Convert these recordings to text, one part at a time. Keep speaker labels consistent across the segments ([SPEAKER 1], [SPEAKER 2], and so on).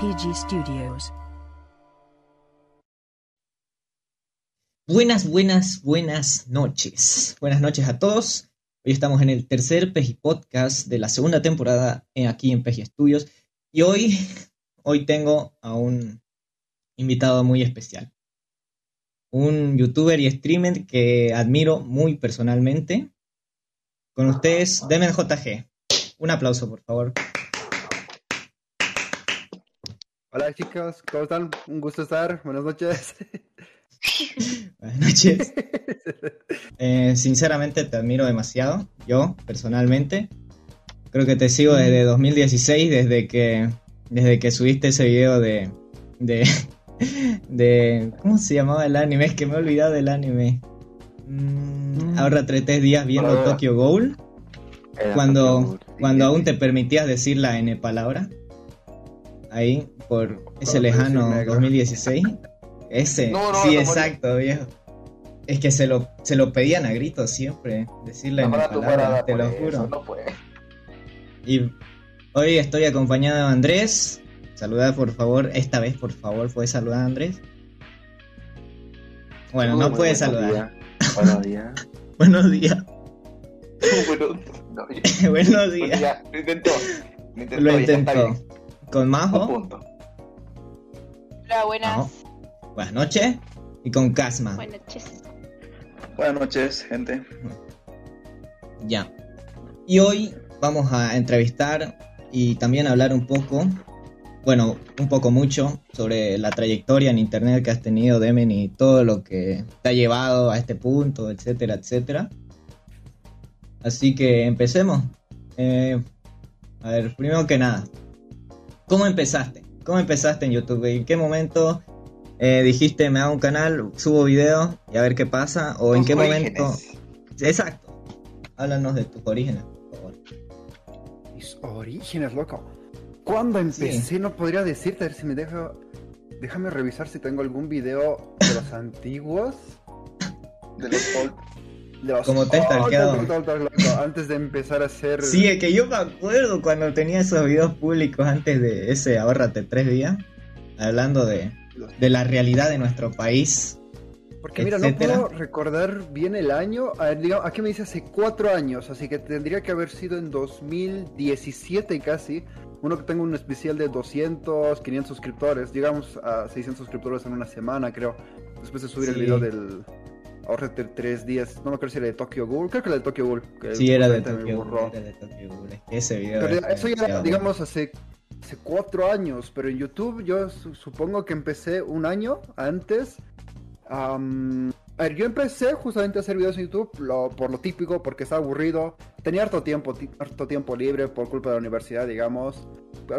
[SPEAKER 1] PG Studios.
[SPEAKER 2] Buenas, buenas, buenas noches. Buenas noches a todos. Hoy estamos en el tercer Peji Podcast de la segunda temporada en- aquí en Peji Studios. Y hoy, hoy tengo a un invitado muy especial. Un youtuber y streamer que admiro muy personalmente. Con ustedes, Demen JG. Un aplauso, por favor.
[SPEAKER 3] Hola chicos, ¿cómo están? Un gusto estar, buenas noches.
[SPEAKER 2] Buenas noches. Eh, sinceramente te admiro demasiado, yo personalmente. Creo que te sigo desde 2016, desde que, desde que subiste ese video de, de, de... ¿Cómo se llamaba el anime? Es que me he olvidado del anime. Mm, ahora tres días viendo. Tokyo Ghoul, cuando, cuando aún te permitías decir la N palabra. Ahí, por ese lejano
[SPEAKER 3] decir negro.
[SPEAKER 2] 2016. Ese,
[SPEAKER 4] No, no,
[SPEAKER 2] sí,
[SPEAKER 4] no,
[SPEAKER 2] exacto, viejo. Es que se lo, se lo pedían a gritos siempre, decirle en palabra,
[SPEAKER 4] parada
[SPEAKER 2] te lo
[SPEAKER 4] eso,
[SPEAKER 2] juro.
[SPEAKER 4] No puede.
[SPEAKER 2] Y hoy estoy acompañado de Andrés. Saludar por favor, esta vez por favor, ¿puedes saludar a Andrés? Bueno, no puedes saludar.
[SPEAKER 4] Buenos días.
[SPEAKER 2] Buenos días. Buenos
[SPEAKER 4] Bueno,
[SPEAKER 2] días.
[SPEAKER 4] lo intentó. Lo intentó.
[SPEAKER 2] Lo intentó. Con Majo.
[SPEAKER 4] punto.
[SPEAKER 5] Hola, buenas.
[SPEAKER 2] No. Buenas noches. Y con Casma.
[SPEAKER 5] Buenas noches.
[SPEAKER 4] Buenas noches, gente.
[SPEAKER 2] Ya. Y hoy vamos a entrevistar y también hablar un poco, bueno, un poco mucho sobre la trayectoria en internet que has tenido, Demen, y todo lo que te ha llevado a este punto, etcétera, etcétera. Así que empecemos. Eh, a ver, primero que nada, ¿cómo empezaste? ¿Cómo empezaste en YouTube? ¿En qué momento eh, dijiste me hago un canal, subo videos y a ver qué pasa? ¿O en qué
[SPEAKER 4] orígenes.
[SPEAKER 2] momento? Exacto. Háblanos de tus orígenes, por favor.
[SPEAKER 3] Mis orígenes, loco. ¿Cuándo empecé? No podría decirte, a ver si me deja... Déjame revisar si tengo algún video de los antiguos.
[SPEAKER 4] De los old.
[SPEAKER 3] Los...
[SPEAKER 2] Como
[SPEAKER 3] old, loco, Antes de empezar a hacer...
[SPEAKER 2] Sí, es que yo me acuerdo cuando tenía esos videos públicos antes de ese ahórrate tres días, hablando de, de la realidad de nuestro país.
[SPEAKER 3] Porque mira, no puedo recordar bien el año. A ver, digamos, aquí me dice hace cuatro años, así que tendría que haber sido en 2017 casi. Uno que tengo un especial de 200, 500 suscriptores, digamos a 600 suscriptores en una semana, creo. Después de subir el video del ahorrate tres días, no me acuerdo si era de Tokyo Ghoul, creo que era de Tokyo Ghoul. que
[SPEAKER 2] Sí, era de Tokyo.
[SPEAKER 3] borró.
[SPEAKER 2] Era de Tokyo Ghoul, que ese video.
[SPEAKER 3] Pero
[SPEAKER 2] es
[SPEAKER 3] ya- eso ya era, digamos, hace, hace cuatro años, pero en YouTube yo su- supongo que empecé un año antes. Am, a ver, yo empecé justamente a hacer videos en YouTube lo- por lo típico, porque estaba aburrido. Tenía harto tiempo, ti- harto tiempo libre por culpa de la universidad, digamos.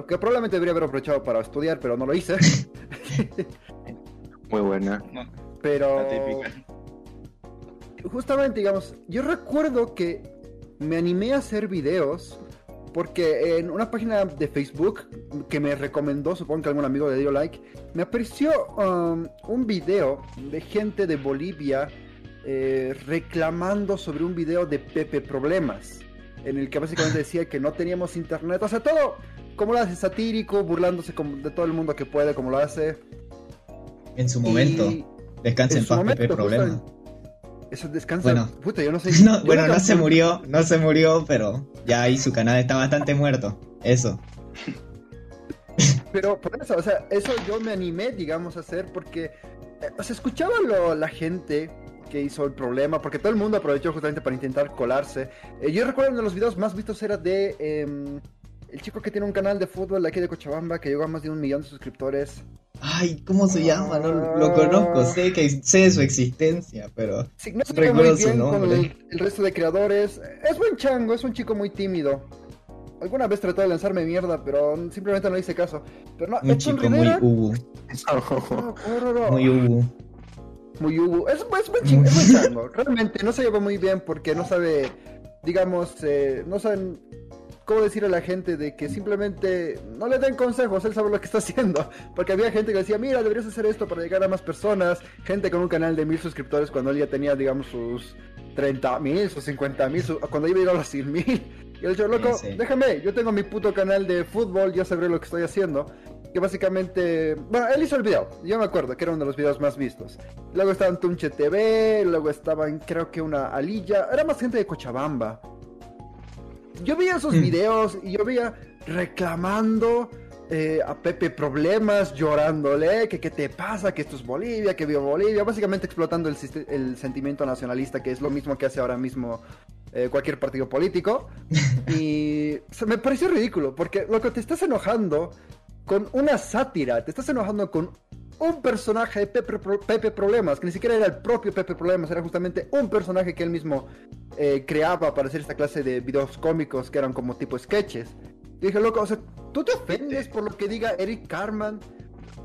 [SPEAKER 3] Que probablemente debería haber aprovechado para estudiar, pero no lo hice.
[SPEAKER 4] Muy buena.
[SPEAKER 3] Pero
[SPEAKER 4] La típica.
[SPEAKER 3] Justamente, digamos, yo recuerdo que me animé a hacer videos porque en una página de Facebook que me recomendó, supongo que algún amigo le dio like, me apareció um, un video de gente de Bolivia eh, reclamando sobre un video de Pepe Problemas, en el que básicamente decía que no teníamos internet, o sea, todo como lo hace satírico, burlándose como de todo el mundo que puede, como lo hace.
[SPEAKER 2] En su momento.
[SPEAKER 3] Y
[SPEAKER 2] Descansa en, paz,
[SPEAKER 3] momento,
[SPEAKER 2] Pepe Problema.
[SPEAKER 3] justamente- Eso descansa.
[SPEAKER 2] Bueno.
[SPEAKER 3] Puta, yo no sé.
[SPEAKER 2] No,
[SPEAKER 3] yo
[SPEAKER 2] bueno, no se murió, no se murió, pero ya ahí su canal está bastante muerto. Eso.
[SPEAKER 3] Pero por eso, o sea, eso yo me animé, digamos, a hacer porque, eh, o sea, escuchaba lo- la gente que hizo el problema, porque todo el mundo aprovechó justamente para intentar colarse. Eh, yo recuerdo uno de los videos más vistos era de em, el chico que tiene un canal de fútbol aquí de Cochabamba que llegó a más de un millón de suscriptores.
[SPEAKER 2] Ay, ¿cómo se llama? No lo conozco, sé que sé de su existencia, pero
[SPEAKER 3] Sí, no
[SPEAKER 2] recuerdo su
[SPEAKER 3] bien con
[SPEAKER 2] nombre.
[SPEAKER 3] el, el resto de creadores. Es buen chango, es un chico muy tímido. Alguna vez trató de lanzarme mierda, pero simplemente no hice caso. Pero no,
[SPEAKER 2] un chico muy ubu,
[SPEAKER 3] no,
[SPEAKER 2] muy ubu.
[SPEAKER 3] muy Ubu. Es, es buen chico, es buen chango. Realmente no se lleva muy bien porque no sabe, digamos, eh, no saben cómo decir a la gente de que simplemente no le den consejos, él sabe lo que está haciendo. Porque había gente que decía, mira, deberías hacer esto para llegar a más personas. Gente con un canal de mil suscriptores cuando él ya tenía, digamos, sus 30 mil, sus 50 mil, cuando iba a llegar a los 100 mil. Y él dijo, loco,
[SPEAKER 2] Sí, sí.
[SPEAKER 3] déjame, yo tengo mi puto canal de fútbol, ya sabré lo que estoy haciendo. que básicamente, bueno, él hizo el video, yo me acuerdo que era uno de los videos más vistos. Luego estaba en Tunche TV, luego estaba en creo que una alilla, era más gente de Cochabamba. Yo veía esos
[SPEAKER 2] Mm.
[SPEAKER 3] videos y yo veía reclamando eh, a Pepe problemas, llorándole, que qué te pasa, que esto es Bolivia, que vivo Bolivia, básicamente explotando el, sentimiento nacionalista, que es lo mismo que hace ahora mismo eh, cualquier partido político. Y me pareció ridículo, porque lo que te estás enojando con una sátira, te estás enojando con un personaje de Pepe, Pepe Problemas, que ni siquiera era el propio Pepe Problemas, era justamente un personaje que él mismo eh, creaba para hacer esta clase de videos cómicos que eran como tipo sketches. Y dije, loco, o sea, tú te ofendes por lo que diga Eric Carman.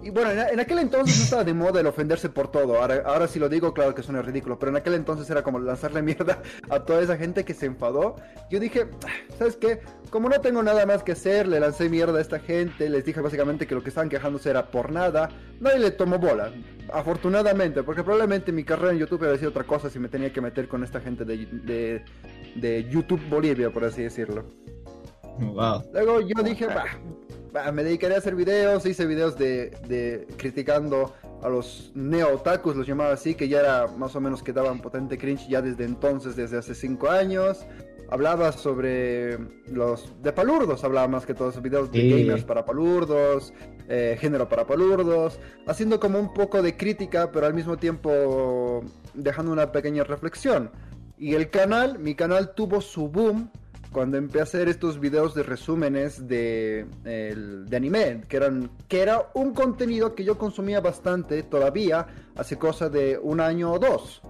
[SPEAKER 3] Y bueno, en, en aquel entonces no estaba de moda el ofenderse por todo. Ahora, ahora si lo digo, claro que suena ridículo. Pero en aquel entonces era como lanzarle mierda a toda esa gente que se enfadó. Yo dije, "Ah, ¿sabes qué? Como no tengo nada más que hacer, le lancé mierda a esta gente. Les dije básicamente que lo que estaban quejándose era por nada. Nadie le tomó bola. Afortunadamente, porque probablemente mi carrera en YouTube hubiera sido otra cosa si me tenía que meter con esta gente de, de, de YouTube Bolivia, por así decirlo.
[SPEAKER 2] Wow.
[SPEAKER 3] Luego yo dije, bah, me dedicaré a hacer videos, hice videos de, de criticando a los neo-otakus, los llamaba así, que ya era más o menos que daban potente cringe ya desde entonces, desde hace cinco años. Hablaba sobre los de palurdos, hablaba más que todos videos de
[SPEAKER 2] Sí.
[SPEAKER 3] gamers para palurdos, eh, género para palurdos, haciendo como un poco de crítica, pero al mismo tiempo dejando una pequeña reflexión. Y el canal, mi canal tuvo su boom cuando empecé a hacer estos videos de resúmenes de, de anime, que, eran, que era un contenido que yo consumía bastante todavía hace cosa de un año o dos.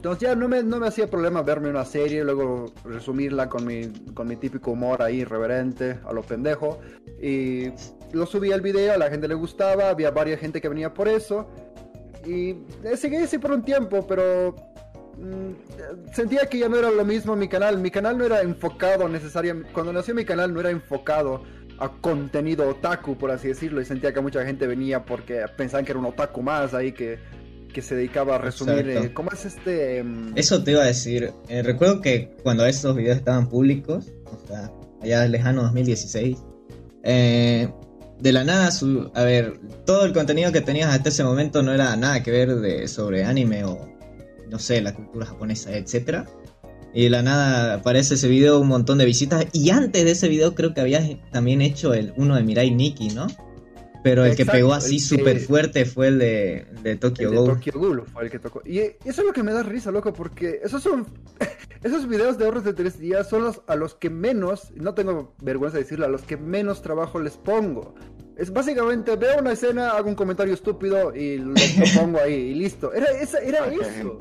[SPEAKER 3] Entonces ya no me, no me hacía problema verme una serie, luego resumirla con mi, con mi típico humor ahí irreverente, a lo pendejo. Y lo subí al video, a la gente le gustaba, había varias gente que venía por eso. Y seguí así por un tiempo, pero sentía que ya no era lo mismo mi canal. Mi canal no era enfocado necesariamente. Cuando nació mi canal no era enfocado a contenido otaku, por así decirlo. Y sentía que mucha gente venía porque pensaban que era un otaku más ahí que, que se dedicaba a resumir. Eh, ¿Cómo es este? em,
[SPEAKER 2] Eso te iba a decir. Eh, recuerdo que cuando esos videos estaban públicos, o sea, allá lejano 2016, eh, de la nada, su, a ver, todo el contenido que tenías hasta ese momento no era nada que ver de, sobre anime o, no sé, la cultura japonesa, etcétera. Y de la nada aparece ese video, un montón de visitas. Y antes de ese video creo que habías también hecho el uno de Mirai Nikki, ¿no? Pero el que pegó así súper fuerte fue el de, de Tokyo
[SPEAKER 3] El de
[SPEAKER 2] Ghoul.
[SPEAKER 3] Tokyo Ghoul fue el que tocó. Y eso es lo que me da risa, loco, porque esos son. esos videos de ahorros de tres días son los a los que menos, no tengo vergüenza de decirlo, a los que menos trabajo les pongo. Es básicamente, veo una escena, hago un comentario estúpido y lo, pongo ahí y listo. Era, esa, era eso.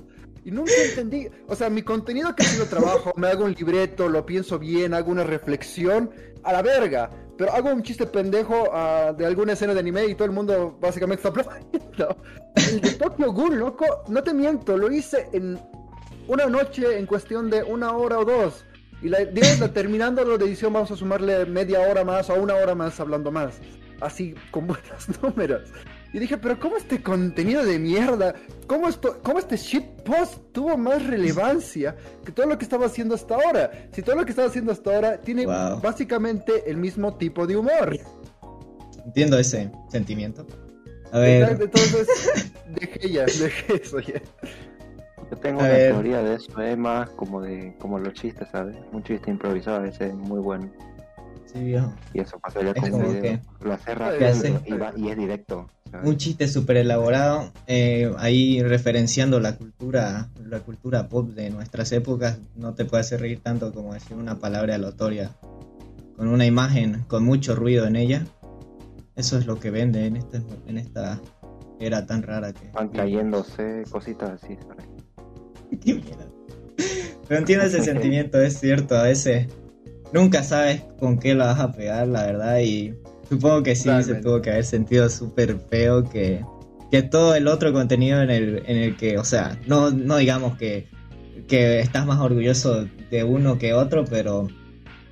[SPEAKER 3] Y nunca entendí. O sea, mi contenido que ha sido trabajo, me hago un libreto, lo pienso bien, hago una reflexión, a la verga. Pero hago un chiste pendejo ah, de alguna escena de anime y todo el mundo básicamente está aplaudiendo. El de Tokyo Ghoul, loco, no te miento, lo hice en una noche en cuestión de una hora o dos. Y la, digamos, terminando la edición vamos a sumarle media hora más o una hora más hablando más. Así, con buenos números. Y dije, pero ¿cómo este contenido de mierda? ¿Cómo, esto, ¿Cómo este shitpost tuvo más relevancia que todo lo que estaba haciendo hasta ahora? Si todo lo que estaba haciendo hasta ahora tiene
[SPEAKER 2] Wow.
[SPEAKER 3] básicamente el mismo tipo de humor.
[SPEAKER 2] Entiendo ese sentimiento. A ver,
[SPEAKER 3] Entonces, dejé ya, dejé eso ya.
[SPEAKER 1] Yo tengo
[SPEAKER 2] A
[SPEAKER 1] una
[SPEAKER 2] ver.
[SPEAKER 1] teoría de eso, es más como de como los chistes, ¿sabes? Un chiste improvisado a veces es muy bueno.
[SPEAKER 2] sí, viejo.
[SPEAKER 1] Y eso pasaría
[SPEAKER 2] como
[SPEAKER 1] un video. Lo hace rápido y, va- y es directo.
[SPEAKER 2] Un chiste súper elaborado, eh, ahí referenciando la cultura, la cultura pop de nuestras épocas, no te puede hacer reír tanto como decir una palabra aleatoria con una imagen con mucho ruido en ella. Eso es lo que vende en este, en esta era tan rara que.
[SPEAKER 1] Van cayéndose, cositas así, ¿sabes?
[SPEAKER 2] Qué mierda. Pero entiendo ese sentimiento, es cierto, a veces nunca sabes con qué la vas a pegar, la verdad, y supongo que sí se tuvo que haber sentido súper feo que, que todo el otro contenido en el, en el que, o sea, no, no digamos que, que estás más orgulloso de uno que otro, pero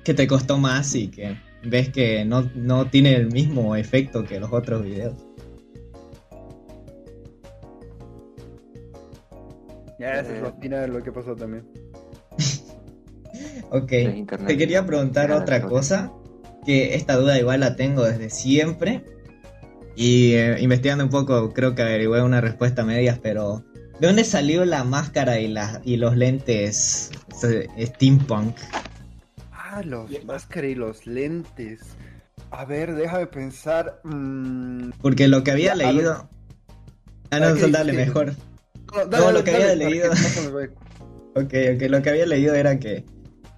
[SPEAKER 2] que te costó más y que ves que no, no tiene el mismo efecto que los otros videos.
[SPEAKER 3] Ya, eso es lo final lo que pasó también.
[SPEAKER 2] Ok, te quería preguntar otra cosa que esta duda igual la tengo desde siempre. Y eh, investigando un poco, creo que averigué una respuesta a medias, pero ¿de dónde salió la máscara y, la, y los lentes eh, steampunk?
[SPEAKER 3] Ah, los máscaras y los lentes. A ver, déjame pensar. mm,
[SPEAKER 2] Porque lo que había
[SPEAKER 3] Ya,
[SPEAKER 2] leído... Ah, no,
[SPEAKER 3] Ok,
[SPEAKER 2] dale,
[SPEAKER 3] sí.
[SPEAKER 2] mejor.
[SPEAKER 3] No,
[SPEAKER 2] No, lo que había leído. Ok, ok, lo que había leído era que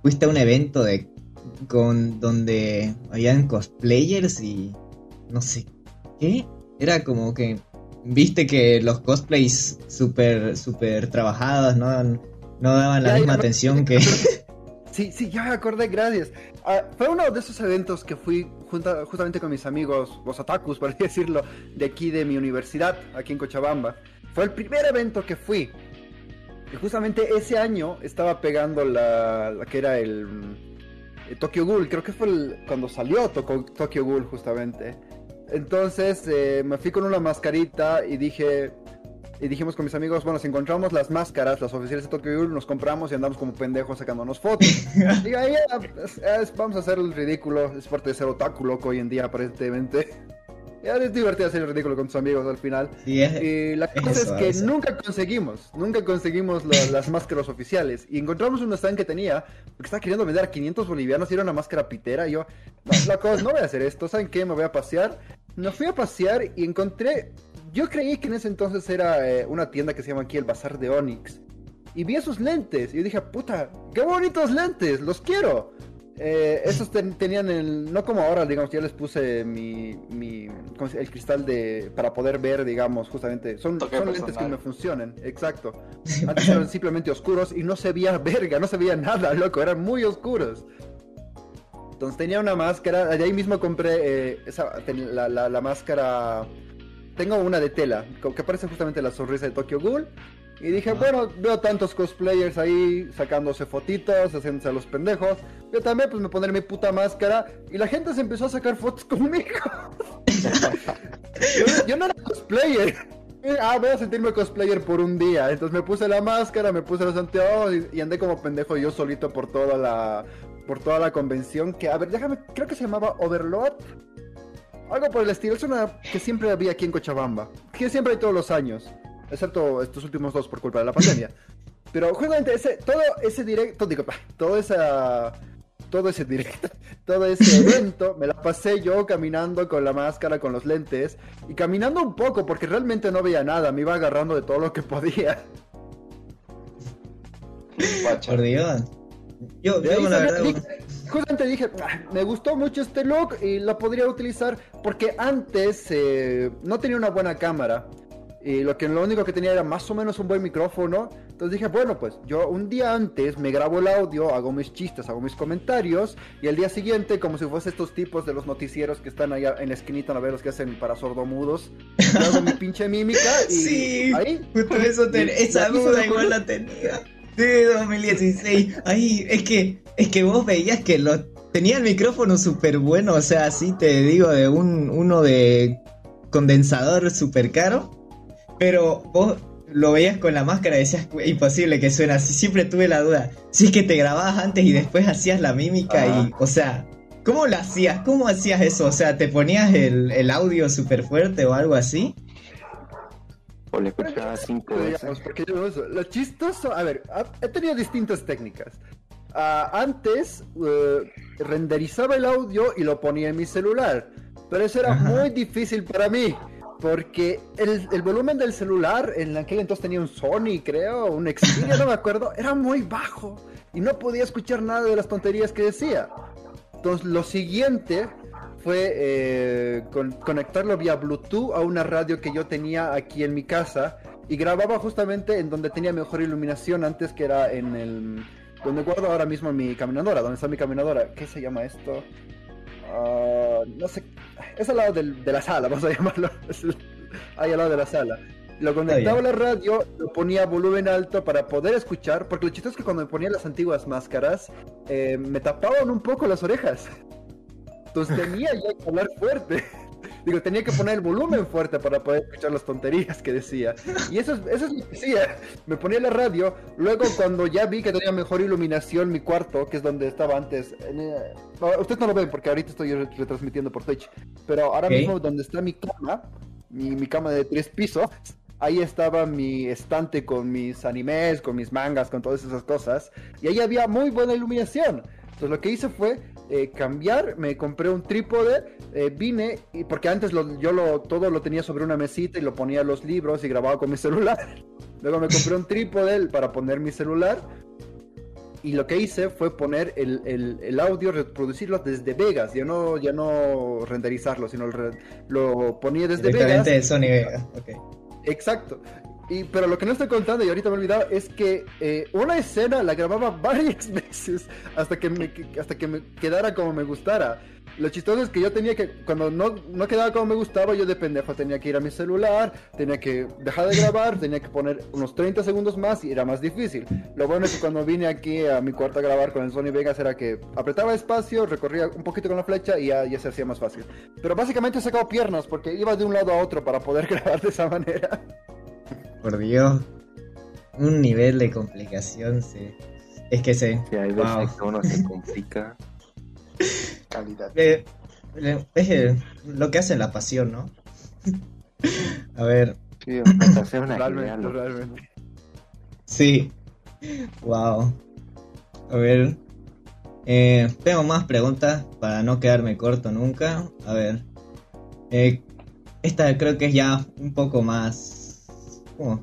[SPEAKER 2] fuiste a un evento de con donde habían cosplayers y no sé qué. Era como que viste que los cosplays súper super trabajados no, no daban la
[SPEAKER 3] Ya,
[SPEAKER 2] misma
[SPEAKER 3] ya,
[SPEAKER 2] atención que...
[SPEAKER 3] Sí, sí, ya me acordé, gracias. Ah, fue uno de esos eventos que fui junta- justamente con mis amigos, los otakus, por así decirlo, de aquí de mi universidad, aquí en Cochabamba. Fue el primer evento que fui. Y justamente ese año estaba pegando la, la que era el Tokyo Ghoul, creo que fue el- cuando salió Toko- Tokyo Ghoul justamente. Entonces eh, me fui con una mascarita y dije, y dijimos con mis amigos, bueno, si encontramos las máscaras, las oficiales de Tokyo Ghoul, nos compramos y andamos como pendejos sacándonos fotos. Ahí, vamos a hacer el ridículo, es parte de ser otaku loco hoy en día aparentemente. Ya es divertido hacer el ridículo con tus amigos al final.
[SPEAKER 2] Sí, es-
[SPEAKER 3] Y la cosa
[SPEAKER 2] eso,
[SPEAKER 3] es que
[SPEAKER 2] eso.
[SPEAKER 3] nunca conseguimos, nunca conseguimos la- las máscaras oficiales. Y encontramos un stand que tenía, porque estaba queriendo vender a 500 bolivianos y era una máscara pitera. Y yo, no, la cosa, no voy a hacer esto, ¿saben qué? Me voy a pasear. Me fui a pasear y encontré, yo creí que en ese entonces era eh, una tienda que se llama aquí el Bazar de Onyx. Y vi esos lentes y yo dije, puta, qué bonitos lentes, los quiero. Eh, esos ten- tenían el, no como ahora, digamos, ya les puse mi, mi ¿cómo se- el cristal de, para poder ver, digamos, justamente, son, son lentes que me funcionan, exacto. Antes eran simplemente oscuros y no se veía verga, no se veía nada, loco, eran muy oscuros. Entonces tenía una máscara, de ahí mismo compré eh, esa, la, la- la máscara, tengo una de tela, que parece justamente la sonrisa de Tokyo Ghoul. Y dije,
[SPEAKER 2] Ah.
[SPEAKER 3] bueno, veo tantos cosplayers ahí sacándose fotitos, haciéndose a los pendejos. Yo también pues me pondré mi puta máscara y la gente se empezó a sacar fotos conmigo. yo, yo no era cosplayer. Eh, Ah, voy a sentirme cosplayer por un día. Entonces me puse la máscara, me puse los anteojos y, y andé como pendejo yo solito por toda la por toda la convención. Que, a ver, déjame, creo que se llamaba Overlord. Algo por el estilo. Es una que siempre había aquí en Cochabamba. Que siempre hay todos los años. Excepto estos últimos dos por culpa de la pandemia. Pero justamente ese, todo ese directo, digo, todo esa, todo ese directo, todo ese evento, me la pasé yo caminando con la máscara, con los lentes, y caminando un poco, porque realmente no veía nada, me iba agarrando de todo lo que podía.
[SPEAKER 2] Por Dios. Yo, yo la verdad...
[SPEAKER 3] dije- justamente dije, "Ah, me gustó mucho este look y lo podría utilizar porque antes eh, no tenía una buena cámara. Y lo que lo único que tenía era más o menos un buen micrófono. Entonces dije, bueno, pues yo un día antes me grabo el audio, hago mis chistes, hago mis comentarios. Y el día siguiente, como si fuese estos tipos de los noticieros que están allá en la esquinita, a ver los que hacen para sordomudos, yo hago mi pinche mímica y
[SPEAKER 2] Sí,
[SPEAKER 3] ahí.
[SPEAKER 2] Justo eso te-
[SPEAKER 3] Y-
[SPEAKER 2] esa
[SPEAKER 3] y
[SPEAKER 2] duda igual la tenía. Sí, 2016. Ahí, es que, es que vos veías que lo tenía el micrófono súper bueno, o sea, así te digo, de un uno de condensador súper caro. Pero vos lo veías con la máscara y decías, "Güey, imposible que suena así. Siempre tuve la duda. Si es que te grababas antes y después hacías la mímica y,
[SPEAKER 4] Ajá.
[SPEAKER 2] o sea, ¿cómo lo hacías? ¿Cómo hacías eso? O sea, ¿te ponías el, el audio súper fuerte o algo así?
[SPEAKER 1] O le escuchaba cinco veces.
[SPEAKER 3] Porque yo. Lo chistoso, a ver, he tenido distintas técnicas. Ah, antes eh, renderizaba el audio y lo ponía en mi celular, pero eso era
[SPEAKER 2] Ajá.
[SPEAKER 3] muy difícil para mí. Porque el, el volumen del celular, en aquel entonces tenía un Sony, creo, un Xperia, no me acuerdo, era muy bajo. Y no podía escuchar nada de las tonterías que decía. Entonces, lo siguiente fue eh, con- conectarlo vía Bluetooth a una radio que yo tenía aquí en mi casa y grababa justamente en donde tenía mejor iluminación antes que era en el donde guardo ahora mismo mi caminadora, donde está mi caminadora. ¿Qué se llama esto? Ah, no sé, es al lado del- de la sala, vamos a llamarlo. Ahí al lado de la sala. Lo conectaba a la radio, lo ponía a volumen alto para poder escuchar, porque lo chistoso es que cuando me ponía las antiguas máscaras, eh, me tapaban un poco las orejas. Entonces tenía yo que hablar fuerte. Digo, tenía que poner el volumen fuerte para poder escuchar las tonterías que decía. Y eso es, eso es lo que decía. Me ponía la radio. Luego, cuando ya vi que tenía mejor iluminación mi cuarto, que es donde estaba antes. Eh, ustedes no lo ven porque ahorita estoy retransmitiendo por Twitch. Pero ahora mismo, donde está mi cama, mi, mi cama de tres pisos, ahí estaba mi estante con mis animes, con mis mangas, con todas esas cosas. Y ahí había muy buena iluminación. Entonces lo que hice fue eh, cambiar, me compré un trípode, eh, vine, y porque antes yo lo, todo lo tenía sobre una mesita y lo ponía los libros y grababa con mi celular. Luego me compré un trípode para poner mi celular. Y lo que hice fue poner el, el, audio, reproducirlo desde Vegas, ya no, ya no renderizarlo, sino lo ponía desde Vegas.
[SPEAKER 2] de Sony Vegas,
[SPEAKER 3] Exacto. Y, pero lo que no estoy contando, y ahorita me he olvidado, es que eh, una escena la grababa varias veces hasta que, me, hasta que me quedara como me gustara. Lo chistoso es que yo tenía que, cuando no, no quedaba como me gustaba, yo de pendejo tenía que ir a mi celular, tenía que dejar de grabar, tenía que poner unos 30 segundos más y era más difícil. Lo bueno es que cuando vine aquí a mi cuarto a grabar con el Sony Vegas era que apretaba espacio, recorría un poquito con la flecha y ya, ya se hacía más fácil. Pero básicamente he sacado piernas porque iba de un lado a otro para poder grabar de esa manera.
[SPEAKER 2] Por Dios. Un nivel de complicación, sí. Es que sé.
[SPEAKER 1] Sí, hay veces que uno se complica.
[SPEAKER 4] Calidad.
[SPEAKER 2] Eh, eh, es lo que hace la pasión, ¿no? A ver.
[SPEAKER 1] Sí, una realmente,
[SPEAKER 2] Sí. Wow. A ver. Eh, tengo más preguntas para no quedarme corto nunca. A ver. Eh, esta creo que es ya un poco más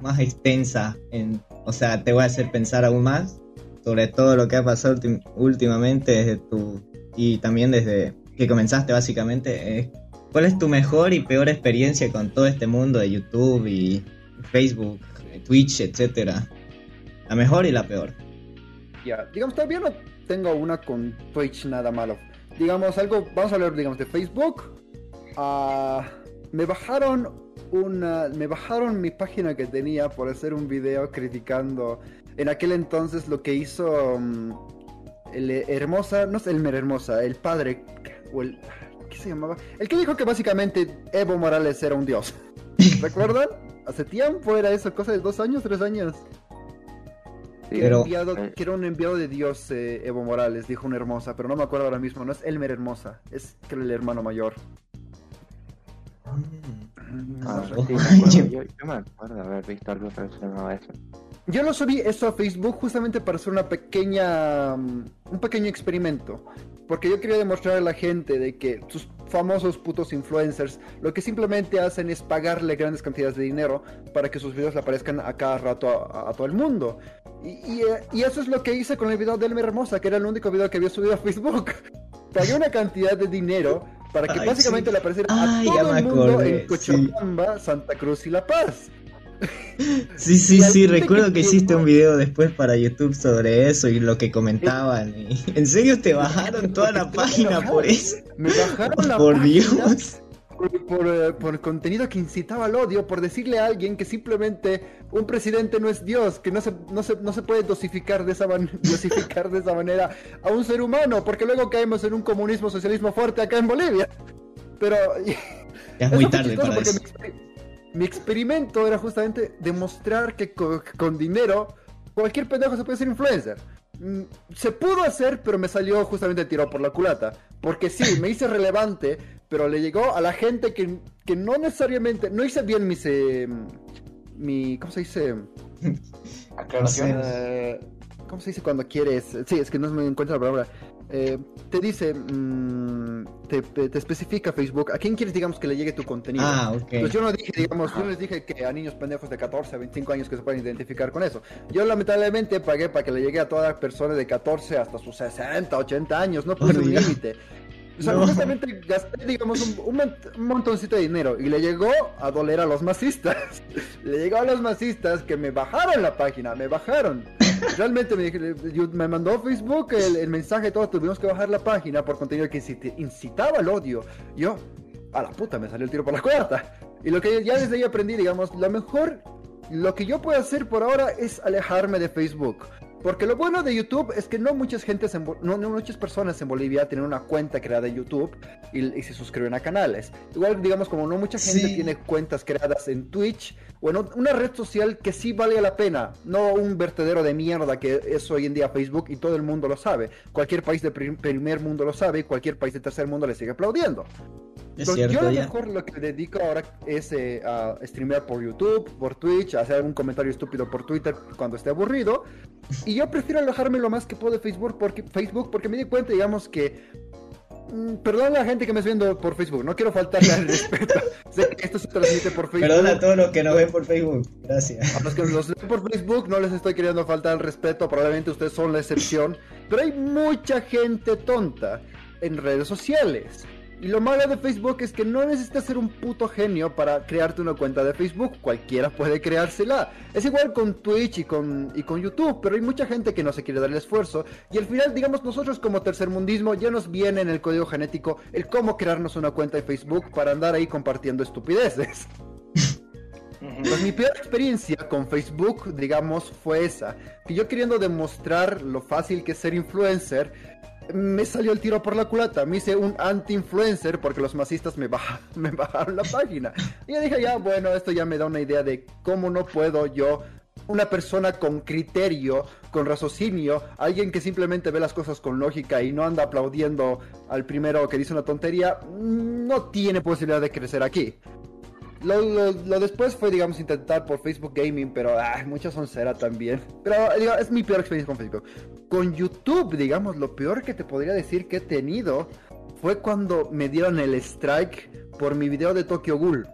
[SPEAKER 2] más extensa, en, o sea, te voy a hacer pensar aún más sobre todo lo que ha pasado últimamente desde tu y también desde que comenzaste básicamente. ¿Cuál es tu mejor y peor experiencia con todo este mundo de YouTube y Facebook, Twitch, etcétera? La mejor y la peor.
[SPEAKER 3] Ya, digamos, todavía no tengo una con Twitch nada malo. Digamos, algo, vamos a hablar, digamos, de Facebook. Uh, me bajaron una, me bajaron mi página que tenía por hacer un video criticando en aquel entonces lo que hizo mm, el Hermosa, no sé, el Hermosa, el padre, o el, ¿qué se llamaba? El que dijo que básicamente Evo Morales era un dios. ¿Recuerdan? Hace tiempo era eso, cosa de dos años, tres años. enviado, que era un enviado de Dios eh, Evo Morales, dijo una hermosa, pero no me acuerdo ahora mismo, no es Elmer Hermosa, es creo el hermano mayor.
[SPEAKER 1] Ah, yo, me acuerdo haber visto algo relacionado a eso.
[SPEAKER 3] Yo lo subí eso a Facebook justamente para hacer una pequeña, mm, un pequeño experimento. Porque yo quería demostrar a la gente de que sus famosos putos influencers lo que simplemente hacen es pagarle grandes cantidades de dinero para que sus videos le aparezcan a cada rato a, todo el mundo. Y, y, eso es lo que hice con el video de Elmer Hermosa, que era el único video que había subido a Facebook. Pagué una cantidad de dinero para que básicamente le apareciera a todo el mundo en Cochabamba, Santa Cruz y La Paz.
[SPEAKER 2] Sí, sí, sí, recuerdo que hiciste un video después para YouTube sobre eso y lo que comentaban. ¿En serio te bajaron toda la página por eso?
[SPEAKER 3] Me bajaron la
[SPEAKER 2] Por Dios.
[SPEAKER 3] Eh, por, contenido que incitaba al odio, por decirle a alguien que simplemente un presidente no es Dios, que no se, no se, no se puede dosificar de, esa dosificar de esa manera a un ser humano, porque luego caemos en un comunismo, socialismo fuerte acá en Bolivia. Pero...
[SPEAKER 2] Ya es muy tarde para eso.
[SPEAKER 3] Mi, experimento era justamente demostrar que con, dinero cualquier pendejo se puede ser influencer. Mm, se pudo hacer, pero me salió justamente tirado por la culata. Porque sí, me hice relevante, pero le llegó a la gente que, que no necesariamente, no hice bien mis, eh, mi, ¿cómo se dice?
[SPEAKER 4] Aclaraciones.
[SPEAKER 3] Eh, ¿Cómo se dice cuando quieres? Sí, es que no me encuentro la palabra. Eh, te dice, mm, te, te, especifica Facebook a quién quieres, digamos, que le llegue tu contenido.
[SPEAKER 2] Ah, ok.
[SPEAKER 3] Pues yo no dije, digamos, yo les dije que a niños pendejos de 14 a 25 años que se pueden identificar con eso. Yo lamentablemente pagué para que le llegue a todas las personas de 14 hasta sus 60, 80 años, no puse un límite. O sea, justamente gasté, digamos, un, montoncito de dinero y le llegó a doler a los masistas. le llegó a los masistas que me bajaron la página, me bajaron. Realmente me, me mandó Facebook el, el mensaje, todo, tuvimos que bajar la página por contenido que incitaba al odio. Yo, a la puta, me salió el tiro por la cuarta. Y lo que ya desde ahí aprendí, digamos, lo mejor, lo que yo puedo hacer por ahora es alejarme de Facebook Porque lo bueno de YouTube es que no muchas, gentes no, muchas personas en Bolivia tienen una cuenta creada en YouTube y, se suscriben a canales. Igual, digamos, como no mucha gente tiene cuentas creadas en Twitch o en una red social que sí vale la pena, no un vertedero de mierda que es hoy en día Facebook y todo el mundo lo sabe. Cualquier país de primer mundo lo sabe y cualquier país de tercer mundo le sigue aplaudiendo. Entonces, yo lo mejor lo que me dedico ahora es eh, a streamear por YouTube, por Twitch, hacer algún comentario estúpido por Twitter cuando esté aburrido. Y yo prefiero alejarme lo más que puedo de Facebook porque, Facebook porque me di cuenta, digamos, que Perdón a la gente que me está viendo por Facebook, no quiero faltarle al respeto. sé que esto se transmite por Facebook.
[SPEAKER 2] Perdón a todos los que nos ven por Facebook, gracias.
[SPEAKER 3] A los que nos ven por Facebook no les estoy queriendo faltar al respeto, probablemente ustedes son la excepción. Pero hay mucha gente tonta en redes sociales. Y lo malo de Facebook es que no necesitas ser un puto genio para crearte una cuenta de Facebook, cualquiera puede creársela. Es igual con Twitch y con, y con YouTube, pero hay mucha gente que no se quiere dar el esfuerzo. Y al final, digamos, nosotros como tercermundismo ya nos viene en el código genético el cómo crearnos una cuenta de Facebook para andar ahí compartiendo estupideces. Pues mi peor experiencia con Facebook, digamos, fue esa. Que yo queriendo demostrar lo fácil que es ser influencer, me salió el tiro por la culata. Me hice un anti-influencer porque los masistas me, bajaron la página. Y yo dije, ya, bueno, esto ya me da una idea de cómo no puedo yo, una persona con criterio, con raciocinio, alguien que simplemente ve las cosas con lógica y no anda aplaudiendo al primero que dice una tontería, no tiene posibilidad de crecer aquí. Lo, después fue, digamos, intentar por Facebook Gaming, pero ay, mucha soncera también. Pero es mi peor experiencia con Facebook. Con YouTube, digamos, lo peor que te podría decir que he tenido fue cuando me dieron el strike por mi video de Tokyo Ghoul.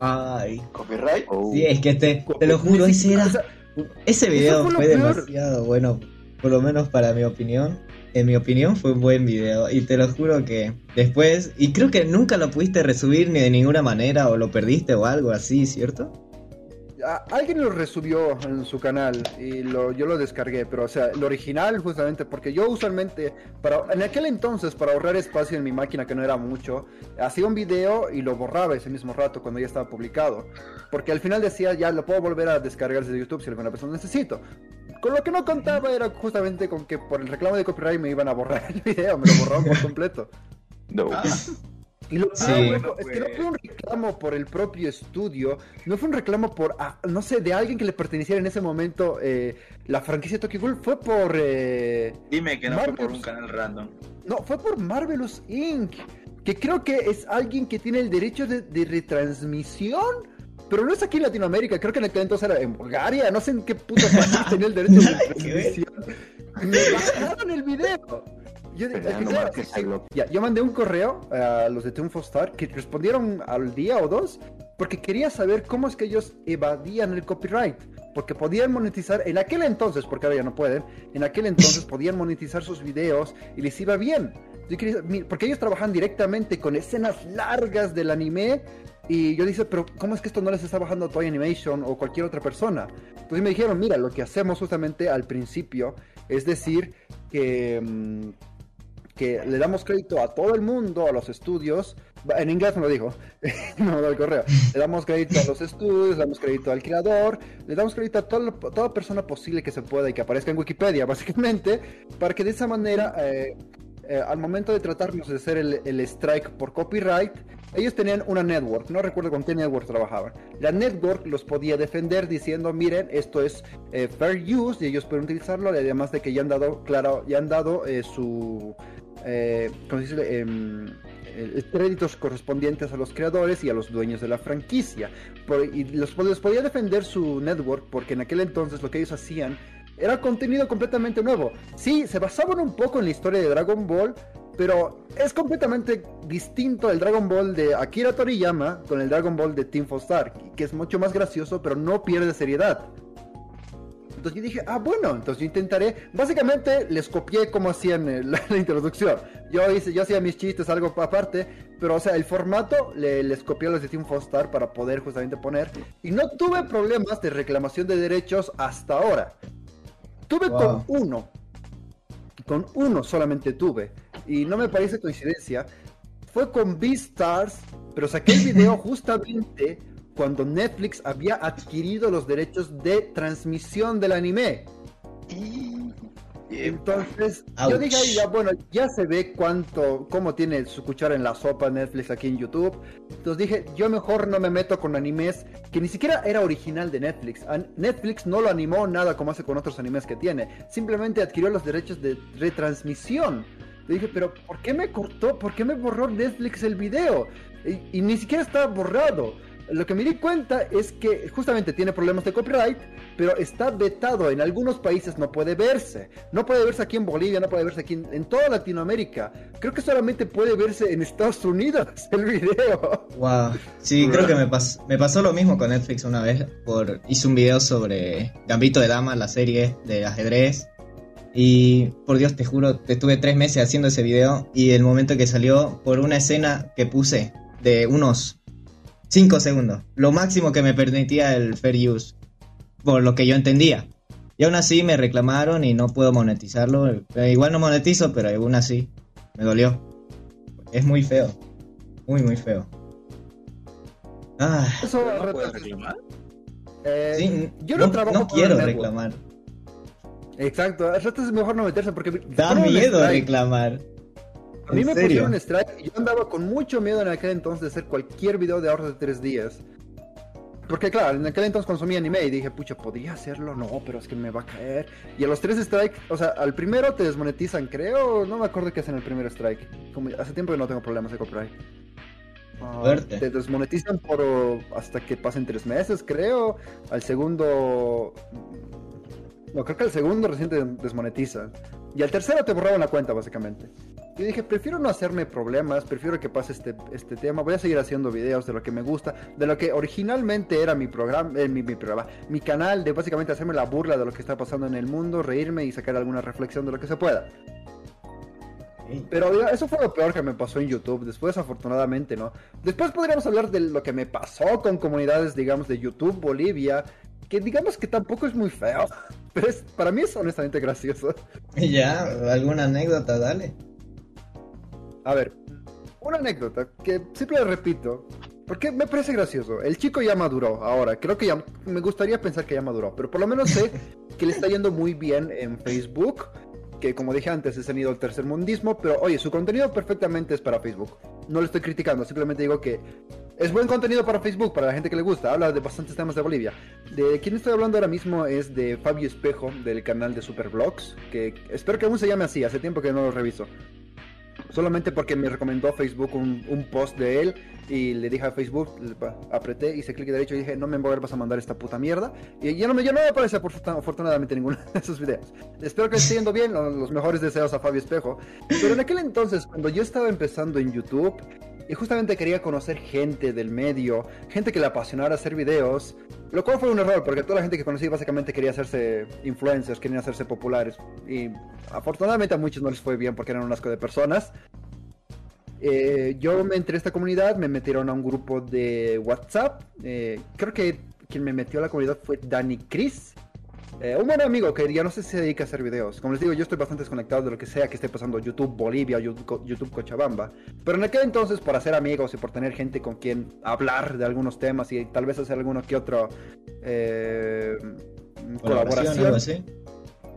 [SPEAKER 2] Ay.
[SPEAKER 4] ¿Copyright?
[SPEAKER 2] Sí, es que te, te lo juro, ese era... Ese video fue demasiado bueno, por lo menos para mi opinión en mi opinión, fue un buen video. Y te lo juro que después, y creo que nunca lo pudiste resubir ni de ninguna manera, o lo perdiste o algo así, ¿cierto?
[SPEAKER 3] Alguien lo resubió en su canal y lo, yo lo descargué, pero o sea, el original justamente, porque yo usualmente, para, en aquel entonces, para ahorrar espacio en mi máquina, que no era mucho, hacía un video y lo borraba ese mismo rato cuando ya estaba publicado. Porque al final decía, ya lo puedo volver a descargar desde YouTube si alguna persona necesito. Con lo que no contaba era justamente con que por el reclamo de copyright me iban a borrar el video, me lo borraron por completo.
[SPEAKER 1] No.
[SPEAKER 3] Ah. Y lo sí. es que no fue un reclamo por el propio estudio, no fue un reclamo por, ah, no sé, de alguien que le perteneciera en ese momento eh, la franquicia Tokyo Ghoul, fue por... Eh,
[SPEAKER 6] Dime que no fue por un canal random.
[SPEAKER 3] No, fue por Marvelous Inc., que creo que es alguien que tiene el derecho de, de retransmisión pero no es aquí en Latinoamérica, creo que en aquel entonces era en Bulgaria, no sé en qué puto país tenía el derecho de transmisión. Me bajaron el video. Yo, yo mandé un correo a los de Triunfo Star que respondieron al día o dos porque quería saber cómo es que ellos evadían el copyright. Porque podían monetizar en aquel entonces, porque ahora ya no pueden, en aquel entonces podían monetizar sus videos y les iba bien. porque ellos trabajan directamente con escenas largas del anime y yo dije, pero ¿cómo es que esto no les está bajando a Toy Animation o cualquier otra persona? Entonces me dijeron, mira, lo que hacemos justamente al principio es decir que, mm, le damos crédito a todo el mundo, a los estudios. En inglés me lo dijo, no el correo. Le damos crédito a los estudios, le damos crédito al creador, le damos crédito a toda, persona posible que se pueda y que aparezca en Wikipedia, básicamente, para que de esa manera eh, eh, al momento de tratarnos de hacer el, strike por copyright, ellos tenían una network, no recuerdo con qué network trabajaban. La network los podía defender diciendo, miren, esto es eh, fair use y ellos pueden utilizarlo, además de que ya han dado, claro, ya han dado su, ¿cómo se dice? Em, créditos correspondientes a los creadores y a los dueños de la franquicia. y los, les podía defender su network porque en aquel entonces lo que ellos hacían era contenido completamente nuevo. Sí, se basaban un poco en la historia de Dragon Ball, pero es completamente distinto el Dragon Ball de Akira Toriyama con el Dragon Ball de Team Star, que es mucho más gracioso, pero no pierde seriedad. Entonces yo dije, ah, bueno, entonces yo intentaré. Básicamente les copié cómo hacían la, introducción. Yo hice, yo hacía mis chistes, algo aparte, pero o sea, el formato le, les copié a los de Team Star para poder justamente poner. Y no tuve problemas de reclamación de derechos hasta ahora. Tuve con uno. Con uno solamente tuve. Y no me parece coincidencia. Fue con Beastars, pero saqué el video justamente cuando Netflix había adquirido los derechos de transmisión del anime. Entonces, yo dije, ya, bueno, ya se ve cuánto, cómo tiene su cuchara en la sopa Netflix aquí en YouTube. Entonces dije, yo mejor no me meto con animes que ni siquiera era original de Netflix. Netflix no lo animó nada como hace con otros animes que tiene. Simplemente adquirió los derechos de retransmisión. Le dije, pero ¿por qué me cortó? ¿Por qué me borró Netflix el video? Y, y ni siquiera está borrado lo que me di cuenta es que justamente tiene problemas de copyright, pero está vetado. En algunos países no puede verse. No puede verse aquí en Bolivia, no puede verse aquí en, toda Latinoamérica. Creo que solamente puede verse en Estados Unidos el video.
[SPEAKER 2] Wow. Sí, creo que me, me pasó lo mismo con Netflix una vez. Por, hice un video sobre Gambito de Dama, la serie de ajedrez. Y por Dios, te juro, estuve tres meses haciendo ese video y el momento que salió, por una escena que puse de unos 5 segundos. Lo máximo que me permitía el fair use. Por lo que yo entendía. Y aún así me reclamaron y no puedo monetizarlo. Eh, igual no monetizo, pero aún así me dolió. Es muy feo. Muy, muy feo.
[SPEAKER 3] Ah. ¿Eso no reclamar? Eh, sí,
[SPEAKER 2] yo no, no quiero reclamar.
[SPEAKER 3] Exacto, es mejor no meterse porque...
[SPEAKER 2] Da miedo reclamar.
[SPEAKER 3] A mí me pusieron strike y yo andaba con mucho miedo en aquel entonces de hacer cualquier video de ahorro de tres días. Porque claro, en aquel entonces consumía anime y dije, pucha, ¿podría hacerlo? No, pero es que me va a caer. Y a los tres strikes, o sea, al primero te desmonetizan, creo. No me acuerdo qué hacen el primer strike. Como hace tiempo que no tengo problemas de copyright. Uh, te desmonetizan por hasta que pasen tres meses, creo. Al segundo... No, creo que al segundo recién te desmonetizan. Y al tercero te borraban la cuenta, básicamente. Yo dije, prefiero no hacerme problemas, prefiero que pase este, este tema. Voy a seguir haciendo videos de lo que me gusta, de lo que originalmente era mi programa, eh, mi, programa, mi canal, de básicamente hacerme la burla de lo que está pasando en el mundo, reírme y sacar alguna reflexión de lo que se pueda. Pero eso fue lo peor que me pasó en YouTube. Después, afortunadamente, ¿no? Después podríamos hablar de lo que me pasó con comunidades, digamos, de YouTube Bolivia, que digamos que tampoco es muy feo, pero es, para mí es honestamente gracioso.
[SPEAKER 2] Ya, alguna anécdota, dale.
[SPEAKER 3] A ver, una anécdota que siempre repito, porque me parece gracioso. El chico ya maduró ahora. Creo que ya me gustaría pensar que ya maduró, pero por lo menos sé que le está yendo muy bien en Facebook. Que como dije antes, es tenido el tercer mundismo, pero oye, su contenido perfectamente es para Facebook. No le estoy criticando, simplemente digo que es buen contenido para Facebook, para la gente que le gusta. Habla de bastantes temas de Bolivia. De quien estoy hablando ahora mismo es de Fabio Espejo, del canal de Supervlogs, que espero que aún se llame así, hace tiempo que no lo reviso. Solamente porque me recomendó Facebook un, post de él y le dije a Facebook, apreté, hice clic derecho y dije, no me vuelvas a mandar esta puta mierda. Y ya no me, ya no me aparece afortunadamente ninguno de esos videos. Espero que esté yendo bien, los mejores deseos a Fabio Espejo. Pero en aquel entonces, cuando yo estaba empezando en YouTube, y justamente quería conocer gente del medio, gente que le apasionara hacer videos, lo cual fue un error porque toda la gente que conocí básicamente quería hacerse influencers, querían hacerse populares y afortunadamente a muchos no les fue bien porque eran un asco de personas. Eh, yo me a esta comunidad, me metieron a un grupo de WhatsApp, eh, creo que quien me metió a la comunidad fue Danny Chris. Eh, un buen amigo que ya no sé si se dedica a hacer videos. Como les digo, yo estoy bastante desconectado de lo que sea que esté pasando YouTube Bolivia, YouTube, YouTube Cochabamba. Pero en aquel entonces, por hacer amigos y por tener gente con quien hablar de algunos temas y tal vez hacer alguno que otro eh, colaboración.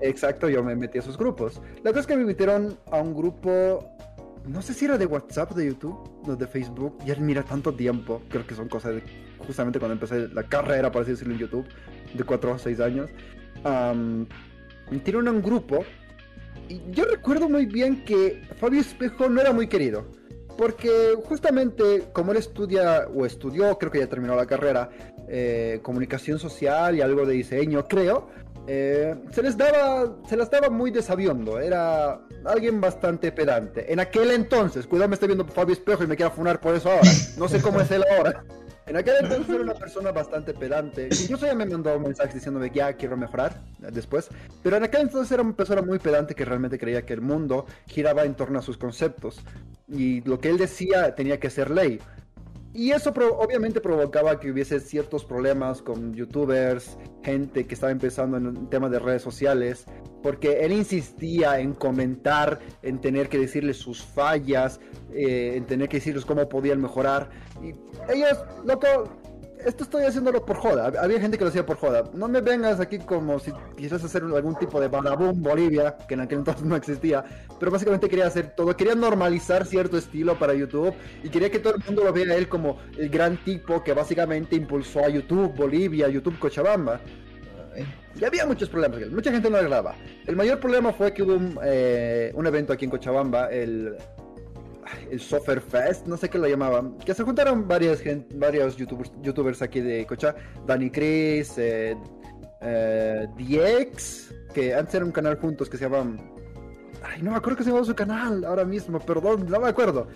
[SPEAKER 3] Exacto, yo me metí a esos grupos. La cosa es que me invitaron a un grupo, no sé si era de WhatsApp, de YouTube, no de Facebook. Ya mira tanto tiempo, creo que son cosas de justamente cuando empecé la carrera, por así decirlo, en YouTube, de 4 o 6 años um, un grupo. Y yo recuerdo muy bien que Fabio Espejo no era muy querido. Porque justamente como él estudia o estudió, creo que ya terminó la carrera, eh, comunicación social y algo de diseño, creo, eh, se les daba, se las daba muy desaviondo. Era alguien bastante pedante. En aquel entonces, cuidado, me estoy viendo Fabio Espejo y me quiero funar por eso ahora. No sé cómo es él ahora. En aquel entonces era una persona bastante pedante. Incluso ya me mandó mensajes diciéndome que ya quiero mejorar después. Pero en aquel entonces era una persona muy pedante que realmente creía que el mundo giraba en torno a sus conceptos. Y lo que él decía tenía que ser ley. Y eso obviamente provocaba que hubiese ciertos problemas con youtubers, gente que estaba empezando en el tema de redes sociales, porque él insistía en comentar, en tener que decirles sus fallas, eh, en tener que decirles cómo podían mejorar. Y ellos, loco, esto estoy haciéndolo por joda. Había gente que lo hacía por joda. No me vengas aquí como si quisieras hacer algún tipo de Badabum Bolivia, que en aquel entonces no existía. Pero básicamente quería hacer todo. Quería normalizar cierto estilo para YouTube y quería que todo el mundo lo viera a él como el gran tipo que básicamente impulsó a YouTube Bolivia, YouTube Cochabamba. Y había muchos problemas, mucha gente no le agradaba. El mayor problema fue que hubo un, eh, un evento aquí en Cochabamba, el el Software Fest, no sé qué lo llamaban, que se juntaron varias varios youtubers, youtubers aquí de Cocha, Danny Chris, eh, eh, DX, que antes era un canal juntos que se llamaban... Ay, no me acuerdo que se llamaba su canal ahora mismo, perdón, no me acuerdo.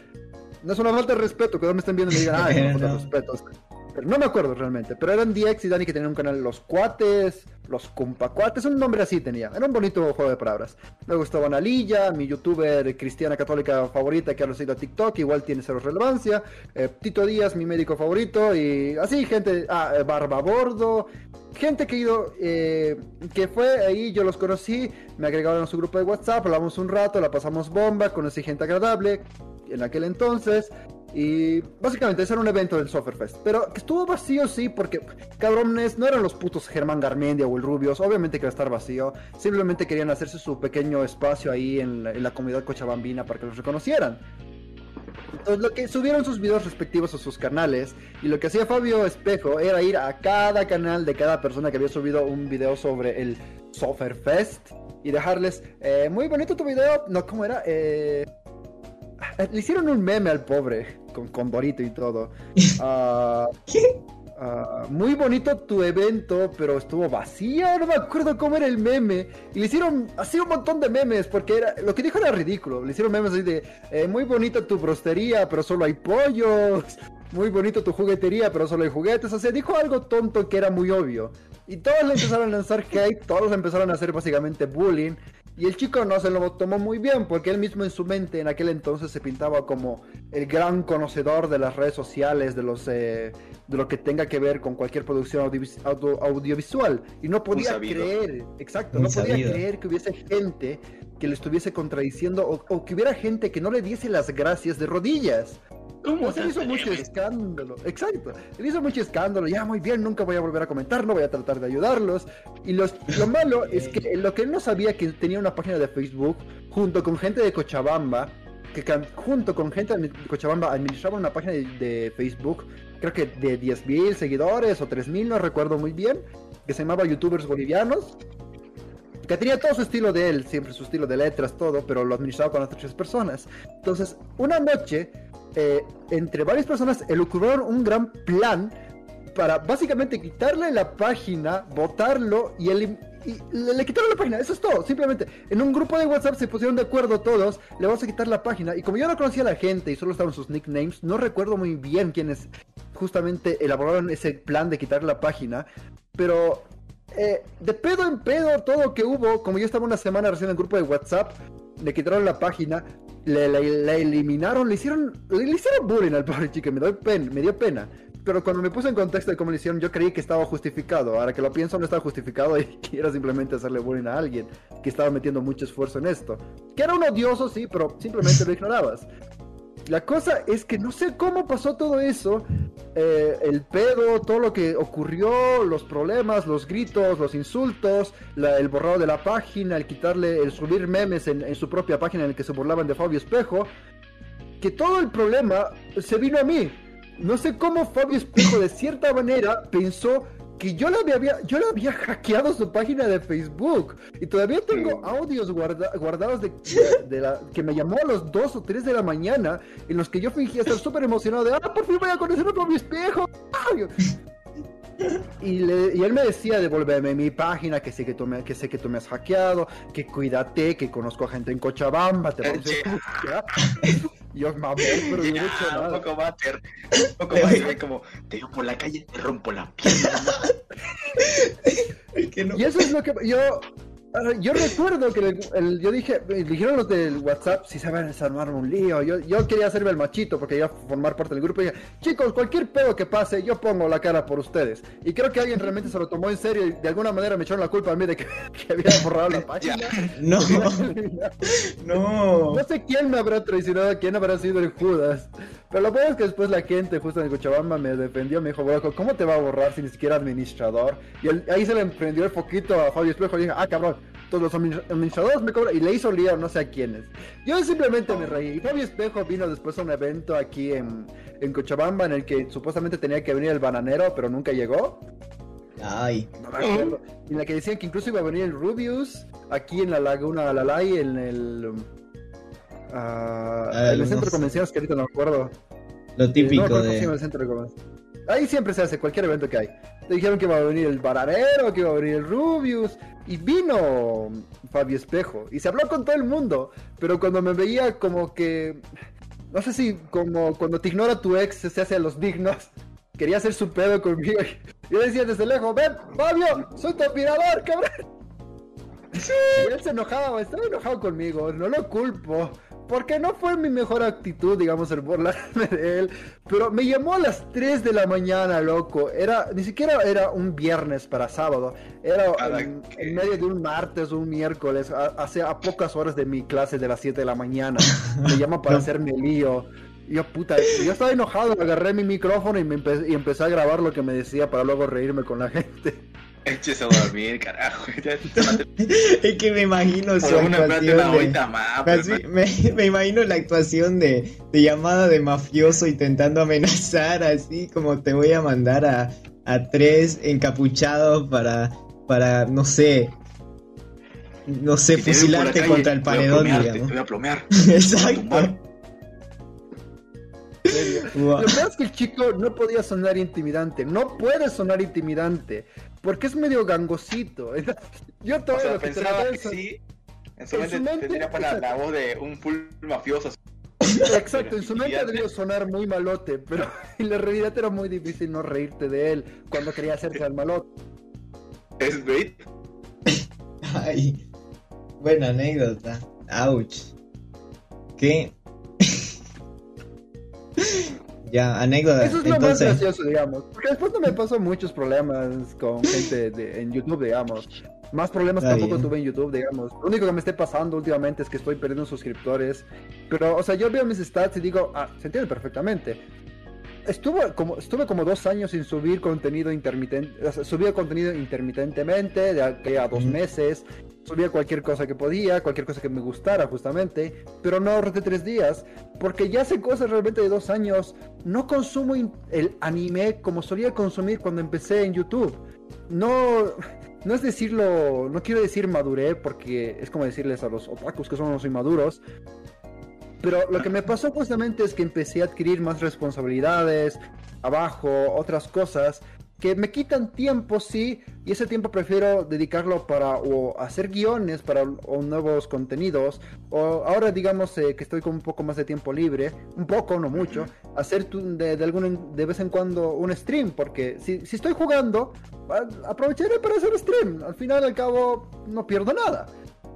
[SPEAKER 3] No es una falta de respeto que no me estén viendo y me digan, ay, no, falta de respeto no me acuerdo realmente, pero eran DX y Dani que tenían un canal Los Cuates, Los Cuates, un nombre así tenía. Era un bonito juego de palabras. Luego estaba Analilla, mi youtuber cristiana católica favorita que ha seguido a TikTok, igual tiene cero relevancia. Eh, Tito Díaz, mi médico favorito, y así, gente, ah, eh, Barba Bordo, gente que ido, eh, que fue ahí, yo los conocí, me agregaron a su grupo de WhatsApp, hablamos un rato, la pasamos bomba, conocí gente agradable en aquel entonces. Y básicamente ese era un evento del Software Fest. Pero que estuvo vacío, sí, porque cabrones no eran los putos Germán Garmendia o el Rubios. Obviamente que iba estar vacío. Simplemente querían hacerse su pequeño espacio ahí en la, comunidad cochabambina para que los reconocieran. Entonces lo que subieron sus videos respectivos a sus canales y lo que hacía Fabio Espejo era ir a cada canal de cada persona que había subido un video sobre el Software Fest y dejarles eh, muy bonito tu video, no, ¿cómo era? Eh, le hicieron un meme al pobre, con, con Dorito y todo. ¿Qué? Ah, muy bonito tu evento, pero estuvo vacío, no me acuerdo cómo era el meme. Y le hicieron así un montón de memes, porque era, lo que dijo era ridículo. Le hicieron memes así de, eh, muy bonita tu brostería, pero solo hay pollos. Muy bonito tu juguetería, pero solo hay juguetes. O sea, dijo algo tonto que era muy obvio. Y todos le empezaron a lanzar hate, todos empezaron a hacer básicamente bullying. Y el chico no se lo tomó muy bien porque él mismo en su mente en aquel entonces se pintaba como el gran conocedor de las redes sociales, de los eh, de lo que tenga que ver con cualquier producción audiovisual. Y no podía creer, exacto, no podía creer que hubiese gente que le estuviese contradiciendo o que hubiera gente que no le diese las gracias de rodillas. ¿Cómo? Se hizo mucho escándalo. Exacto. Él hizo mucho escándalo. Ya, muy bien, nunca voy a volver a comentar, no voy a tratar de ayudarlos. Y los, lo malo es que lo que él no sabía que tenía una página de Facebook junto con gente de Cochabamba, que junto con gente de Cochabamba administraba una página de, Facebook, creo que de 10.000 seguidores o 3.000, no recuerdo muy bien, que se llamaba YouTubers Bolivianos que tenía todo su estilo de él, siempre su estilo de letras, todo, pero lo administraba con otras tres personas. Entonces, una noche eh, entre varias personas elucubraron un gran plan para básicamente quitarle la página, votarlo y, le, quitaron la página. Eso es todo. Simplemente en un grupo de WhatsApp se pusieron de acuerdo todos. Le vamos a quitar la página. Y como yo no conocía a la gente y solo estaban sus nicknames, no recuerdo muy bien quiénes justamente elaboraron ese plan de quitar la página. Pero eh, de pedo en pedo, todo que hubo, como yo estaba una semana recién en el grupo de WhatsApp, le quitaron la página, le, eliminaron, le hicieron, le, hicieron bullying al pobre chico, me, me dio pena. Pero cuando me puse en contexto de cómo le hicieron, yo creí que estaba justificado. Ahora que lo pienso, no estaba justificado y quiero simplemente hacerle bullying a alguien que estaba metiendo mucho esfuerzo en esto. Que era un odioso, sí, pero simplemente lo ignorabas. La cosa es que no sé cómo pasó todo eso, eh, el pedo, todo lo que ocurrió, los problemas, los gritos, los insultos, el borrado de la página, el quitarle, el subir memes en, su propia página en el que se burlaban de Fabio Espejo, que todo el problema se vino a mí. No sé cómo Fabio Espejo de cierta manera pensó que yo le había, yo le había hackeado su página de Facebook. Y todavía tengo audios guardados de, la, que me llamó a las 2 o 3 de la mañana en los que yo fingía estar súper emocionado de, ah, por fin voy a conocer otro mi espejo. Y, y, él me decía devolverme mi página, que sé que, tú me, que sé que tú me has hackeado, que cuídate, que conozco a gente en Cochabamba, te vamos a Yo mamé, pero no he hecho nada.
[SPEAKER 4] Un poco más, un poco más, como, te digo por la calle, te rompo la pierna.
[SPEAKER 3] Y eso es lo que yo yo recuerdo que el, yo dije, dijeron los del WhatsApp si saben desarmar un lío. Yo, yo quería hacerme el machito porque iba a formar parte del grupo y dije, chicos, cualquier pedo que pase, yo pongo la cara por ustedes. Y creo que alguien realmente se lo tomó en serio y de alguna manera me echaron la culpa a mí de que, había borrado la página.
[SPEAKER 2] no, no.
[SPEAKER 3] No sé quién me habrá traicionado, quién habrá sido el Judas. Pero lo peor es que después la gente justo en Cochabamba me defendió, me dijo, bueno, ¿cómo te va a borrar si ni siquiera administrador? Y ahí se le emprendió el foquito a Fabio Espejo y dije, ah, cabrón, todos los administradores me cobran y le hizo lío no sé a quiénes. Yo simplemente me reí. Y Fabio Espejo vino después a un evento aquí en, en Cochabamba en el que supuestamente tenía que venir el bananero, pero nunca llegó.
[SPEAKER 2] Ay.
[SPEAKER 3] No me acuerdo. En la que decían que incluso iba a venir el Rubius aquí en la Laguna Lalay, en el. Ah, en el
[SPEAKER 2] no
[SPEAKER 3] centro de
[SPEAKER 2] sé.
[SPEAKER 3] convenciones, que ahorita no me acuerdo.
[SPEAKER 2] Lo
[SPEAKER 3] Eh, no
[SPEAKER 2] típico
[SPEAKER 3] se
[SPEAKER 2] de...
[SPEAKER 3] el centro de convenciones. Ahí siempre se hace cualquier evento que hay. Te dijeron que iba a venir el Baranero, que iba a venir el Rubius. Y vino Fabio Espejo. Y se habló con todo el mundo. Pero cuando me veía como que. No sé si como cuando te ignora tu ex se hace a los dignos. Quería hacer su pedo conmigo. Y yo decía desde lejos, ven, Fabio, soy tu admirador, cabrón. Y él se enojaba, estaba enojado conmigo, no lo culpo. Porque no fue mi mejor actitud, digamos, el burlarme de él. Pero me llamó a las 3 de la mañana, loco. Era, ni siquiera era un viernes para sábado. Era en, medio de un martes o un miércoles, a- hace a pocas horas de mi clase de las 7 de la mañana. Me llama para hacerme lío. Yo, puta, yo estaba enojado, agarré mi micrófono y, me empe- y empecé a grabar lo que me decía para luego reírme con la gente.
[SPEAKER 6] Échese a dormir, carajo.
[SPEAKER 2] Es que me imagino su
[SPEAKER 6] una
[SPEAKER 2] actuación de-
[SPEAKER 6] más. pues,
[SPEAKER 2] Así, me, me imagino la actuación de, de llamada de mafioso intentando amenazar, así como te voy a mandar a, a tres encapuchados para, para, no sé, no sé, fusilarte contra el paredón, digamos.
[SPEAKER 6] Te voy a plomear.
[SPEAKER 2] Exacto.
[SPEAKER 3] Lo peor es que el chico no podía sonar intimidante. No puede sonar intimidante. Porque es medio gangosito. Yo todo
[SPEAKER 6] O sea,
[SPEAKER 3] lo que
[SPEAKER 6] pensaba que
[SPEAKER 3] de son-
[SPEAKER 6] sí. En su
[SPEAKER 3] en
[SPEAKER 6] mente
[SPEAKER 3] su mente,
[SPEAKER 6] tendría para la voz de un full mafioso.
[SPEAKER 3] Exacto, en su mente debió sonar muy malote. Pero en la realidad era muy difícil no reírte de él cuando quería hacerse al malote.
[SPEAKER 6] Es great.
[SPEAKER 2] Ay, buena anécdota. Ouch. ¿Qué? Ya, anécdota.
[SPEAKER 3] Eso es lo más
[SPEAKER 2] Entonces,
[SPEAKER 3] gracioso, digamos. Porque después no me pasó muchos problemas con gente de- en YouTube, digamos. Más problemas
[SPEAKER 2] Está
[SPEAKER 3] tampoco
[SPEAKER 2] bien.
[SPEAKER 3] tuve en YouTube, digamos. Lo único que me esté pasando últimamente es que estoy perdiendo suscriptores. Pero, o sea, yo veo mis stats y digo, ah, se entiende perfectamente. Estuve como, estuve como dos años sin subir contenido intermitente. O sea, subía contenido intermitentemente, de aquí a dos
[SPEAKER 2] Ujú.
[SPEAKER 3] meses. Subía cualquier cosa que podía, cualquier cosa que me gustara, justamente. Pero no de tres días. Porque ya hace cosas realmente de dos años. No consumo el anime como solía consumir cuando empecé en YouTube. No, no es decirlo, no quiero decir maduré porque es como decirles a los otakus que son unos inmaduros. Pero lo que me pasó justamente es que empecé a adquirir más responsabilidades, abajo, otras cosas que me quitan tiempo, sí, y ese tiempo prefiero dedicarlo para o hacer guiones, para o nuevos contenidos, o ahora digamos eh, que estoy con un poco más de tiempo libre, un poco, no mucho, hacer tu- de, de, algún, de vez en cuando un stream, porque si, si estoy jugando, aprovecharé para hacer stream, al final al cabo no pierdo nada.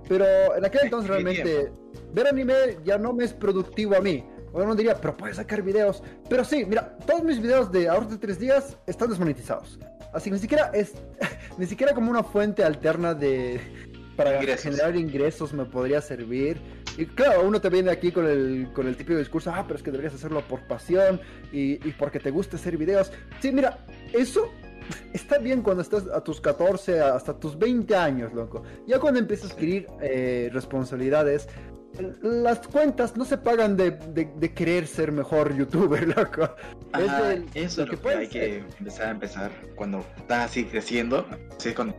[SPEAKER 3] Pero en aquel entonces realmente ver anime ya no me es productivo a mí. Uno diría, pero puedes sacar videos. Pero sí, mira, todos mis videos de ahorros de tres días están desmonetizados. Así que ni siquiera es, ni siquiera como una fuente alterna de para
[SPEAKER 6] Ingresos.
[SPEAKER 3] generar ingresos me podría servir. Y claro, uno te viene aquí con el, con el típico discurso, ah, pero es que deberías hacerlo por pasión y, y porque te gusta hacer videos. Sí, mira, eso está bien cuando estás a tus 14, hasta tus 20 años, loco. Ya cuando empiezas a adquirir eh, responsabilidades, las cuentas no se pagan de, de- de querer ser mejor youtuber, loco. Es
[SPEAKER 6] eso es lo que
[SPEAKER 3] puedes
[SPEAKER 6] hay que empezar a empezar cuando estás así creciendo. Así es cuando...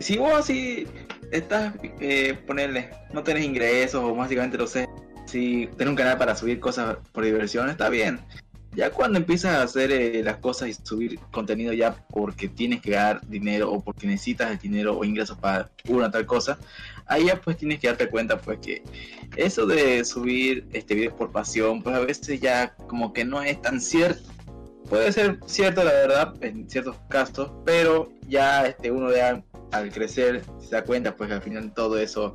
[SPEAKER 6] Si vos así estás, eh, ponerle, no tenés ingresos o básicamente lo sé, si tenés un canal para subir cosas por diversión, está bien. Ya cuando empiezas a hacer eh, las cosas y subir contenido ya porque tienes que ganar dinero o porque necesitas el dinero o ingresos para una tal cosa, ahí ya pues tienes que darte cuenta pues que eso de subir este videos por pasión, pues a veces ya como que no es tan cierto. Puede ser cierto la verdad en ciertos casos, pero ya este uno ya al crecer se da cuenta pues que al final todo eso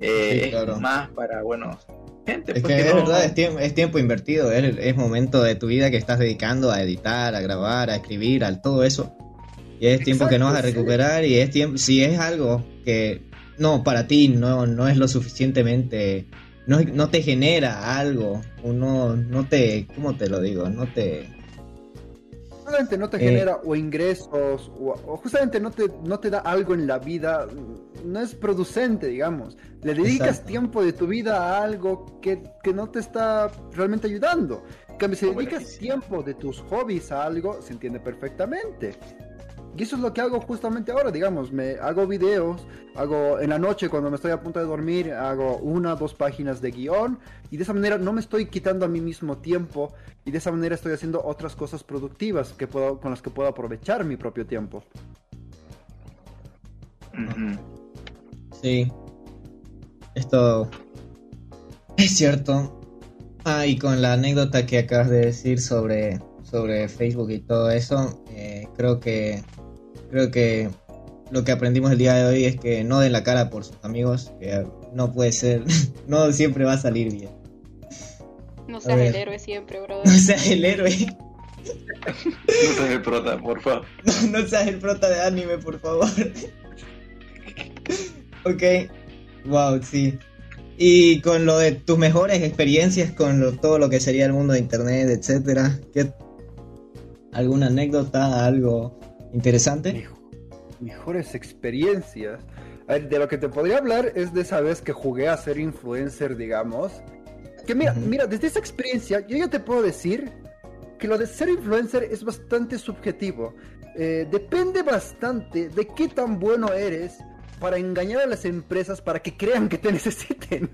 [SPEAKER 6] eh,
[SPEAKER 2] Sí, claro.
[SPEAKER 6] es más para bueno gente
[SPEAKER 2] Es
[SPEAKER 6] pues,
[SPEAKER 2] que
[SPEAKER 6] que
[SPEAKER 2] es
[SPEAKER 6] no-
[SPEAKER 2] verdad, es tiempo, es tiempo invertido, es, es momento de tu vida que estás dedicando a editar, a grabar, a escribir, a todo eso. Y es tiempo que no vas a
[SPEAKER 3] sí.
[SPEAKER 2] recuperar y es tiempo, si es algo que no para ti no, no es lo suficientemente no, no te genera algo, o no, no te, ¿cómo te lo digo? No te...
[SPEAKER 3] Justamente no te
[SPEAKER 2] Eh.
[SPEAKER 3] genera o ingresos, o, o justamente no te, no te da algo en la vida, no es producente, digamos. Le dedicas
[SPEAKER 2] Exacto.
[SPEAKER 3] tiempo de tu vida a algo que, que no te está realmente ayudando. En cambio, si dedicas tiempo de tus hobbies a algo, se entiende perfectamente. Y eso es lo que hago justamente ahora, digamos, me hago videos, hago en la noche cuando me estoy a punto de dormir, hago una, dos páginas de guion y de esa manera no me estoy quitando a mí mismo tiempo y de esa manera estoy haciendo otras cosas productivas que puedo, con las que puedo aprovechar mi propio tiempo.
[SPEAKER 2] Sí. Esto es cierto. Ah, y con la anécdota que acabas de decir sobre, sobre Facebook y todo eso, eh, creo que creo que lo que aprendimos el día de hoy es que no den la cara por sus amigos, que no puede ser, no siempre va a salir bien.
[SPEAKER 5] No seas el héroe siempre, brother.
[SPEAKER 2] No seas el héroe,
[SPEAKER 6] No seas el prota, por favor.
[SPEAKER 2] no seas el prota de anime, por favor. ok, wow, sí. Y con lo de tus mejores experiencias con lo- todo lo que sería el mundo de internet, etcétera, ¿qué alguna anécdota, algo interesante?
[SPEAKER 3] Mejo- Mejores experiencias. A ver, de lo que te podría hablar es de esa vez que jugué a ser influencer, digamos. Que mira, mira, desde esa experiencia yo ya te puedo decir que lo de ser influencer es bastante subjetivo. Eh, depende bastante de qué tan bueno eres para engañar a las empresas para que crean que te necesiten.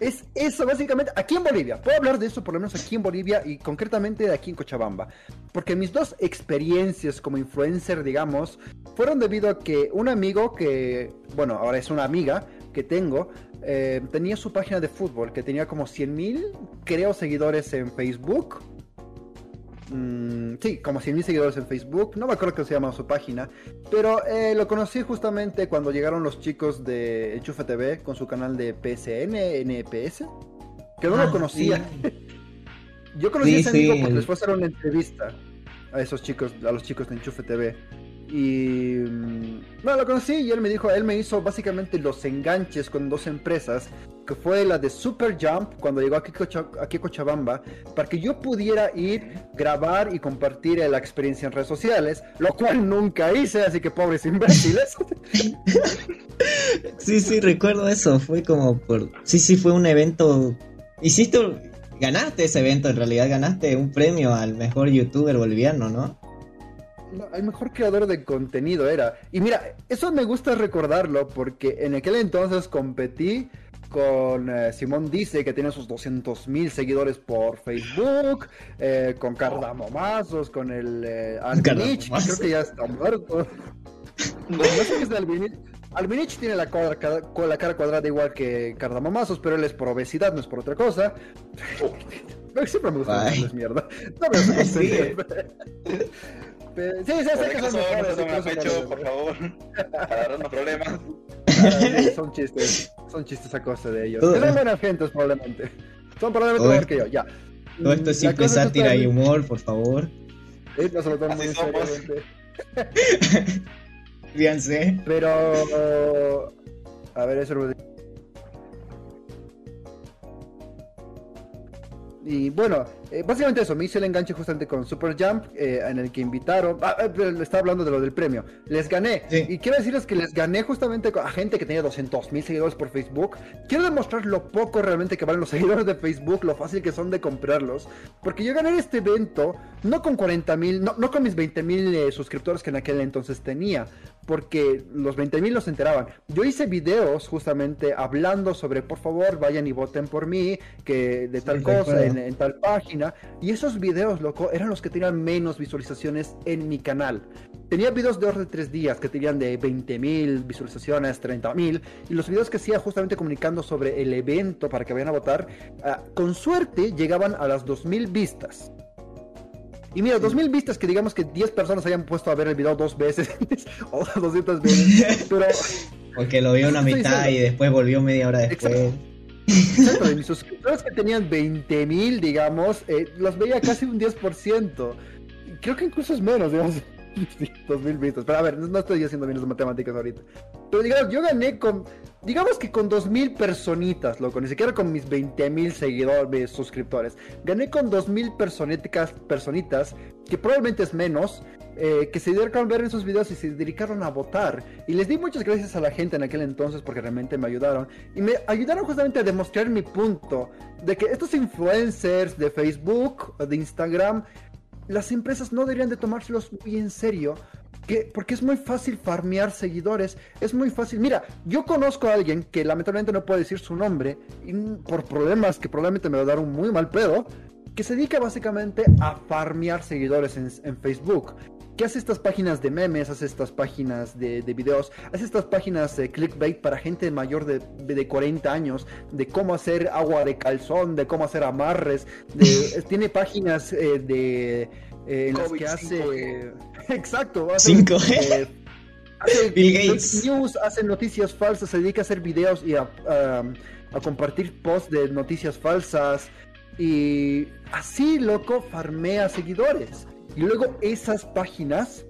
[SPEAKER 3] Es eso, básicamente, aquí en Bolivia. Puedo hablar de eso por lo menos aquí en Bolivia y concretamente de aquí en Cochabamba. Porque mis dos experiencias como influencer, digamos, fueron debido a que un amigo que, bueno, ahora es una amiga que tengo, eh, tenía su página de fútbol que tenía como 100.000, creo, seguidores en Facebook. Mm, sí, como 100.000 seguidores en Facebook. No me acuerdo cómo se llama su página. Pero eh, lo conocí justamente cuando llegaron los chicos de Enchufe TV con su canal de PSN, NPS. Que no
[SPEAKER 2] Ah,
[SPEAKER 3] lo conocía.
[SPEAKER 2] sí.
[SPEAKER 3] Yo conocí
[SPEAKER 2] Sí,
[SPEAKER 3] a ese
[SPEAKER 2] sí,
[SPEAKER 3] amigo porque
[SPEAKER 2] el-
[SPEAKER 3] les fue a hacer una entrevista a esos chicos, a los chicos de Enchufe TV. Y mm, no, lo conocí y él me dijo, él me hizo básicamente los enganches con dos empresas, que fue la de Super Jump cuando llegó aquí, aquí a Cochabamba, para que yo pudiera ir, grabar y compartir la experiencia en redes sociales, lo cual nunca hice, así que pobres imbéciles.
[SPEAKER 2] Sí, sí, recuerdo eso. Fue como por. Sí, sí, fue un evento. Hiciste. Ganaste ese evento, en realidad ganaste un premio al mejor youtuber boliviano, ¿no?
[SPEAKER 3] No, el mejor creador de contenido era. Y mira, eso me gusta recordarlo porque en aquel entonces competí con eh, Simón Dice, que tiene sus 200 mil seguidores por Facebook, eh, con Cardamomazos, con el eh, Albinich, que creo que ya está muerto. No sé qué es de Albinich. Albinich tiene la, con cara cuadrada igual que Cardamomazos, pero él es por obesidad, no es por otra cosa. Pero siempre me gusta
[SPEAKER 2] Ay.
[SPEAKER 3] decirles mierda. No me gusta
[SPEAKER 2] Sí.
[SPEAKER 3] Sí, sí, sé que
[SPEAKER 6] eso
[SPEAKER 3] son mejores,
[SPEAKER 6] no se a pecho,
[SPEAKER 3] por-
[SPEAKER 6] por favor. Para darnos problemas.
[SPEAKER 3] Sí, son chistes, son chistes a costa de ellos. Son buenas gentes probablemente. Son probablemente mejor que yo, ya.
[SPEAKER 2] Todo esto es
[SPEAKER 3] La
[SPEAKER 2] simple sátira y humor, por favor.
[SPEAKER 3] Sí, no se lo toman muy gente.
[SPEAKER 2] Fíjense.
[SPEAKER 3] Pero... A ver, eso lo... Y bueno, eh, básicamente eso, me hice el enganche justamente con Super Jump, eh, en el que invitaron, ah, eh, estaba hablando de lo del premio, les gané,
[SPEAKER 2] Sí.
[SPEAKER 3] y quiero decirles que les gané justamente a gente que tenía 200 mil seguidores por Facebook, quiero demostrar lo poco realmente que valen los seguidores de Facebook, lo fácil que son de comprarlos, porque yo gané este evento no con 40 mil, no, no con mis 20 mil suscriptores que en aquel entonces tenía, porque los 20 mil los enteraban. Yo hice videos justamente hablando sobre, por favor, vayan y voten por mí, que de
[SPEAKER 2] Sí,
[SPEAKER 3] tal cosa, en tal página. Y esos videos, loco, eran los que tenían menos visualizaciones en mi canal. Tenía videos de orden de tres días que tenían de 20 mil visualizaciones, 30 mil. Y los videos que hacía justamente comunicando sobre el evento para que vayan a votar, ah, con suerte llegaban a las 2000 vistas. Y mira, 2000 vistas que digamos que 10 personas hayan puesto a ver el video dos veces o 200 veces. Pero,
[SPEAKER 2] Porque lo vio una mitad
[SPEAKER 3] diciendo.
[SPEAKER 2] y después volvió media hora después.
[SPEAKER 3] Exacto. Exacto, de mis suscriptores que tenían 20 mil, digamos, eh, los veía casi un 10%. Creo que incluso es menos, digamos. 2000 vistas. Pero a ver, no, estoy haciendo bien las matemáticas ahorita. Pero digamos, yo gané con, digamos que con 2000 personitas, loco, ni siquiera con mis 20.000 seguidores, suscriptores. Gané con 2000 personitas, personitas, que probablemente es menos, eh, que se dedicaron a ver esos videos y se dedicaron a votar. Y les di muchas gracias a la gente en aquel entonces porque realmente me ayudaron. Y me ayudaron justamente a demostrar mi punto de que estos influencers de Facebook, de Instagram, las empresas no deberían de tomárselos muy en serio. Que, porque es muy fácil farmear seguidores, es muy fácil. Mira, yo conozco a alguien que lamentablemente no puedo decir su nombre, por problemas que probablemente me va a dar un muy mal pedo, que se dedica básicamente a farmear seguidores en Facebook que hace estas páginas de memes, hace estas páginas de, videos, hace estas páginas de clickbait para gente mayor de, de 40 años, de cómo hacer agua de calzón, de cómo hacer amarres, tiene páginas eh, de eh, en las que hace... exacto, hace,
[SPEAKER 2] 5
[SPEAKER 3] eh, Bill Gates. News, hace noticias falsas, se dedica a hacer videos y a, a compartir posts de noticias falsas. Y así, loco, farmea seguidores. Y luego esas páginas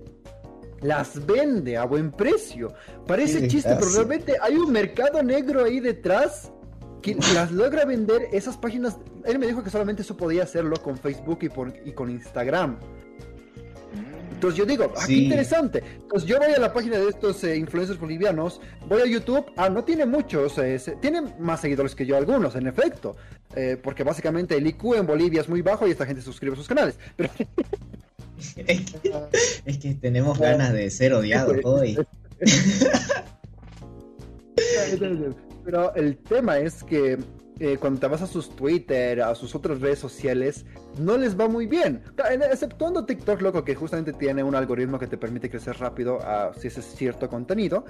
[SPEAKER 3] las vende a buen precio. Parece chiste, pero realmente hay un mercado negro ahí detrás que las logra vender esas páginas. Él me dijo que solamente eso podía hacerlo con Facebook y, con Instagram. Entonces yo digo, ah, qué interesante. Entonces yo voy a la página de estos eh, influencers bolivianos, voy a YouTube, ah, no tiene muchos, eh, tiene más seguidores que yo algunos, en efecto, eh, porque básicamente el IQ en Bolivia es muy bajo y esta gente suscribe a sus canales. Pero
[SPEAKER 2] es, que, tenemos ganas de ser odiados hoy.
[SPEAKER 3] Pero el tema es que eh, cuando te vas a sus Twitter, a sus otras redes sociales, no les va muy bien. Exceptuando TikTok, loco, que justamente tiene un algoritmo que te permite crecer rápido a, si ese es cierto contenido.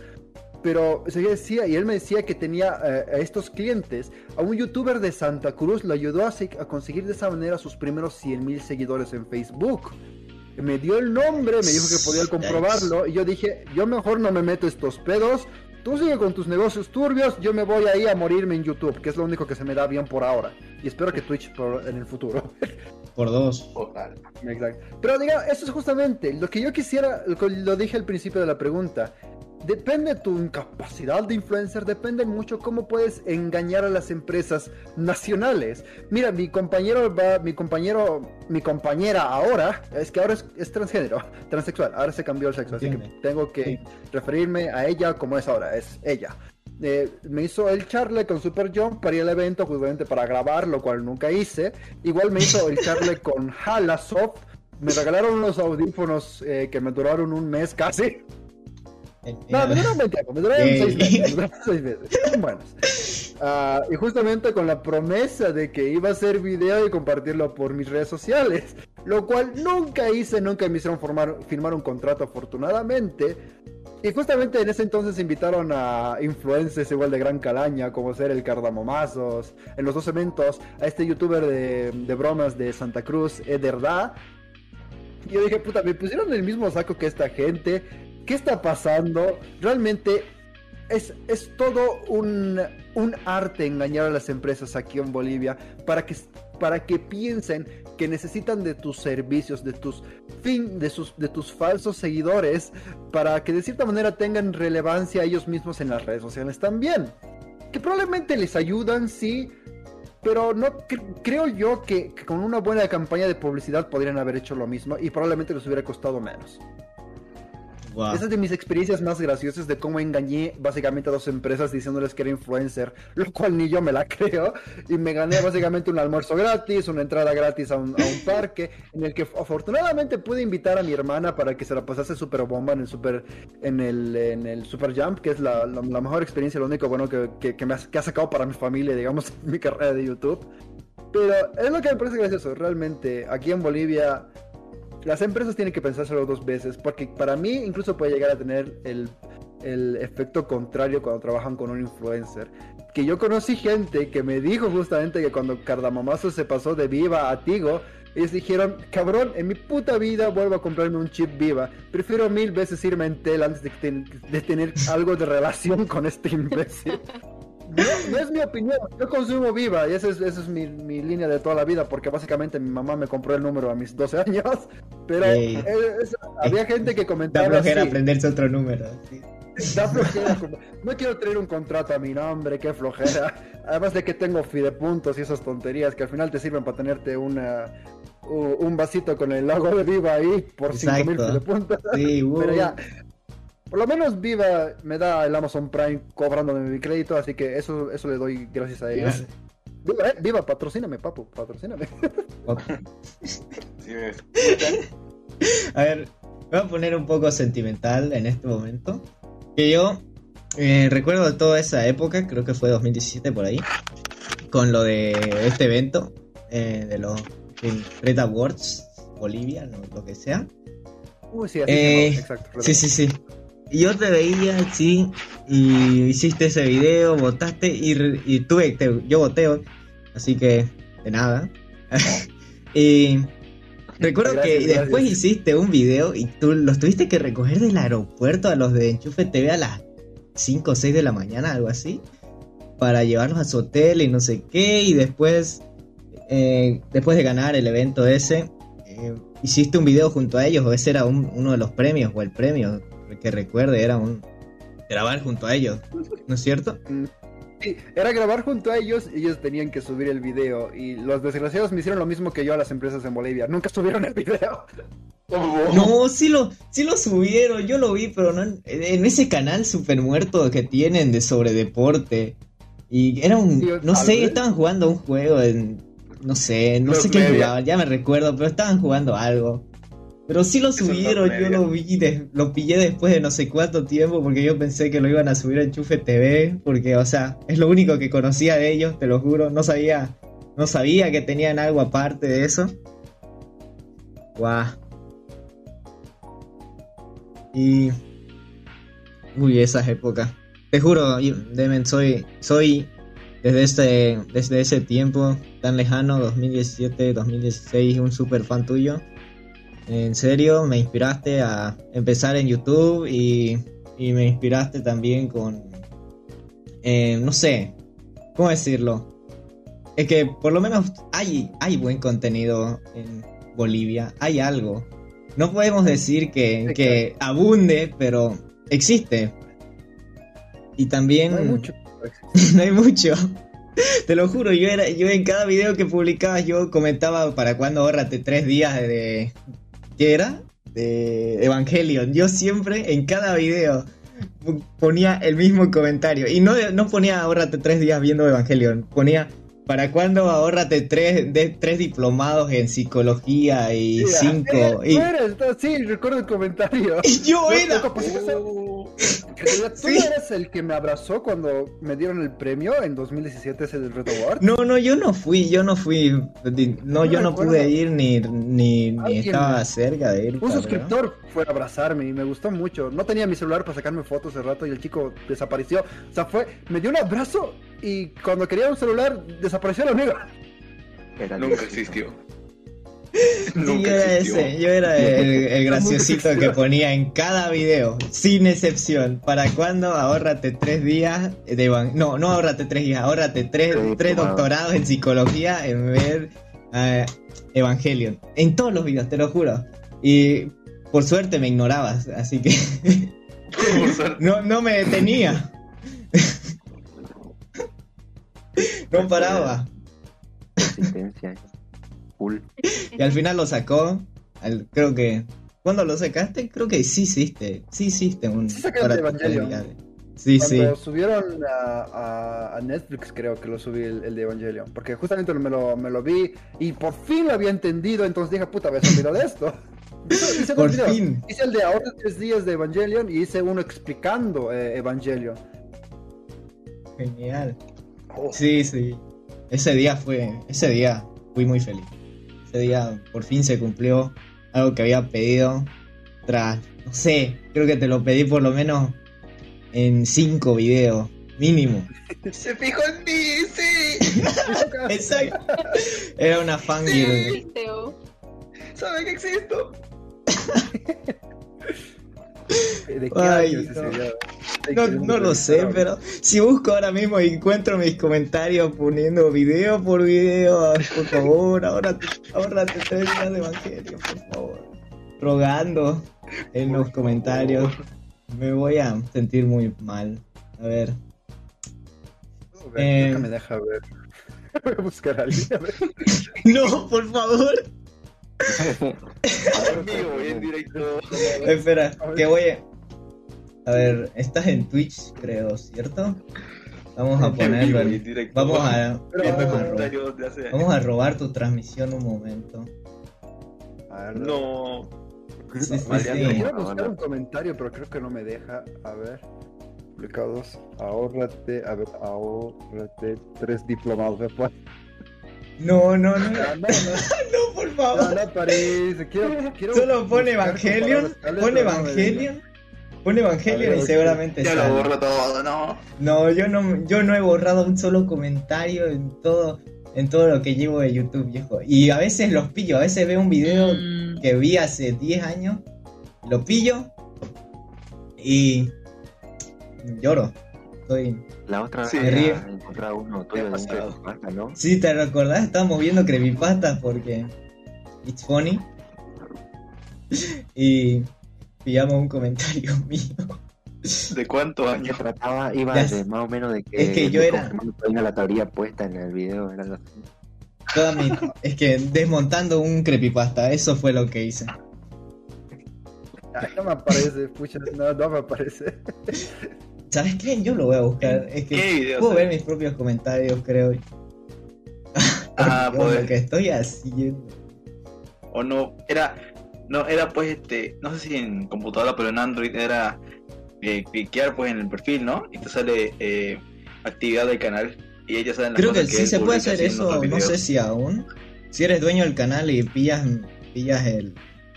[SPEAKER 3] Pero se decía, y él me decía que tenía eh, a estos clientes, a un youtuber de Santa Cruz, lo ayudó a, a conseguir de esa manera sus primeros 100 mil seguidores en Facebook me dio el nombre, me dijo que podía comprobarlo y yo dije, yo mejor no me meto estos pedos, tú sigue con tus negocios turbios, yo me voy ahí a morirme en YouTube, que es lo único que se me da bien por ahora. Y espero que Twitch en el futuro.
[SPEAKER 2] Por dos.
[SPEAKER 3] Exacto. Pero diga, eso es justamente lo que yo quisiera, lo dije al principio de la pregunta depende de tu capacidad de influencer, depende mucho cómo puedes engañar a las empresas nacionales. Mira, mi compañero va, mi compañero, mi compañera ahora, es que ahora es, transgénero, transexual, ahora se cambió el sexo, así que tengo que referirme a ella como es ahora, es ella. Eh, me hizo el charle con Super John para ir al evento, justamente para grabar, lo cual nunca hice. Igual me hizo el charle con Halasoft. Me regalaron unos audífonos eh, que me duraron un mes casi. No, me duraron 20 años, me duraron 6 meses, me seis meses, son buenos. Uh, y justamente con la promesa de que iba a hacer video y compartirlo por mis redes sociales, lo cual nunca hice, nunca me hicieron formar, firmar un contrato afortunadamente. Y justamente en ese entonces invitaron a influencers igual de gran calaña, como ser el Cardamomazos, en los dos eventos, a este youtuber de, de bromas de Santa Cruz, Ederda. Y yo dije, puta, me pusieron el mismo saco que esta gente ¿Qué está pasando? Realmente es, es todo un, arte engañar a las empresas aquí en Bolivia para que, para que piensen que necesitan de tus servicios, de tus fin, de sus de tus falsos seguidores, para que de cierta manera tengan relevancia ellos mismos en las redes sociales también. Que probablemente les ayudan, sí, pero no creo yo que, con una buena campaña de publicidad podrían haber hecho lo mismo y probablemente les hubiera costado menos. Esa es de mis experiencias más graciosas de cómo engañé básicamente a dos empresas diciéndoles que era influencer, lo cual ni yo me la creo. Y me gané básicamente un almuerzo gratis, una entrada gratis a un, parque, en el que afortunadamente pude invitar a mi hermana para que se la pasase super bomba en el super, en el, en el super jump, que es la, mejor experiencia, lo único bueno que, que, me ha, que ha sacado para mi familia, digamos, mi carrera de YouTube. Pero es lo que me parece gracioso, realmente. Aquí en Bolivia las empresas tienen que pensárselo dos veces, porque para mí incluso puede llegar a tener el, efecto contrario cuando trabajan con un influencer. Que yo conocí gente que me dijo justamente que cuando Cardamamazo se pasó de Viva a Tigo, ellos dijeron, cabrón, en mi puta vida vuelvo a comprarme un chip Viva. Prefiero mil veces irme en tel antes de, de tener algo de relación con este imbécil. No, no es mi opinión, yo consumo Viva y esa es, esa es mi, mi línea de toda la vida porque básicamente mi mamá me compró el número a mis 12 años, pero es- había gente que
[SPEAKER 2] Da
[SPEAKER 3] comentaba
[SPEAKER 2] flojera
[SPEAKER 3] así,
[SPEAKER 2] aprenderse otro número. sí.
[SPEAKER 3] da flojera, no quiero tener un contrato a mi nombre, qué flojera, además de que tengo fidepuntos y esas tonterías que al final te sirven para tenerte una un vasito con el logo de Viva ahí por 5000
[SPEAKER 2] Exacto.
[SPEAKER 3] fidepuntos.
[SPEAKER 2] Sí, uh.
[SPEAKER 3] Pero ya, por lo menos Viva me da el Amazon Prime cobrándome mi crédito, así que eso, eso le doy gracias a ellos. Viva, eh, Viva, patrocíname, papu, patrocíname.
[SPEAKER 6] Sí, ves.
[SPEAKER 2] A ver, me voy a poner un poco sentimental en este momento. Que yo eh, recuerdo toda esa época, creo que fue 2017 por ahí, con lo de este evento eh, de los Red Awards Bolivia, no, lo que sea.
[SPEAKER 3] Uy, sí, así
[SPEAKER 2] Eh,
[SPEAKER 3] exacto.
[SPEAKER 2] Sí, sí, sí. Y yo te veía, sí, y hiciste ese video, votaste, y, y tuve, te- yo voteo, así que de nada. y recuerdo
[SPEAKER 3] Gracias,
[SPEAKER 2] que después hiciste un video y tú los tuviste que recoger del aeropuerto a los de Enchufe TV a las 5 o 6 de la mañana, algo así, para llevarlos a su hotel y no sé qué, y después, eh, después de ganar el evento ese, eh, hiciste un video junto a ellos, o ese era un- uno de los premios, o el premio que recuerde, era un grabar junto a ellos, ¿no es cierto?
[SPEAKER 3] Sí, era grabar junto a ellos y ellos tenían que subir el video. Y los desgraciados me hicieron lo mismo que yo a las empresas en Bolivia. Nunca subieron el video.
[SPEAKER 2] No, sí lo, sí lo subieron, yo lo vi, pero no en, en ese canal super muerto que tienen de sobre deporte. Y era un,
[SPEAKER 3] Sí,
[SPEAKER 2] no sé,
[SPEAKER 3] vez.
[SPEAKER 2] estaban jugando un juego en, no sé, no
[SPEAKER 6] Los
[SPEAKER 2] sé qué jugaban, ya me recuerdo, pero estaban jugando algo. Pero sí lo subieron, yo lo vi, de- lo pillé después de no sé cuánto tiempo porque yo pensé que lo iban a subir a Enchufe TV, porque, o sea, es lo único que conocía de ellos, te lo juro, no sabía, no sabía que tenían algo aparte de eso. Guau. Y. Uy, esas épocas. Te juro, Demen, soy. Soy. Desde ese, desde ese tiempo tan lejano, 2017, 2016, un super fan tuyo. En serio, me inspiraste a empezar en YouTube y, y me inspiraste también con. eh, no sé, ¿cómo decirlo? Es que por lo menos hay, hay buen contenido en Bolivia, hay algo. No podemos decir que, que abunde, pero existe. Y también
[SPEAKER 3] No hay mucho.
[SPEAKER 2] no hay mucho. Te lo juro, yo era, yo en cada video que publicabas yo comentaba para cuándo ahorrate tres días de ¿qué era? De Evangelion. Yo siempre en cada video ponía el mismo comentario y no, no ponía ahorrate tres días viendo Evangelion, ponía ¿Para cuándo ahorrate tres, de, tres diplomados en psicología y cinco?
[SPEAKER 3] eh,
[SPEAKER 2] Y,
[SPEAKER 3] eres, sí, recuerdo el comentario.
[SPEAKER 2] y yo era.
[SPEAKER 3] ¿Tú
[SPEAKER 2] Sí.
[SPEAKER 3] eres el que me abrazó cuando me dieron el premio en 2017 ese del Red Award?
[SPEAKER 2] No, no, yo no fui, yo no fui, no,
[SPEAKER 3] No
[SPEAKER 2] yo no
[SPEAKER 3] recuerdo.
[SPEAKER 2] pude ir ni, ni, ni estaba cerca de ir.
[SPEAKER 3] Un
[SPEAKER 2] cabrón.
[SPEAKER 3] suscriptor fue a abrazarme y me gustó mucho. No tenía mi celular para sacarme fotos hace rato y el chico desapareció. O sea, fue, me dio un abrazo y cuando quería un celular desapareció el amigo.
[SPEAKER 1] Era
[SPEAKER 6] Nunca existió.
[SPEAKER 2] Sí, yo era
[SPEAKER 6] existió.
[SPEAKER 2] ese, yo era el, el graciosito que ponía en cada video, sin excepción. ¿Para cuándo ahórrate tres días de evan- No, no ahórrate tres días, ahórrate tres,
[SPEAKER 1] Tres
[SPEAKER 2] doctorados en psicología en ver eh, Evangelion. En todos los videos, te lo juro. Y por suerte me ignorabas, así que
[SPEAKER 6] Por suerte.
[SPEAKER 2] no, no me detenía. no paraba.
[SPEAKER 1] Consistencia.
[SPEAKER 2] Y al final lo sacó. al- creo que. ¿Cuándo lo sacaste? Creo que sí hiciste. Sí hiciste un.
[SPEAKER 3] Sí.
[SPEAKER 2] Sí, sí.
[SPEAKER 3] Cuando subieron a, a- a Netflix, creo que lo subí el, el de Evangelion. Porque justamente me lo, me lo vi y por fin lo había entendido. Entonces dije, puta, me he olvidado de esto. Hice-
[SPEAKER 2] Por fin.
[SPEAKER 3] Hice el de ahora tres días de Evangelion y hice uno explicando eh, Evangelion.
[SPEAKER 2] Genial.
[SPEAKER 3] Oh,
[SPEAKER 2] Sí, sí. Ese día fue. Ese día fui muy feliz. Ese día por fin se cumplió algo que había pedido. Tras. No sé. Creo que te lo pedí por lo menos en cinco videos. Mínimo.
[SPEAKER 6] Se fijó en mí, sí.
[SPEAKER 2] Exacto. Era una fangirl.
[SPEAKER 5] Teo.
[SPEAKER 6] Sabe que existo.
[SPEAKER 3] ¿De qué
[SPEAKER 2] Ay,
[SPEAKER 3] año es ese
[SPEAKER 2] no. No, lo sé, pero si busco ahora mismo y encuentro mis comentarios poniendo video por video, por favor, ahora ahórrate tres días de evangelio, por favor. Rogando en los comentarios. Me voy a sentir muy mal. A ver.
[SPEAKER 3] Eh...
[SPEAKER 2] Eh.
[SPEAKER 3] me deja ver. Voy a buscar a alguien. a ver.
[SPEAKER 2] No, por favor.
[SPEAKER 6] Vivo, en directo.
[SPEAKER 2] Espera, que voy a... A ver, estás en Twitch, creo, ¿cierto? Vamos a ponerlo
[SPEAKER 6] en.
[SPEAKER 2] Vamos a... Vamos a, robar, vamos a robar tu transmisión un momento.
[SPEAKER 3] A ver,
[SPEAKER 6] No.
[SPEAKER 2] Sí, sí, sí.
[SPEAKER 3] Quiero
[SPEAKER 1] como-
[SPEAKER 3] buscar un comentario, pero creo que no me deja. A ver. Publicados. Ahórrate. A ver, ahórrate. Tres diplomados. ¿me
[SPEAKER 2] No, no, no.
[SPEAKER 3] Ah, No, no,
[SPEAKER 2] No, por favor.
[SPEAKER 3] no aparece. Quiero, quiero
[SPEAKER 2] Solo pone
[SPEAKER 3] buscar
[SPEAKER 2] Evangelion.
[SPEAKER 3] me
[SPEAKER 2] Evangelion. Pone
[SPEAKER 3] A
[SPEAKER 2] Evangelion
[SPEAKER 3] ver,
[SPEAKER 2] y seguramente
[SPEAKER 6] Ya lo borro todo, no.
[SPEAKER 2] No, yo no, yo no he borrado un solo comentario en todo, en todo lo que llevo de YouTube, viejo. Y a veces los pillo, a veces veo un video que vi hace 10 años, lo pillo y lloro. Estoy...
[SPEAKER 1] La otra vez
[SPEAKER 6] Sí.
[SPEAKER 1] había encontrado uno tuyo de un
[SPEAKER 6] pasado.
[SPEAKER 1] creepypasta, ¿no?
[SPEAKER 2] Sí, ¿te recordás? Estábamos viendo creepypastas porque it's funny. y pillamos un comentario mío.
[SPEAKER 6] ¿De cuántos
[SPEAKER 1] Se
[SPEAKER 6] años?
[SPEAKER 1] trataba, iba de más o menos de que,
[SPEAKER 2] Es que yo era-
[SPEAKER 1] tenía la teoría puesta en el video, era.
[SPEAKER 2] Toda mi... Es que desmontando un creepypasta, eso fue lo que hice.
[SPEAKER 3] Ay, no me aparece, pucha, no, no me aparece.
[SPEAKER 2] ¿Sabes qué? Yo lo voy a buscar. Es que puedo ver mis propios comentarios, creo.
[SPEAKER 6] Ah, pues.
[SPEAKER 2] lo que estoy haciendo.
[SPEAKER 6] O no, era. No, era pues este. No sé si en computadora, pero en Android era. Eh, cliquear pues en el perfil, ¿no? Y te sale eh, actividad del canal. Y ahí ya saben las
[SPEAKER 2] Creo que sí se puede hacer eso, no sé si aún. Si eres dueño del canal y pillas, pillas el,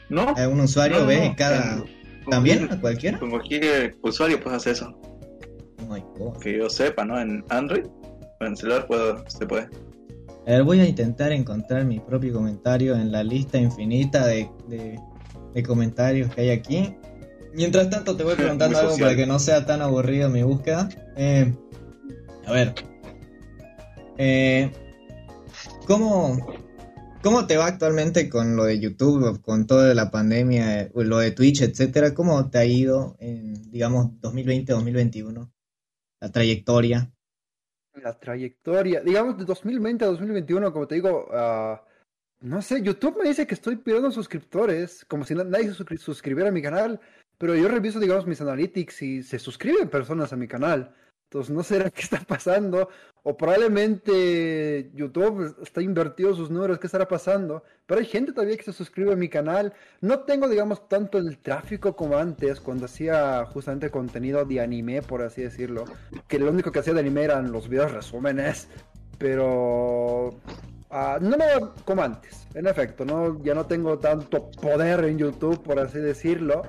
[SPEAKER 6] ¿No?
[SPEAKER 2] a un usuario,
[SPEAKER 6] No,
[SPEAKER 2] ves
[SPEAKER 6] no,
[SPEAKER 2] cada... ¿También? ¿A cualquiera?
[SPEAKER 6] Con cualquier usuario puedes hacer eso.
[SPEAKER 2] My God.
[SPEAKER 6] Que yo sepa, ¿no? En Android. o En celular puedo, se puede.
[SPEAKER 2] A ver, voy a intentar encontrar mi propio comentario en la lista infinita de, de, de comentarios que hay aquí. Mientras tanto, te voy preguntando algo
[SPEAKER 6] social.
[SPEAKER 2] para que no sea tan aburrido mi búsqueda. Eh, a ver. Eh, ¿cómo, ¿Cómo te va actualmente con lo de YouTube, con toda la pandemia, eh, lo de Twitch, etcétera? ¿Cómo te ha ido en, digamos, 2020-2021? La trayectoria.
[SPEAKER 3] La trayectoria, digamos, de 2020 a 2021, como te digo, ah, no sé, YouTube me dice que estoy pidiendo suscriptores, como si na- nadie se suscri- suscribiera a mi canal, pero yo reviso, digamos, mis analytics y se suscriben personas a mi canal. Entonces, no sé qué está pasando, o probablemente YouTube está invertido sus números, qué estará pasando, pero hay gente todavía que se suscribe a mi canal. No tengo, digamos, tanto el tráfico como antes, cuando hacía justamente contenido de anime, por así decirlo que lo único que hacía de anime eran los videos resúmenes, pero ah, no me como antes, en efecto, no, ya no tengo tanto poder en YouTube, por así decirlo,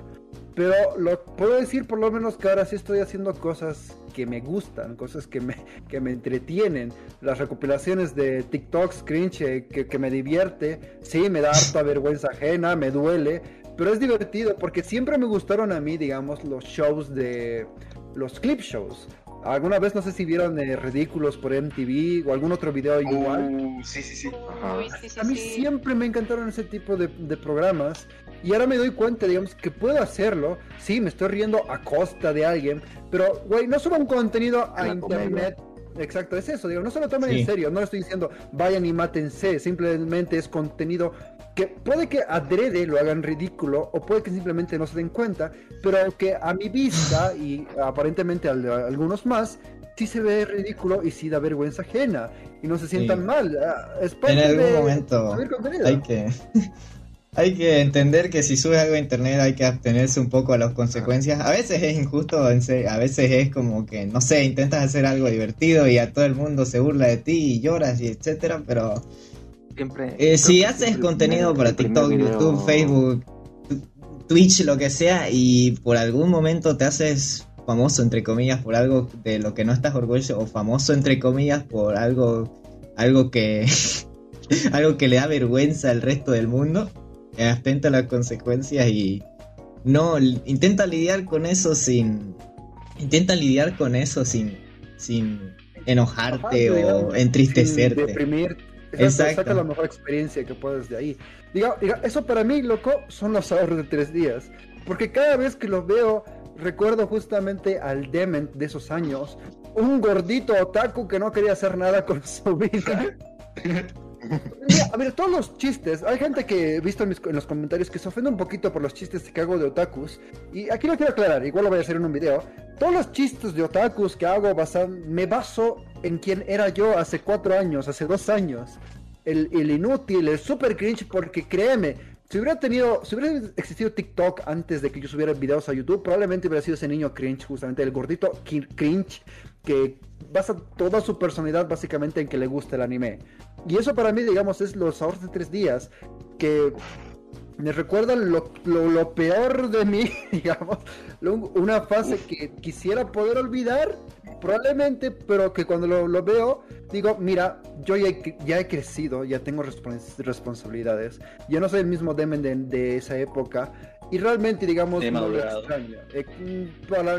[SPEAKER 3] pero lo puedo decir por lo menos que ahora sí estoy haciendo cosas que me gustan, cosas que me, que me entretienen, las recopilaciones de TikToks cringe eh, que, que me divierte, sí, me da harta vergüenza ajena, me duele, pero es divertido porque siempre me gustaron a mí, digamos, los shows de los clip shows. Alguna vez no sé si vieron eh, Ridículos por MTV o algún otro video igual.
[SPEAKER 6] Uh, sí, sí, sí.
[SPEAKER 1] Ajá.
[SPEAKER 5] Uy, sí, sí,
[SPEAKER 3] A mí
[SPEAKER 5] sí.
[SPEAKER 3] siempre me encantaron ese tipo de, de programas y ahora me doy cuenta, digamos, que puedo hacerlo. Sí, me estoy riendo a costa de alguien, pero, güey, no subo un contenido a
[SPEAKER 1] La comedia.
[SPEAKER 3] internet. Exacto, es eso, digo, no se lo tomen
[SPEAKER 2] Sí.
[SPEAKER 3] en serio, no le estoy diciendo vayan y mátense, simplemente es contenido que puede que adrede lo hagan ridículo o puede que simplemente no se den cuenta, pero que a mi vista y aparentemente al de algunos más, sí se ve ridículo y sí da vergüenza ajena y no se sientan
[SPEAKER 2] Sí.
[SPEAKER 3] mal. Ah, Es
[SPEAKER 2] En algún
[SPEAKER 3] de
[SPEAKER 2] momento hay que hay que entender que si subes algo a internet hay que abstenerse un poco a las consecuencias. A veces es injusto, a veces es como que, no sé, intentas hacer algo divertido y a todo el mundo se burla de ti y lloras y etcétera, pero
[SPEAKER 1] Siempre,
[SPEAKER 2] eh, si haces
[SPEAKER 1] siempre
[SPEAKER 2] contenido para TikTok,
[SPEAKER 1] video-
[SPEAKER 2] YouTube, Facebook, Twitch, lo que sea, y por algún momento te haces famoso, entre comillas, por algo de lo que no estás orgulloso, o famoso, entre comillas, por algo, algo que, algo que le da vergüenza al resto del mundo, atenta a las consecuencias y, no, intenta lidiar con eso sin, intenta lidiar con eso sin, sin enojarte o entristecerte.
[SPEAKER 3] Sin deprimir. Exacto. Saca la mejor experiencia que puedes de ahí. Diga, diga, eso para mí, loco, son los ahorros de tres días. Porque cada vez que lo veo, recuerdo justamente al Dement de esos años, un gordito otaku que no quería hacer nada con su vida. A ver, todos los chistes, hay gente que he visto en, los comentarios que se ofende un poquito por los chistes que hago de otakus. Y aquí lo quiero aclarar, igual lo voy a hacer en un video. Todos los chistes de otakus que hago basan, me baso en quien era yo hace cuatro años, hace dos años. El, el inútil, el super cringe, porque créeme, si hubiera tenido, si hubiera existido TikTok antes de que yo subiera videos a YouTube, probablemente hubiera sido ese niño cringe, justamente el gordito cringe que basa toda su personalidad básicamente en que le gusta el anime. Y eso para mí, digamos, es los ahorros de tres días que me recuerdan lo, peor de mí, digamos, una fase que quisiera poder olvidar, probablemente, pero que cuando lo, veo, digo, mira, yo ya he, crecido, ya tengo responsabilidades, ya no soy el mismo Demen de, esa época, y realmente, digamos, no lo extraño. Eh,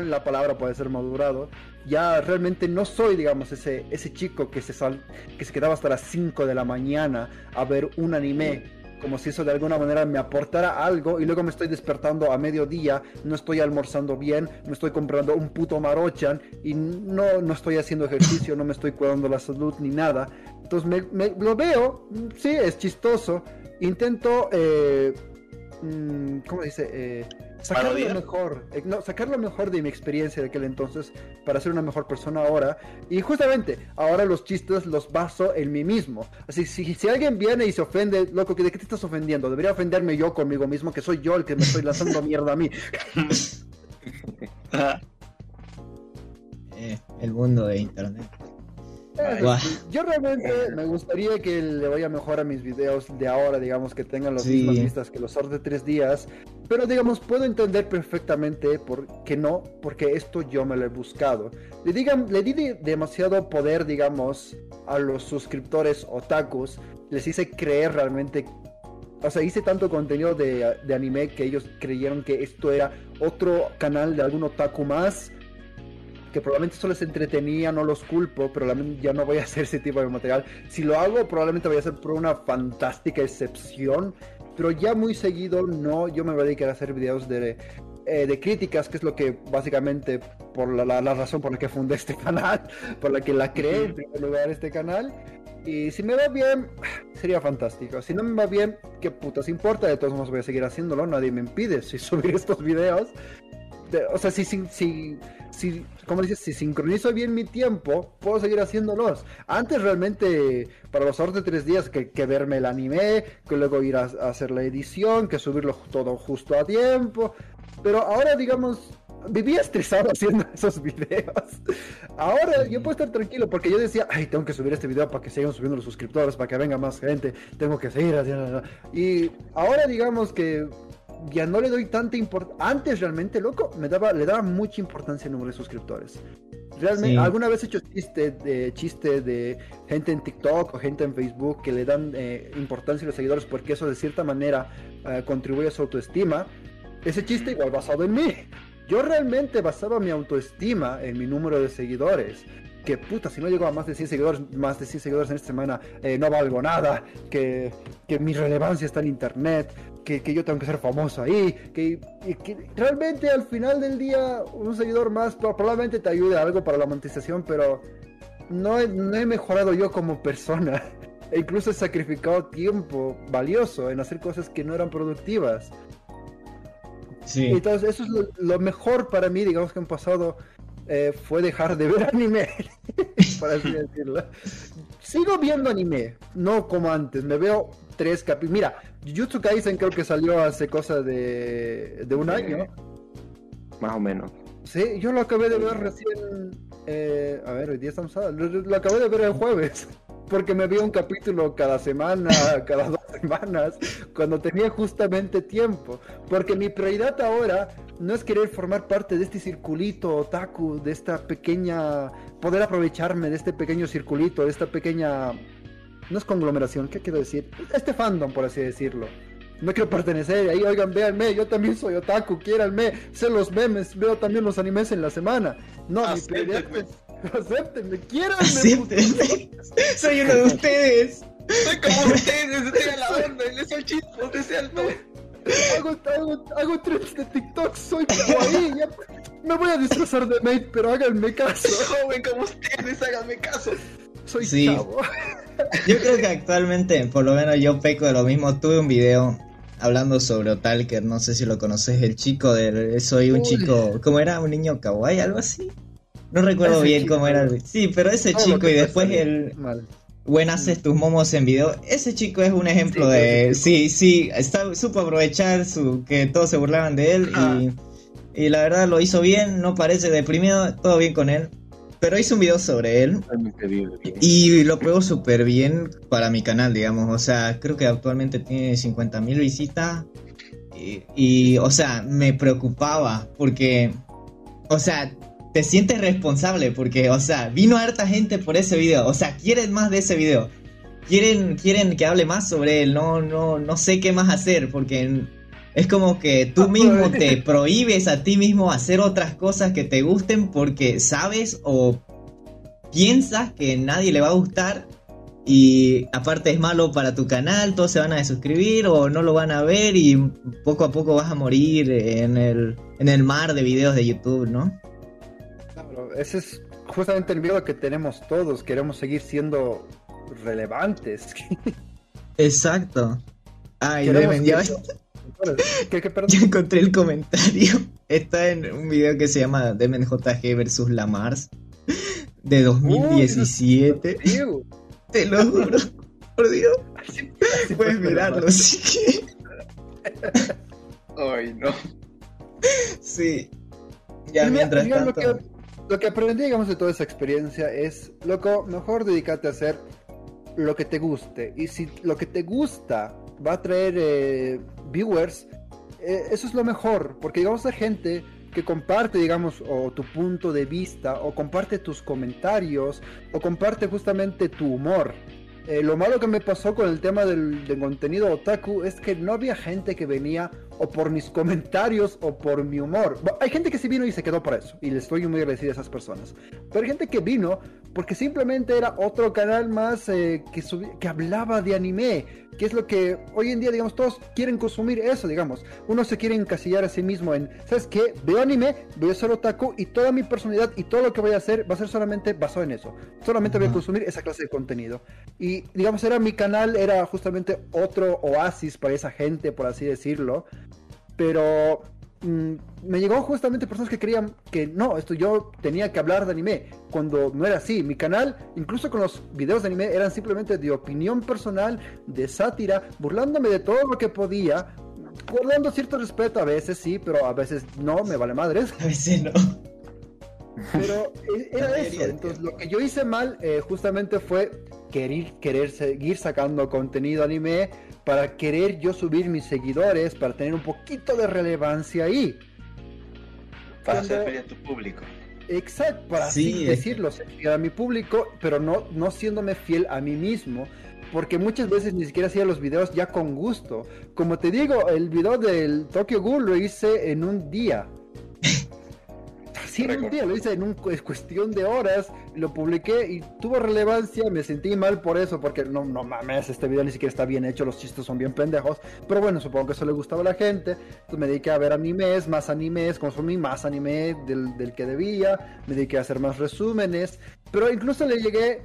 [SPEAKER 3] la palabra puede ser madurado. Ya realmente no soy, digamos, ese, ese chico que se, sal, que se quedaba hasta las 5 de la mañana a ver un anime como si eso de alguna manera me aportara algo y luego me estoy despertando a mediodía, no estoy almorzando bien, me estoy comprando un puto marochan y no, no estoy haciendo ejercicio, no me estoy cuidando la salud ni nada. Entonces me, lo veo, sí, es chistoso, intento... Eh, mm, ¿Cómo dice? Eh, sacar lo mejor, eh, no, sacar lo mejor de mi experiencia de aquel entonces para ser una mejor persona ahora. Y justamente, ahora los chistes los baso en mí mismo. Así, si, si alguien viene y se ofende, loco, ¿de qué te estás ofendiendo? Debería ofenderme yo conmigo mismo, que soy yo el que me estoy lanzando mierda a mí.
[SPEAKER 2] Eh, el mundo de internet.
[SPEAKER 3] Yo realmente me gustaría que le vaya mejor a mis videos de ahora, digamos, que tengan las mismas vistas que los shorts de tres días. Pero digamos, puedo entender perfectamente por qué no, porque esto yo me lo he buscado. Le, digan, le di demasiado poder, digamos, a los suscriptores otakus. Les hice creer realmente o sea, hice tanto contenido de, de, anime que ellos creyeron que esto era otro canal de algún otaku más que probablemente solo les entretenía, no los culpo, pero ya no voy a hacer ese tipo de material. Si lo hago, probablemente voy a hacer por una fantástica excepción, pero ya muy seguido no, yo me voy a dedicar a hacer videos de, eh, de críticas, que es lo que básicamente, por la, la, razón por la que fundé este canal, por la que la creé en primer lugar este canal. Y si me va bien, sería fantástico. Si no me va bien, qué putas importa. De todos modos voy a seguir haciéndolo. Nadie me impide si subir estos videos. O sea, si, si, si, si, como dices, si sincronizo bien mi tiempo, puedo seguir haciéndolos. Antes realmente, para los ahorros de tres días, que, que, verme el anime, que luego ir a, hacer la edición, que subirlo todo justo a tiempo. Pero ahora, digamos, vivía estresado haciendo esos videos. Ahora yo puedo estar tranquilo porque yo decía, ay, tengo que subir este video para que sigan subiendo los suscriptores, para que venga más gente, tengo que seguir haciendo. Y ahora digamos que ya no le doy tanta importancia. Antes realmente, loco, me daba, le daba mucha importancia al número de suscriptores. Realmente, alguna vez he hecho chiste de, chiste de gente en TikTok o gente en Facebook que le dan eh, importancia a los seguidores porque eso de cierta manera eh, contribuye a su autoestima. Ese chiste igual basado en mí. Yo realmente basaba mi autoestima en mi número de seguidores que puta, si no llego a más de 100 seguidores, más de 100 seguidores en esta semana, eh, no valgo nada, que, que, mi relevancia está en internet, que, que, yo tengo que ser famoso ahí, que, que, realmente al final del día un seguidor más probablemente te ayude a algo para la monetización, pero no he, no he mejorado yo como persona. E incluso he sacrificado tiempo valioso en hacer cosas que no eran productivas. Sí. Entonces, eso es lo, lo mejor para mí, digamos que han pasado eh, fue dejar de ver anime, por así decirlo. Sigo viendo anime, no como antes, me veo tres capítulos. Mira, Jujutsu Kaisen creo que salió hace cosa de, de un año.
[SPEAKER 1] Más o menos.
[SPEAKER 3] Sí, yo lo acabé de ver recién. Eh, a ver, hoy día estamos. Lo, lo acabé de ver el jueves porque me vi un capítulo cada semana, cada dos semanas, cuando tenía justamente tiempo. Porque mi prioridad ahora no es querer formar parte de este circulito otaku, de esta pequeña, poder aprovecharme de este pequeño circulito, de esta pequeña, no es conglomeración, ¿qué quiero decir? Este fandom, por así decirlo. no quiero pertenecer ahí, oigan, véanme, yo también soy otaku, quiéranme, sé los memes, veo también los animes en la semana. No, mi prioridad es acéptenme, quiéranme.
[SPEAKER 2] Acéptenme. Soy uno de ustedes.
[SPEAKER 6] Soy como ustedes, estoy a la onda, les soy chispo, desean todo.
[SPEAKER 3] Hago, hago, hago trips de TikTok, soy kawaii, ya, me voy a disfrazar de mate, pero háganme caso.
[SPEAKER 6] Joven como ustedes, háganme caso.
[SPEAKER 3] Soy
[SPEAKER 2] Sí.
[SPEAKER 3] chavo.
[SPEAKER 2] Yo creo que actualmente, por lo menos yo peco de lo mismo. Tuve un video hablando sobre Otalker, no sé si lo conoces, el chico del soy un
[SPEAKER 3] Uy.
[SPEAKER 2] chico, ¿cómo era? Un niño kawaii, algo así. No recuerdo
[SPEAKER 3] Ese
[SPEAKER 2] bien
[SPEAKER 3] chico.
[SPEAKER 2] cómo era. el- Sí, pero ese chico y después el
[SPEAKER 3] Mal.
[SPEAKER 2] buen haces tus momos en video. Ese chico es un ejemplo
[SPEAKER 3] Sí,
[SPEAKER 2] de sí, sí, está, supo aprovechar su que todos se burlaban de él y la verdad lo hizo bien, no parece deprimido, todo bien con él. Pero hice un video sobre él y lo pegó súper bien para mi canal, digamos. O sea, creo que actualmente tiene 50.000 visitas. Y, y, o sea, me preocupaba porque, o sea, te sientes responsable porque, o sea, vino harta gente por ese video. O sea, quieren más de ese video. Quieren, quieren que hable más sobre él. No, no, no sé qué más hacer porque es como que tú mismo te prohíbes a ti mismo hacer otras cosas que te gusten porque sabes o piensas que nadie le va a gustar y aparte es malo para tu canal, todos se van a desuscribir o no lo van a ver y poco a poco vas a morir en el, en el mar de videos de YouTube, ¿no?
[SPEAKER 3] Claro, ese es justamente el miedo que tenemos todos. Queremos seguir siendo relevantes.
[SPEAKER 2] Exacto. Ay, ya,
[SPEAKER 3] ¿Qué, qué,
[SPEAKER 2] ya encontré el comentario. Está en un video que se llama Demen JG versus la Mars de 2017.
[SPEAKER 3] Diego,
[SPEAKER 2] Te lo juro. Por Dios,
[SPEAKER 3] así-
[SPEAKER 2] puedes
[SPEAKER 3] así
[SPEAKER 2] mirarlo si quieres.
[SPEAKER 6] Ay, no.
[SPEAKER 2] Sí. Ya
[SPEAKER 3] Y
[SPEAKER 2] mientras tanto.
[SPEAKER 3] Lo que, lo que aprendí, digamos, de toda esa experiencia es, loco, mejor dedícate a hacer lo que te guste. Y si lo que te gusta va a traer eh, viewers, eh, eso es lo mejor. Porque, digamos, hay gente que comparte, digamos, o tu punto de vista, o comparte tus comentarios, o comparte justamente tu humor. Eh, lo malo que me pasó con el tema del, del contenido otaku es que no había gente que venía o por mis comentarios o por mi humor. Hay gente que sí vino y se quedó por eso, y le estoy muy agradecido a esas personas. Pero hay gente que vino porque simplemente era otro canal más eh, que, que hablaba de anime, que es lo que hoy en día, digamos, todos quieren consumir eso, digamos. Uno se quiere encasillar a sí mismo en, ¿sabes qué? Veo anime, voy a ser otaku y toda mi personalidad y todo lo que voy a hacer va a ser solamente basado en eso. Solamente voy a consumir esa clase de contenido. Y digamos, era mi canal, era justamente otro oasis para esa gente, por así decirlo. Pero mm, me llegó justamente personas que creían que no, esto yo tenía que hablar de anime, cuando no era así. Mi canal, incluso con los videos de anime, eran simplemente de opinión personal, de sátira, burlándome de todo lo que podía, guardando cierto respeto a veces sí, pero a veces no, me vale madres.
[SPEAKER 2] A veces no.
[SPEAKER 3] Pero eh, era eso. Entonces, lo que yo hice mal eh, justamente fue querer, querer seguir sacando contenido anime para querer yo subir mis seguidores, para tener un poquito de relevancia ahí.
[SPEAKER 6] Para hacer feria a tu público.
[SPEAKER 3] Exacto, para
[SPEAKER 2] Sí,
[SPEAKER 3] así
[SPEAKER 2] es-
[SPEAKER 3] decirlo, ser fiel a mi público, pero no, no siéndome fiel a mí mismo. Porque muchas veces ni siquiera hacía los videos ya con gusto. Como te digo, el video del Tokyo Ghoul lo hice en un día. Sí, en un día, lo hice en un cu- cuestión de horas, lo publiqué y tuvo relevancia, me sentí mal por eso, porque no, no mames, este video ni siquiera está bien hecho, los chistes son bien pendejos, pero bueno, supongo que eso le gustaba a la gente, entonces me dediqué a ver animes, más animes, consumí más anime del, del que debía, me dediqué a hacer más resúmenes, pero incluso le llegué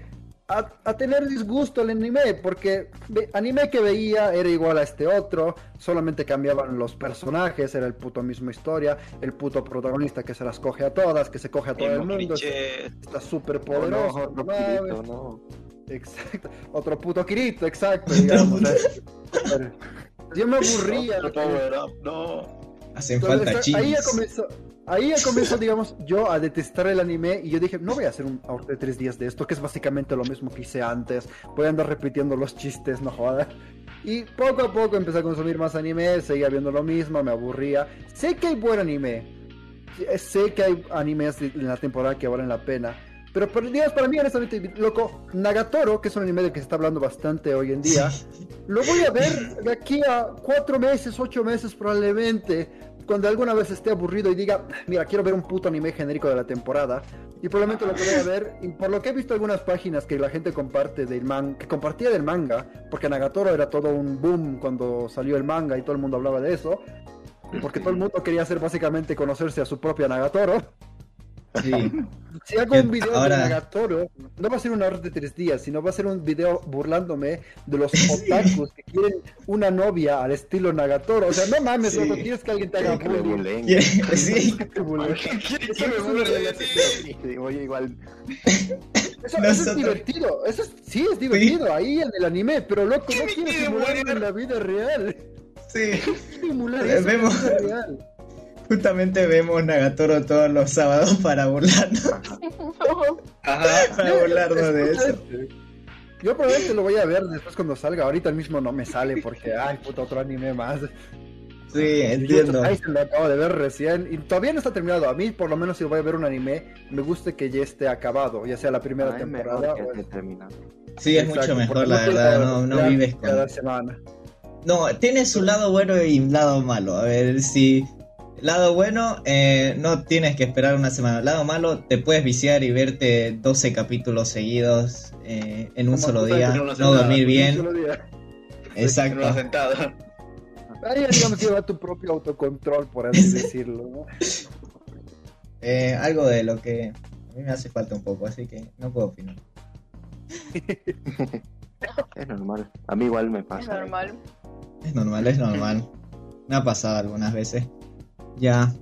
[SPEAKER 3] a, a tener disgusto al anime, porque ve- anime que veía era igual a este otro, solamente cambiaban los personajes, era el puto mismo historia, el puto protagonista que se las coge a todas, que se coge a todo el mundo, está súper
[SPEAKER 1] No,
[SPEAKER 3] poderoso.
[SPEAKER 1] no,
[SPEAKER 3] no
[SPEAKER 1] no.
[SPEAKER 3] Exacto, otro puto Kirito, exacto, digamos. ¿eh? Yo me aburría.
[SPEAKER 6] No.
[SPEAKER 2] Hacen
[SPEAKER 3] Entonces,
[SPEAKER 2] falta
[SPEAKER 3] ahí ya comenzó, ahí ya comenzó, digamos, yo a detestar el anime y yo dije, no voy a hacer un ahorro de tres días de esto, que es básicamente lo mismo que hice antes. Voy a andar repitiendo los chistes, no jodas. Y poco a poco empecé a consumir más anime, seguía viendo lo mismo, me aburría. Sé que hay buen anime, sé que hay animes en la temporada que valen la pena, Pero, pero digamos, para mí, honestamente, loco, Nagatoro, que es un anime del que se está hablando bastante hoy en día, lo voy a ver de aquí a cuatro meses, ocho meses probablemente, cuando alguna vez esté aburrido y diga, mira, quiero ver un puto anime genérico de la temporada. Y probablemente lo que ver, por lo que he visto algunas páginas que la gente comparte del man, que compartía del manga, porque Nagatoro era todo un boom cuando salió el manga y todo el mundo hablaba de eso, porque todo el mundo quería hacer básicamente conocerse a su propia Nagatoro.
[SPEAKER 2] Sí.
[SPEAKER 3] Si hago un video
[SPEAKER 2] Ahora-
[SPEAKER 3] de Nagatoro, no va a ser una hora de tres días, sino va a ser un video burlándome de los otakus que quieren una novia al estilo Nagatoro. O sea, no mames,
[SPEAKER 2] Sí.
[SPEAKER 3] loco, quieres que alguien te haga bullying.
[SPEAKER 2] Sí,
[SPEAKER 1] Oye, igual.
[SPEAKER 3] Eso, eso es
[SPEAKER 2] Nosotros-
[SPEAKER 3] divertido, eso es- sí es divertido ahí en el anime, pero loco, no
[SPEAKER 6] ¿Quién
[SPEAKER 3] quiero
[SPEAKER 6] quiere
[SPEAKER 3] simularlo
[SPEAKER 6] morir?
[SPEAKER 3] en la vida real.
[SPEAKER 2] sí.
[SPEAKER 3] Simular eso en la
[SPEAKER 2] vemos-
[SPEAKER 3] vida real.
[SPEAKER 2] Justamente vemos Nagatoro todos los sábados para burlarnos,
[SPEAKER 6] Ajá.
[SPEAKER 2] para burlarnos de eso.
[SPEAKER 3] Yo probablemente lo voy a ver después cuando salga. Ahorita mismo no me sale porque, ay, puta, otro anime más.
[SPEAKER 2] Sí, entiendo.
[SPEAKER 3] Ahí se lo acabo de ver recién y todavía no está terminado. A mí, por lo menos, si voy a ver un anime, me gusta que ya esté acabado, ya sea la primera temporada
[SPEAKER 1] mejor que
[SPEAKER 3] o
[SPEAKER 1] esté terminado.
[SPEAKER 2] Sí, es
[SPEAKER 3] Exacto,
[SPEAKER 2] mucho mejor, la verdad. No, no vives
[SPEAKER 3] cada
[SPEAKER 2] con.
[SPEAKER 3] semana.
[SPEAKER 2] No, tiene su lado bueno y lado malo. A ver, si. Lado bueno, eh, no tienes que esperar una semana. Lado malo, te puedes viciar y verte 12 capítulos seguidos eh, en un solo día,
[SPEAKER 6] no
[SPEAKER 2] dormir bien. Exacto.
[SPEAKER 3] Ahí, digamos, lleva tu propio autocontrol, por así decirlo. ¿no?
[SPEAKER 2] Eh, algo de lo que a mí me hace falta un poco, así que no puedo opinar.
[SPEAKER 1] Es normal. A mí igual me
[SPEAKER 5] Es
[SPEAKER 1] pasa.
[SPEAKER 5] normal.
[SPEAKER 2] Es normal, es normal. Me ha pasado algunas veces. Ya.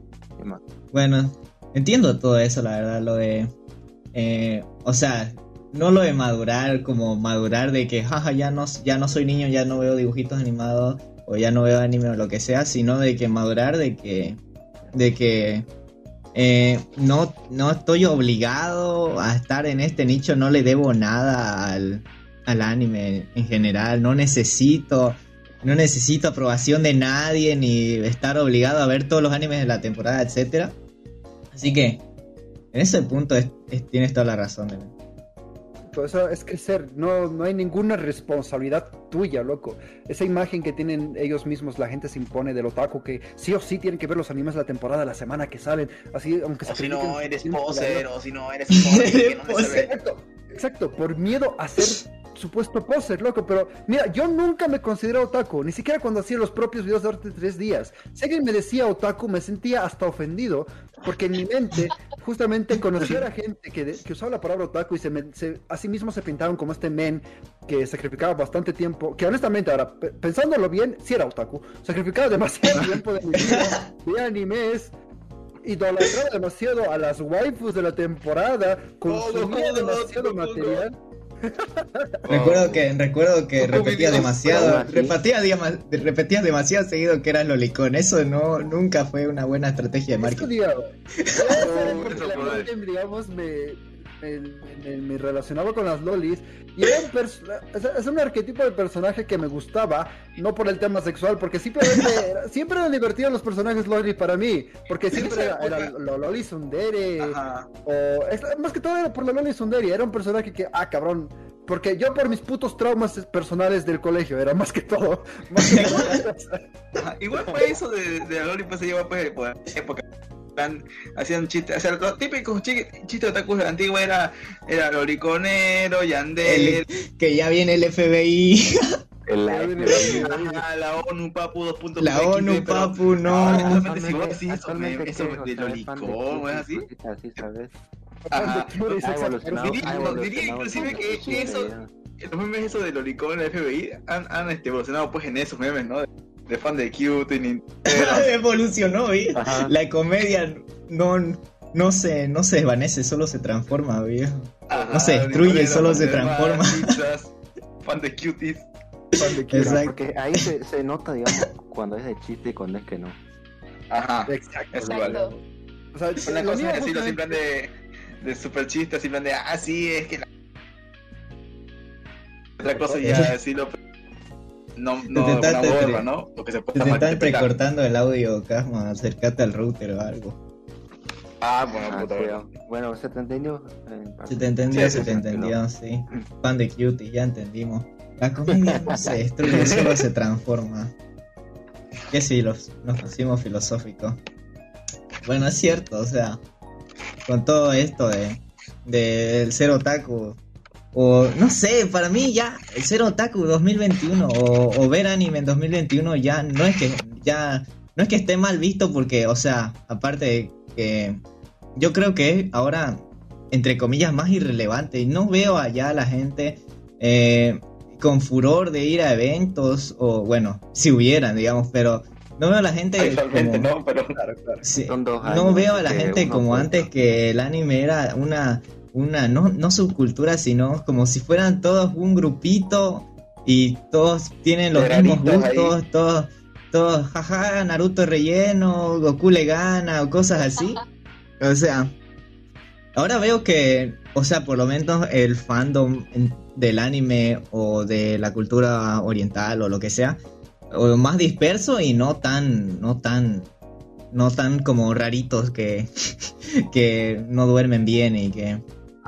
[SPEAKER 2] Bueno, entiendo todo eso, la verdad, lo de... eh, o sea, no lo de madurar como madurar de que, jaja, ya no, ya no soy niño, ya no veo dibujitos animados o ya no veo anime o lo que sea, sino de que madurar de que... De que... eh, no, no estoy obligado a estar en este nicho, no le debo nada al, al anime en general, no necesito no necesito aprobación de nadie ni estar obligado a ver todos los animes de la temporada, etcétera. Así que en ese punto es- es- tienes toda la razón. Belén.
[SPEAKER 3] Eso es crecer, no, no hay ninguna responsabilidad tuya, loco. Esa imagen que tienen ellos mismos, la gente se impone del otaku, que sí o sí tienen que ver los animes de la temporada, la semana que salen, así, aunque se
[SPEAKER 6] O si no eres
[SPEAKER 3] que
[SPEAKER 6] poser, o si no eres poser, que no.
[SPEAKER 3] Exacto, exacto, por miedo a ser supuesto poser, loco, pero mira, yo nunca me considero otaku, ni siquiera cuando hacía los propios videos de arte tres días. Si alguien me decía otaku, me sentía hasta ofendido, porque en mi mente, justamente conocí a la gente que, de- que usaba la palabra otaku y se, me, se a sí mismos se pintaban como este men que sacrificaba bastante tiempo, que honestamente ahora, pe- pensándolo bien, sí era otaku, sacrificaba demasiado tiempo de mi vida, veía animes, idolatraba demasiado a las waifus de la temporada, consumía demasiado material.
[SPEAKER 2] Recuerdo que recuerdo que
[SPEAKER 6] Oh,
[SPEAKER 2] repetías
[SPEAKER 6] Dios.
[SPEAKER 2] demasiado, repetías demasiado seguido que eras lolicón. Eso no nunca fue una buena estrategia de marketing.
[SPEAKER 3] Era
[SPEAKER 6] Oh, eso
[SPEAKER 3] digamos, me, me, relacionaba con las lolis. Y era un, pers- es, es un arquetipo de personaje que me gustaba, no por el tema sexual, porque simplemente era- siempre eran divertidos los personajes lolis para mí. Porque siempre era, era lo loli sundere. O, es- más que todo era por la Loli Sundari, era un personaje que, ah, cabrón, porque yo por mis putos traumas personales del colegio, era más que todo. Más que todo.
[SPEAKER 6] Igual fue eso de, de la Loli, pues se lleva pues época. Plan, Hacían chistes, o sea, los típicos chi- chistes de otakus de la antigua era, era Loliconero, Yandel,
[SPEAKER 2] Que ya viene el FBI,
[SPEAKER 1] El
[SPEAKER 3] el-
[SPEAKER 6] la ONU, Papu 2.0.
[SPEAKER 2] la ONU, papu, no.
[SPEAKER 6] Actualmente eso, eso de Lolicón, ¿no es así?
[SPEAKER 1] así, ¿sabes?
[SPEAKER 6] Diría- inclusive que eso-. Los memes esos de Lolicón en la FBI han, han este, evolucionado pues en esos memes, ¿no? De, fan de Cute y Nintendo.
[SPEAKER 2] Evolucionó, ¿vi?
[SPEAKER 1] Ajá.
[SPEAKER 2] La comedia no, no se, no se desvanece, solo se transforma, viejo.
[SPEAKER 6] Ajá,
[SPEAKER 2] No se destruye, solo se transforma.
[SPEAKER 6] pizzas, fan de Cuties.
[SPEAKER 3] Fan de.
[SPEAKER 2] Exacto.
[SPEAKER 1] Porque ahí se, se nota, digamos, cuando es de chiste y cuando es que no.
[SPEAKER 6] Ajá.
[SPEAKER 3] Exacto.
[SPEAKER 6] Es
[SPEAKER 5] Exacto.
[SPEAKER 6] igual.
[SPEAKER 3] O sea,
[SPEAKER 6] Una cosa es decirlo
[SPEAKER 3] justamente-
[SPEAKER 6] plan de, de super chiste, plan de, ah, sí, es que la... Otra cosa ya decirlo, pero no, no,
[SPEAKER 2] Te
[SPEAKER 6] una
[SPEAKER 2] intentaste
[SPEAKER 6] borra,
[SPEAKER 2] entre-
[SPEAKER 6] ¿no? Lo que
[SPEAKER 2] se
[SPEAKER 6] puede
[SPEAKER 2] te está
[SPEAKER 6] malinterpretar.
[SPEAKER 2] entrecortando el audio, Casma, acércate al router o algo.
[SPEAKER 6] Ah, bueno,
[SPEAKER 1] Ah,
[SPEAKER 6] puta,
[SPEAKER 1] sí,
[SPEAKER 6] bueno.
[SPEAKER 1] bueno, se te entendió. eh,
[SPEAKER 2] Se te entendió,
[SPEAKER 6] Sí,
[SPEAKER 2] se te entendió, sí. Fan de Cutie, ya entendimos. La comedia no se destruye, solo se transforma. Que sí, los, nos pusimos filosóficos. Bueno, es cierto, o sea, con todo esto de del ser otaku, o no sé, para mí ya el ser otaku 2021 o, o ver anime en 2021 ya no es que ya no es que esté mal visto porque, o sea, aparte de que yo creo que es ahora entre comillas más irrelevante y no veo allá a la gente eh, con furor de ir a eventos o bueno, si hubieran, digamos, pero no veo a la gente
[SPEAKER 6] Actualmente
[SPEAKER 2] como-
[SPEAKER 6] no, pero
[SPEAKER 3] Claro, claro.
[SPEAKER 2] Sí,
[SPEAKER 1] Son dos
[SPEAKER 2] no veo a la gente como antes que el anime era una, una no, no subcultura, sino como si fueran todos un grupito y todos tienen los mismos
[SPEAKER 6] ahí.
[SPEAKER 2] gustos, todos, todos, jaja, Naruto relleno, Goku le gana o cosas así. O sea, ahora veo que, o sea, por lo menos el fandom del anime o de la cultura oriental o lo que sea, o más disperso y no tan, no tan, no tan como raritos que, que no duermen bien y que,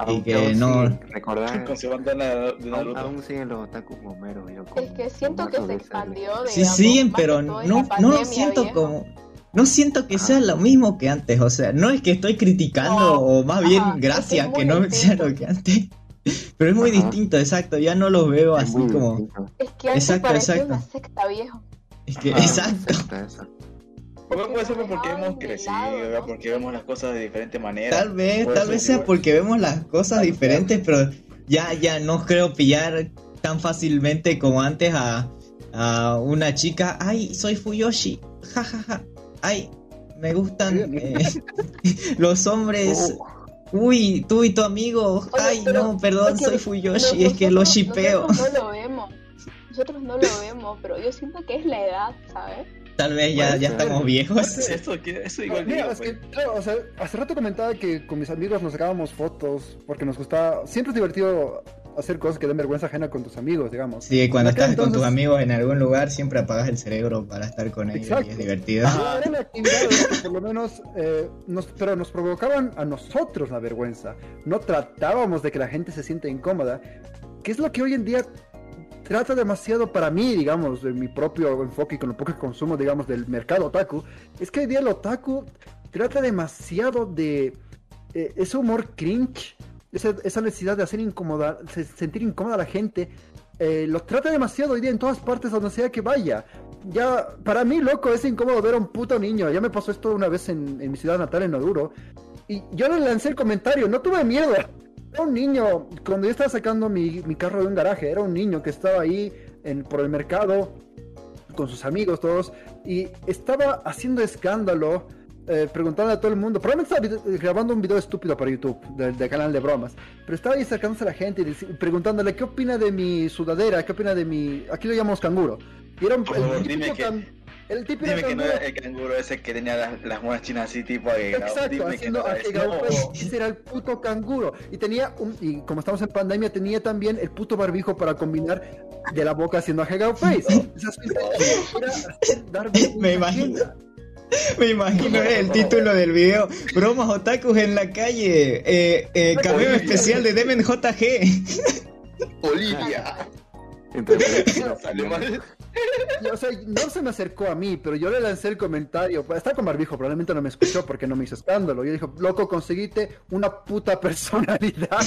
[SPEAKER 1] Aunque
[SPEAKER 2] que no-
[SPEAKER 1] sí, recordar,
[SPEAKER 6] de
[SPEAKER 1] aún, siguen los otakus gomeros, yo,
[SPEAKER 5] Es que siento que se expandió.
[SPEAKER 2] sí siguen, pero no, no lo siento
[SPEAKER 5] viejo.
[SPEAKER 2] como, no siento que sea lo mismo que antes, o sea, no es que estoy criticando
[SPEAKER 5] No,
[SPEAKER 2] o más bien
[SPEAKER 5] ajá, es que
[SPEAKER 2] gracias
[SPEAKER 5] es
[SPEAKER 2] que, no sea lo que antes, pero es muy
[SPEAKER 1] Ajá.
[SPEAKER 2] distinto, exacto, ya no los veo
[SPEAKER 1] es
[SPEAKER 2] así como,
[SPEAKER 1] distinto.
[SPEAKER 5] Es que antes
[SPEAKER 2] Exacto,
[SPEAKER 5] una secta, viejo.
[SPEAKER 2] es que, exacto.
[SPEAKER 1] exacto,
[SPEAKER 6] ser
[SPEAKER 5] nos
[SPEAKER 6] porque hemos crecido,
[SPEAKER 5] lado,
[SPEAKER 6] ¿verdad?
[SPEAKER 5] ¿no?
[SPEAKER 6] porque vemos las cosas de diferente manera.
[SPEAKER 2] Tal vez, tal vez sea
[SPEAKER 6] igual.
[SPEAKER 2] porque vemos las cosas diferentes, pero ya, ya no creo pillar tan fácilmente como antes a, a una chica. Ay, soy Fuyoshi. Ja, ja, ja. Ay, me gustan eh, los hombres.
[SPEAKER 1] Oh,
[SPEAKER 2] Uy, tú y tu amigo.
[SPEAKER 5] Oye,
[SPEAKER 2] Ay,
[SPEAKER 5] pero
[SPEAKER 2] no, perdón, soy Fuyoshi. Es que lo shipeo.
[SPEAKER 5] Nosotros no lo vemos. Nosotros no lo vemos, pero yo siento que es la edad, ¿sabes?
[SPEAKER 2] Tal vez ya, ya estamos viejos.
[SPEAKER 6] Eso, igual
[SPEAKER 3] Mira,
[SPEAKER 6] digo,
[SPEAKER 3] es
[SPEAKER 6] pues.
[SPEAKER 3] que, claro, o sea, hace rato comentaba que con mis amigos nos sacábamos fotos porque nos gustaba. Siempre es divertido hacer cosas que den vergüenza ajena con tus amigos, digamos.
[SPEAKER 2] Sí, cuando estás con tus amigos en algún lugar, siempre apagas el cerebro para estar con ellos y es divertido.
[SPEAKER 3] Actividades que por lo menos, eh, nos, pero nos provocaban a nosotros la vergüenza. No tratábamos de que la gente se sienta incómoda, que es lo que hoy en día trata demasiado para mí, digamos, de mi propio enfoque y con lo poco que consumo, digamos, del mercado otaku. Es que hoy día el otaku trata demasiado de eh, ese humor cringe, esa, necesidad de hacer incomodar, se- sentir incómoda a la gente. eh, lo trata demasiado hoy día en todas partes, donde sea que vaya. Ya, para mí, loco, es incómodo ver a un puto niño. Ya me pasó esto una vez en, en mi ciudad natal, en Oduro. Y yo le lancé el comentario, no tuve miedo. Era un niño, cuando yo estaba sacando mi, mi carro de un garaje, era un niño que estaba ahí en, por el mercado con sus amigos todos y estaba haciendo escándalo, eh, preguntando a todo el mundo. Probablemente estaba vide- grabando un video estúpido para YouTube, del del canal de bromas, pero estaba ahí acercándose a la gente y preguntándole qué opina de mi sudadera, qué opina de mi. Aquí lo llamamos canguro. Y era un, el
[SPEAKER 6] dime
[SPEAKER 3] típico
[SPEAKER 6] que-
[SPEAKER 3] can- el típico
[SPEAKER 6] Dime que no era el canguro ese que tenía las, las monas chinas así tipo agregado.
[SPEAKER 3] Exacto,
[SPEAKER 6] Dime que
[SPEAKER 3] haciendo
[SPEAKER 6] no era ese.
[SPEAKER 3] agregado,
[SPEAKER 6] No.
[SPEAKER 3] pues, ese era el puto canguro. Y tenía un, y como estamos en pandemia, tenía también el puto barbijo para combinar de la boca haciendo face. Hacer dar vergüenza
[SPEAKER 2] Me imagino. Me imagino el título del video. Bromas otakus en la calle. Eh, eh, cameo especial de Demen JG.
[SPEAKER 6] Olivia.
[SPEAKER 1] entonces,
[SPEAKER 6] Salió mal.
[SPEAKER 3] No se me acercó a mí, pero yo le lancé el comentario. Está con barbijo, probablemente no me escuchó porque no me hizo escándalo. Yo dijo, loco, conseguiste una puta personalidad.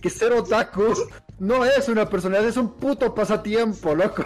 [SPEAKER 3] Que ser otaku no es una personalidad, es un puto pasatiempo, loco.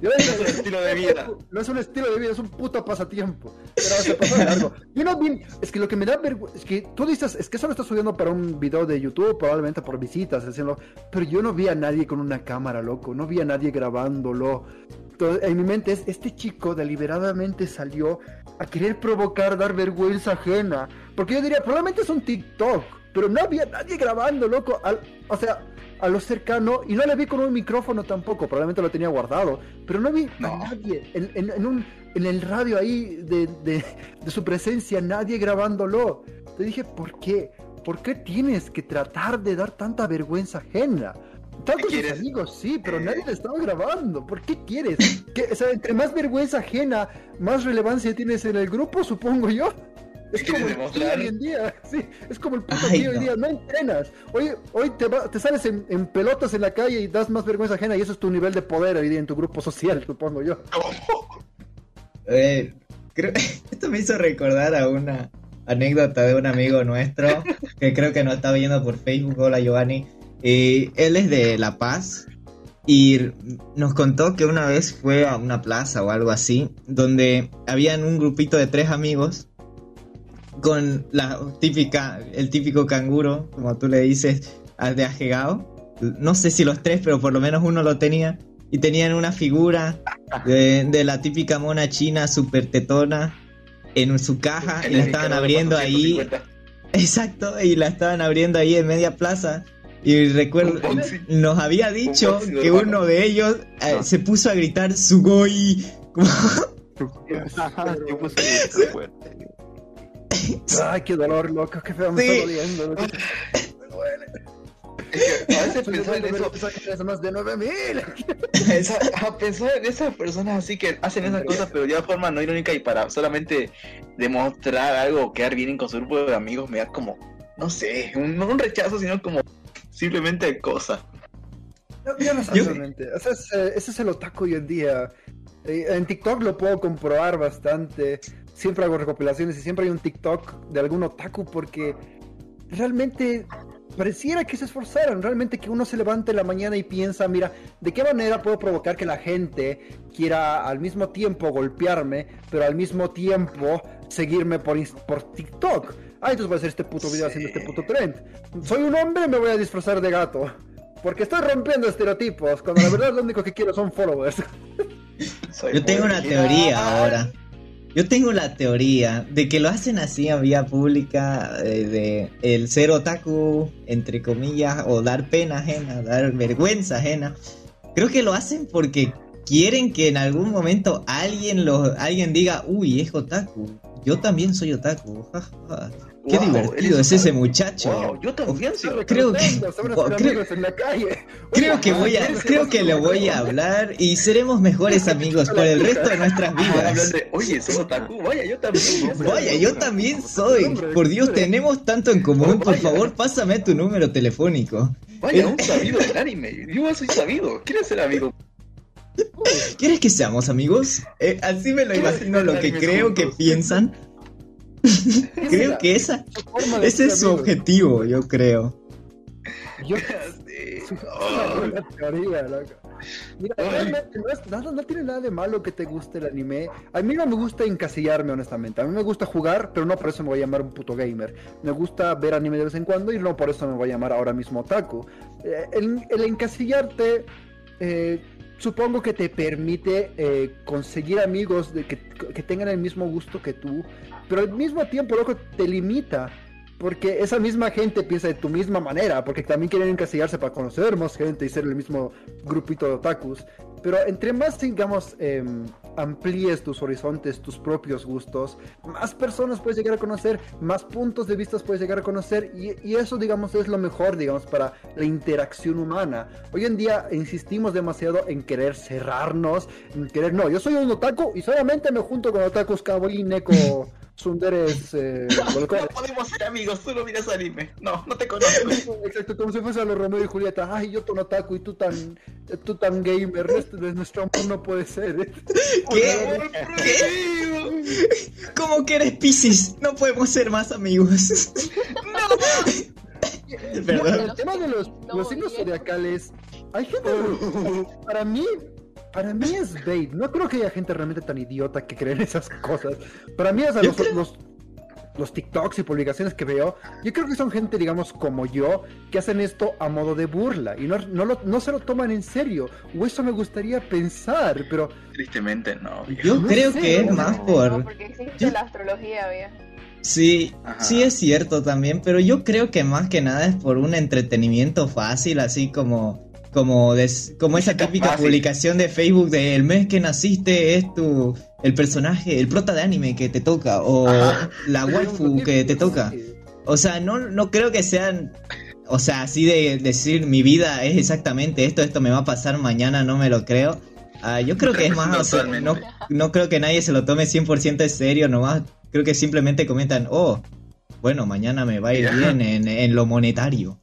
[SPEAKER 3] Yo dije,
[SPEAKER 6] Es un estilo de vida.
[SPEAKER 3] No es un estilo de vida, es un puto pasatiempo. Pero se pasó de largo. Yo no vi, es que lo que me da vergüenza, es que tú dices, es que eso lo estás subiendo para un video de YouTube, probablemente por visitas, haciendo, pero yo no vi a nadie con una cámara, loco, no vi a nadie grabándolo. Entonces, en mi mente es, este chico deliberadamente salió a querer provocar, dar vergüenza ajena. Porque yo diría, probablemente es un TikTok, pero no había nadie grabando, loco. Al- o sea, a lo cercano, y no le vi con un micrófono tampoco, probablemente lo tenía guardado, pero no vi a nadie en, en- en un, en el radio ahí de, de- de su presencia, nadie grabándolo. Te dije, ¿por qué? ¿Por qué tienes que tratar de dar tanta vergüenza ajena? Tal
[SPEAKER 6] ¿Qué
[SPEAKER 3] con sus
[SPEAKER 6] quieres?
[SPEAKER 3] amigos, sí, pero
[SPEAKER 6] Eh.
[SPEAKER 3] nadie le estaba grabando. ¿Por qué quieres? Que, o sea, entre más vergüenza ajena, más relevancia tienes en el grupo, supongo yo. Es
[SPEAKER 6] ¿Qué
[SPEAKER 3] como el tío hoy en día, sí, es como el puto
[SPEAKER 2] Ay,
[SPEAKER 3] tío hoy
[SPEAKER 2] no.
[SPEAKER 3] día, no entrenas. Hoy, hoy te, va- te sales en, en pelotas en la calle y das más vergüenza ajena y eso es tu nivel de poder hoy día en tu grupo social, supongo yo.
[SPEAKER 2] Eh, creo- esto me hizo recordar a una anécdota de un amigo nuestro que creo que nos está viendo por Facebook. Hola Giovanni. Y él es de La Paz y nos contó que una vez fue a una plaza o algo así donde habían un grupito de tres amigos con la típica, el típico canguro, como tú le dices, al de ajegao. No sé si los tres, pero por lo menos uno lo tenía. Y tenían una figura de, de la típica mona china super tetona en su caja y la estaban abriendo ahí. Exacto, y la estaban abriendo ahí en media plaza. Y recuerdo, nos había dicho que uno de ellos eh, se puso a gritar Sugoi.
[SPEAKER 1] yo puse.
[SPEAKER 3] Ay, qué dolor, loco, qué feo me
[SPEAKER 2] Sí.
[SPEAKER 3] está doliendo. loco.
[SPEAKER 6] Es que a veces pensar en eso,
[SPEAKER 3] eso. más de 9000.
[SPEAKER 6] Esa- a pensar en esas personas así que hacen esas cosas, pero ya de forma no irónica y para solamente demostrar algo o quedar bien con su grupo de amigos, me da como, no sé, un, no un rechazo, sino como simplemente cosa.
[SPEAKER 3] Yo, yo no sé
[SPEAKER 2] Yo-
[SPEAKER 3] es, eh, ese es el otaku hoy en día. Eh, En TikTok lo puedo comprobar bastante. Siempre hago recopilaciones y siempre hay un TikTok de algún otaku porque realmente pareciera que se esforzaran. Realmente que uno se levante en la mañana y piensa, mira, ¿de qué manera puedo provocar que la gente quiera al mismo tiempo golpearme, pero al mismo tiempo seguirme por, por TikTok? Ah, entonces voy a hacer este puto video haciendo este puto trend. Soy un hombre, me voy a disfrazar de gato. Porque estoy rompiendo estereotipos, cuando la verdad lo único que quiero son followers.
[SPEAKER 6] Soy
[SPEAKER 2] Yo tengo una teoría ahora. Yo tengo la teoría de que lo hacen así en vía pública, eh, de el ser otaku, entre comillas, o dar pena ajena, dar vergüenza ajena. Creo que lo hacen porque quieren que en algún momento alguien lo, alguien diga, uy, es otaku. Yo también soy otaku. Qué
[SPEAKER 6] Wow,
[SPEAKER 2] divertido es ese muchacho.
[SPEAKER 6] Wow, yo también soy.
[SPEAKER 2] Creo que- creo-
[SPEAKER 3] amigos en la calle.
[SPEAKER 2] Creo que voy a, creo que le voy a hablar y seremos mejores amigos por el resto de nuestras
[SPEAKER 6] Ah,
[SPEAKER 2] vidas.
[SPEAKER 6] oye, soy otaku, vaya, yo también.
[SPEAKER 2] Vaya, yo también soy. Por Dios, tenemos tanto en común. Por favor, pásame tu número telefónico.
[SPEAKER 6] Vaya, un sabido del anime. Yo soy sabido. ¿Quieres ser amigo?
[SPEAKER 2] ¿Quieres que seamos amigos? Eh, así me lo imagino lo que creo que piensan. Creo que esa,
[SPEAKER 3] Su forma de
[SPEAKER 2] ese es su objetivo, yo creo.
[SPEAKER 3] Yo
[SPEAKER 6] Sí. Oh.
[SPEAKER 3] una teoría, loco. Mira, realmente no, es- nada- no tiene nada de malo que te guste el anime. A mí no me gusta encasillarme, honestamente. A mí me gusta jugar, pero no por eso me voy a llamar un puto gamer. Me gusta ver anime de vez en cuando y no por eso me voy a llamar ahora mismo otaku. Eh, el, el encasillarte, eh, supongo que te permite eh, conseguir amigos de que, tengan el mismo gusto que tú, pero al mismo tiempo, loco, te limita. Porque esa misma gente piensa de tu misma manera, porque también quieren encasillarse para conocer más gente y ser el mismo grupito de otakus. Pero entre más, digamos, em, amplíes tus horizontes, tus propios gustos, más personas puedes llegar a conocer, más puntos de vista puedes llegar a conocer, y, eso, digamos, es lo mejor, digamos, para la interacción humana. Hoy en día insistimos demasiado en querer cerrarnos, en querer, no, yo soy un otaku y solamente me junto con otakus kawaii, neko, sunderes, eh,
[SPEAKER 6] No podemos ser amigos, solo miras anime. No, no te conozco.
[SPEAKER 3] Exacto, como si fuese a los Romeo y Julieta. Ay, yo tan otaku y tú tan, tú tan gamer. Nuestro, nuestro amor no puede ser.
[SPEAKER 2] ¿Qué? ¿Qué? ¿Cómo que eres Pisces? No podemos ser más amigos. Perdón.
[SPEAKER 3] El tema de los,
[SPEAKER 5] No,
[SPEAKER 3] los signos zodiacales. Hay gente. Para mí. Para mí es bait. No creo que haya gente realmente tan idiota que cree en esas cosas. Para mí, o sea, los,
[SPEAKER 2] creo-
[SPEAKER 3] los, los TikToks y publicaciones que veo, yo creo que son gente, digamos, como yo, que hacen esto a modo de burla y no, no, lo- no se lo toman en serio. O eso me gustaría pensar, pero
[SPEAKER 6] Tristemente, no. viejo.
[SPEAKER 2] Yo
[SPEAKER 3] No
[SPEAKER 2] creo
[SPEAKER 3] sé,
[SPEAKER 2] que es más
[SPEAKER 5] No,
[SPEAKER 2] por...
[SPEAKER 5] porque existe
[SPEAKER 2] yo-
[SPEAKER 5] la astrología, viejo.
[SPEAKER 2] Sí,
[SPEAKER 6] Ajá.
[SPEAKER 2] sí es cierto también, pero yo creo que más que nada es por un entretenimiento fácil, así como como des- como esa típica
[SPEAKER 6] fácil.
[SPEAKER 2] publicación de Facebook de el mes que naciste es tu el personaje, el prota de anime que te toca o
[SPEAKER 6] Ajá.
[SPEAKER 2] la waifu que te toca. O sea, no no creo que sean o sea, así de decir mi vida es exactamente esto, esto me va a pasar mañana, no me lo creo. Ah, yo creo que es más, o sea, no, no creo que nadie se lo tome 100% en serio, nomás creo que simplemente comentan, oh, bueno, mañana me va a ir bien en, en lo monetario.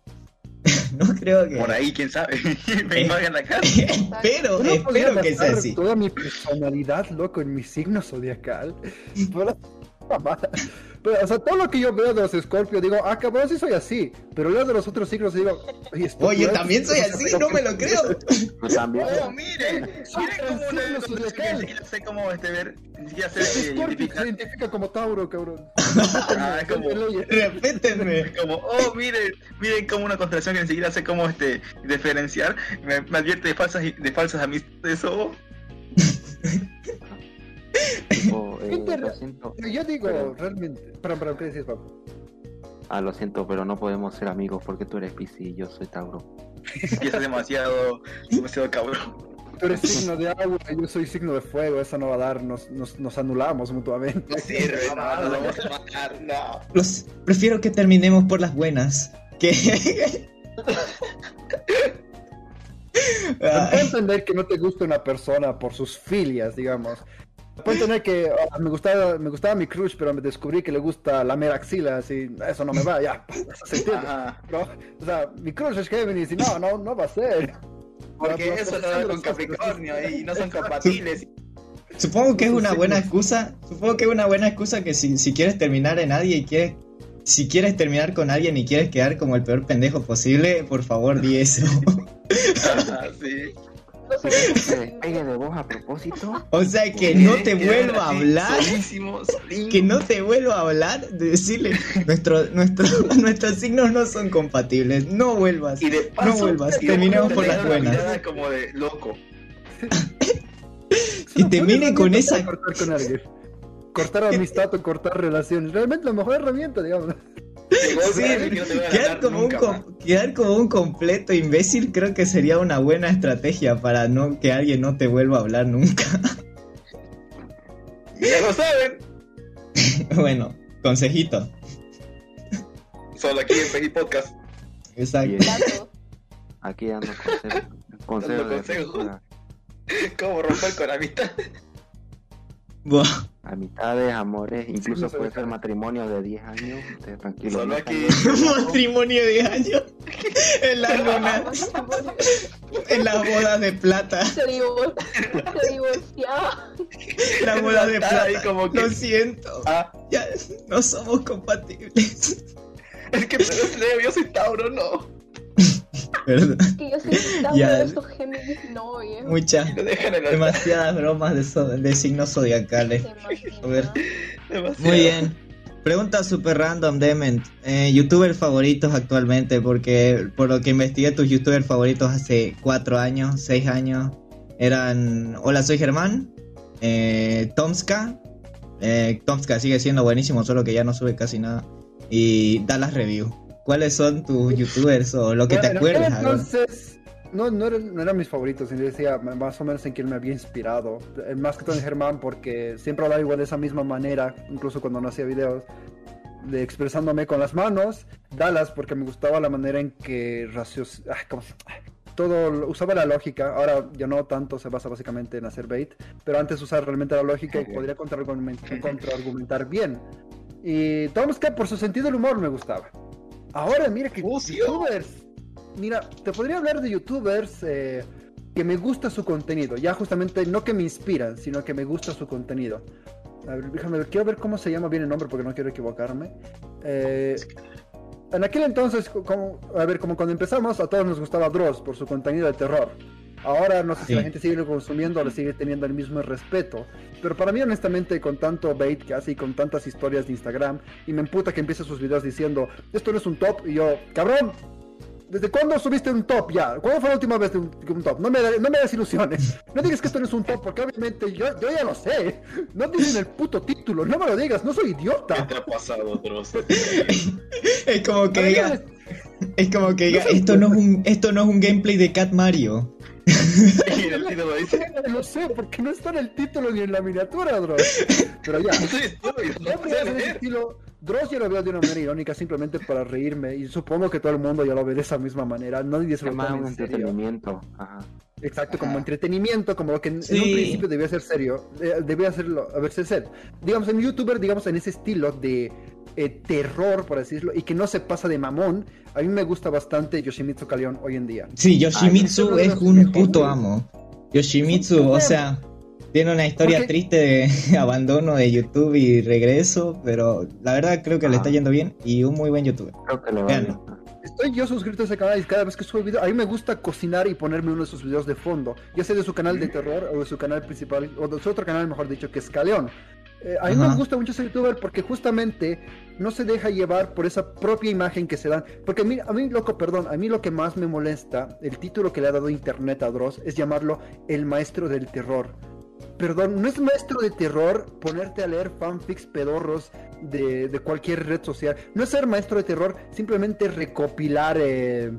[SPEAKER 2] no creo que...
[SPEAKER 6] Por ahí, quién sabe. Me
[SPEAKER 2] Eh.
[SPEAKER 6] invaden la casa.
[SPEAKER 2] espero,
[SPEAKER 3] no
[SPEAKER 2] espero que sea así.
[SPEAKER 3] toda mi personalidad, loco, en mi signo zodiacal. Por la mamada. Pero, o sea, todo lo que yo veo de los Scorpio, digo, ah, cabrón, sí soy así. Pero leo de los otros signos y digo, oye,
[SPEAKER 2] también soy así, no me lo creo.
[SPEAKER 1] Yo también.
[SPEAKER 6] Oh, miren, miren cómo siquiera sé cómo este ver, ni siquiera sé
[SPEAKER 3] Es Scorpio se identifica como Tauro, cabrón.
[SPEAKER 6] Ah, como-
[SPEAKER 2] Respétenme.
[SPEAKER 6] Como, oh, miren, miren como una constelación que ni siquiera sé cómo este diferenciar. Me, me advierte de falsas de falsas amistades. Oh,
[SPEAKER 1] Tipo, eh, lo siento.
[SPEAKER 3] Yo digo,
[SPEAKER 1] Pero-
[SPEAKER 3] realmente. Perdón, perdón, ¿qué decías, Pablo?
[SPEAKER 1] Ah, lo siento, pero no podemos ser amigos porque tú eres Piscis y yo soy Tauro.
[SPEAKER 6] y es demasiado, demasiado cabrón.
[SPEAKER 3] Tú eres signo de agua, yo soy signo de fuego, eso no va a dar, nos, nos, nos anulamos mutuamente.
[SPEAKER 6] No sirve, no, nos vamos a matar, no.
[SPEAKER 2] Los, prefiero que terminemos por las buenas. Que.
[SPEAKER 3] Pero Puedo entender que no te guste una persona por sus filias, digamos. Puedo entender que ah, me, gustaba, me gustaba mi crush, pero me descubrí que le gusta lamer axilas y eso no me va, ya. Se entiende. Pero, o sea, mi crush es Géminis y no, no, no va a ser.
[SPEAKER 6] Porque
[SPEAKER 3] Pero-
[SPEAKER 6] eso no va con Capricornio y no son compatibles.
[SPEAKER 2] Supongo que es una buena excusa. Supongo que es una buena excusa que si, si quieres terminar en nadie y quieres. Si quieres terminar con alguien y quieres quedar como el peor pendejo posible, por favor di eso.
[SPEAKER 6] Ajá, sí.
[SPEAKER 5] No sé
[SPEAKER 1] ¿Que
[SPEAKER 5] qué
[SPEAKER 1] despegue de vos a propósito?
[SPEAKER 2] O sea, que no te vuelva a hablar. Que no te vuelva a hablar, de decirle, nuestro, nuestro, nuestros signos no son compatibles, no vuelvas.
[SPEAKER 6] Y de paso,
[SPEAKER 2] No vuelvas,
[SPEAKER 6] y paso
[SPEAKER 2] por las buenas.
[SPEAKER 6] como de loco.
[SPEAKER 2] Y termine con esa...
[SPEAKER 3] Cortar con. Cortar amistad o cortar relaciones. Realmente la mejor herramienta, digamos.
[SPEAKER 2] Sí, quedar como, un com- quedar como un completo imbécil creo que sería una buena estrategia para no que alguien no te vuelva a hablar nunca.
[SPEAKER 6] Ya lo saben.
[SPEAKER 2] bueno, consejito.
[SPEAKER 6] Solo aquí en Peggy Podcast.
[SPEAKER 2] Exacto.
[SPEAKER 1] Aquí dando consejos. Consejos. ruptura.
[SPEAKER 6] ¿Cómo romper con amistad?
[SPEAKER 1] Amistades, amores, incluso puede ser matrimonios de 10 años. Ustedes tranquilos.
[SPEAKER 6] Solo aquí.
[SPEAKER 2] Matrimonio de años en la luna, en las bodas de plata,
[SPEAKER 5] Se divor- se divorciaba.
[SPEAKER 2] la boda de
[SPEAKER 6] Está ahí
[SPEAKER 2] plata.
[SPEAKER 6] como que-
[SPEAKER 2] Lo siento,
[SPEAKER 6] Ah,
[SPEAKER 2] ya no somos compatibles.
[SPEAKER 6] es que tú eres Leo, yo soy Tauro, no.
[SPEAKER 2] Perdón.
[SPEAKER 5] Que yo soy
[SPEAKER 2] Ya.
[SPEAKER 5] de estos Géminis, no, viejo.
[SPEAKER 2] Muchas, demasiadas bromas de, so- de signos zodiacales. Muy bien. Pregunta super random, Dement. Eh, ¿Youtubers favoritos actualmente? Porque por lo que investigué, tus youtubers favoritos hace cuatro años, seis años, eran Hola, soy Germán, eh, Tomska, eh, Tomska sigue siendo buenísimo, solo que ya no sube casi nada, y Dallas Review. ¿Cuáles son tus youtubers o lo que te
[SPEAKER 3] Bueno, en aquel
[SPEAKER 2] acuerdas?
[SPEAKER 3] Entonces, no, no, eran, no eran mis favoritos, sino decía más o menos en quién me había inspirado. Eh, Más que todo en Germán, porque siempre hablaba igual de esa misma manera, incluso cuando no hacía videos, de expresándome con las manos. Dallas, porque me gustaba la manera en que racios... ah, ¿cómo se- ah, Todo usaba la lógica, ahora ya no tanto, se basa básicamente en hacer bait, pero antes usaba realmente la lógica y podría contraargumentar, contraargumentar bien. Y Tomska por su sentido del humor me gustaba. Ahora mira que youtubers. Mira, te podría hablar de youtubers eh, que me gusta su contenido. Ya justamente no que me inspiran, sino que me gusta su contenido. A ver, déjame ver, quiero ver cómo se llama bien el nombre porque no quiero equivocarme. Eh, en aquel entonces, como, a ver, como cuando empezamos, a todos nos gustaba Dross por su contenido de terror. Ahora no sé si
[SPEAKER 2] Sí.
[SPEAKER 3] la gente sigue consumiendo o le sigue teniendo el mismo respeto. Pero para mí, honestamente, con tanto bait que hace y con tantas historias de Instagram, y me emputa que empiece sus videos diciendo, esto no es un top, y yo, cabrón, ¿desde cuándo subiste un top ya? ¿Cuándo fue la última vez de un, de un top? No me, da- no me das ilusiones. No digas que esto no es un top, porque obviamente yo, yo ya lo sé. No dicen el puto título, no me lo digas, no soy
[SPEAKER 6] ¿Qué
[SPEAKER 3] idiota.
[SPEAKER 6] te ha pasado, Dross?
[SPEAKER 2] Es como que diga, es como que diga, esto no es un, esto no es un gameplay de Cat Mario.
[SPEAKER 6] Y en el título dice.
[SPEAKER 3] Lo sé, porque no está en el título ni en la miniatura, Dross. Pero ya.
[SPEAKER 6] No
[SPEAKER 3] estilo. Dross yo lo veo de una manera irónica simplemente para reírme y supongo que todo el mundo ya lo ve de esa misma manera. Nadie se lo toma
[SPEAKER 1] un
[SPEAKER 3] en serio.
[SPEAKER 1] entretenimiento. Ajá.
[SPEAKER 3] Exacto, como entretenimiento, como lo que en, un principio debía ser serio, eh, debía hacerlo, a verse ser. Digamos, en youtuber, digamos, en ese estilo de eh, terror, por así decirlo, y que no se pasa de mamón, a mí me gusta bastante Yoshimitsu Kaleon hoy en día.
[SPEAKER 2] Sí, Yoshimitsu
[SPEAKER 3] Ay,
[SPEAKER 2] es un puto amo. Yoshimitsu, o sea, tiene una historia
[SPEAKER 3] Porque-
[SPEAKER 2] triste de abandono de YouTube y regreso, pero la verdad creo que le está
[SPEAKER 1] Ah.
[SPEAKER 2] yendo bien y un muy buen youtuber.
[SPEAKER 1] Creo que le va
[SPEAKER 2] Veanlo.
[SPEAKER 1] bien.
[SPEAKER 3] Estoy yo suscrito a ese canal y cada vez que subo video, a mí me gusta cocinar y ponerme uno de sus videos de fondo, ya sea de su canal de terror o de su canal principal, o de su otro canal, mejor dicho, que es Caleón. Eh, a mí
[SPEAKER 2] Ajá.
[SPEAKER 3] me gusta mucho ese youtuber porque justamente no se deja llevar por esa propia imagen que se dan. Porque a mí, a mí, loco, perdón, a mí lo que más me molesta, el título que le ha dado internet a Dross, es llamarlo el maestro del terror. Perdón, no es maestro de terror ponerte a leer fanfics pedorros de, de cualquier red social. No es ser maestro de terror, simplemente recopilar eh,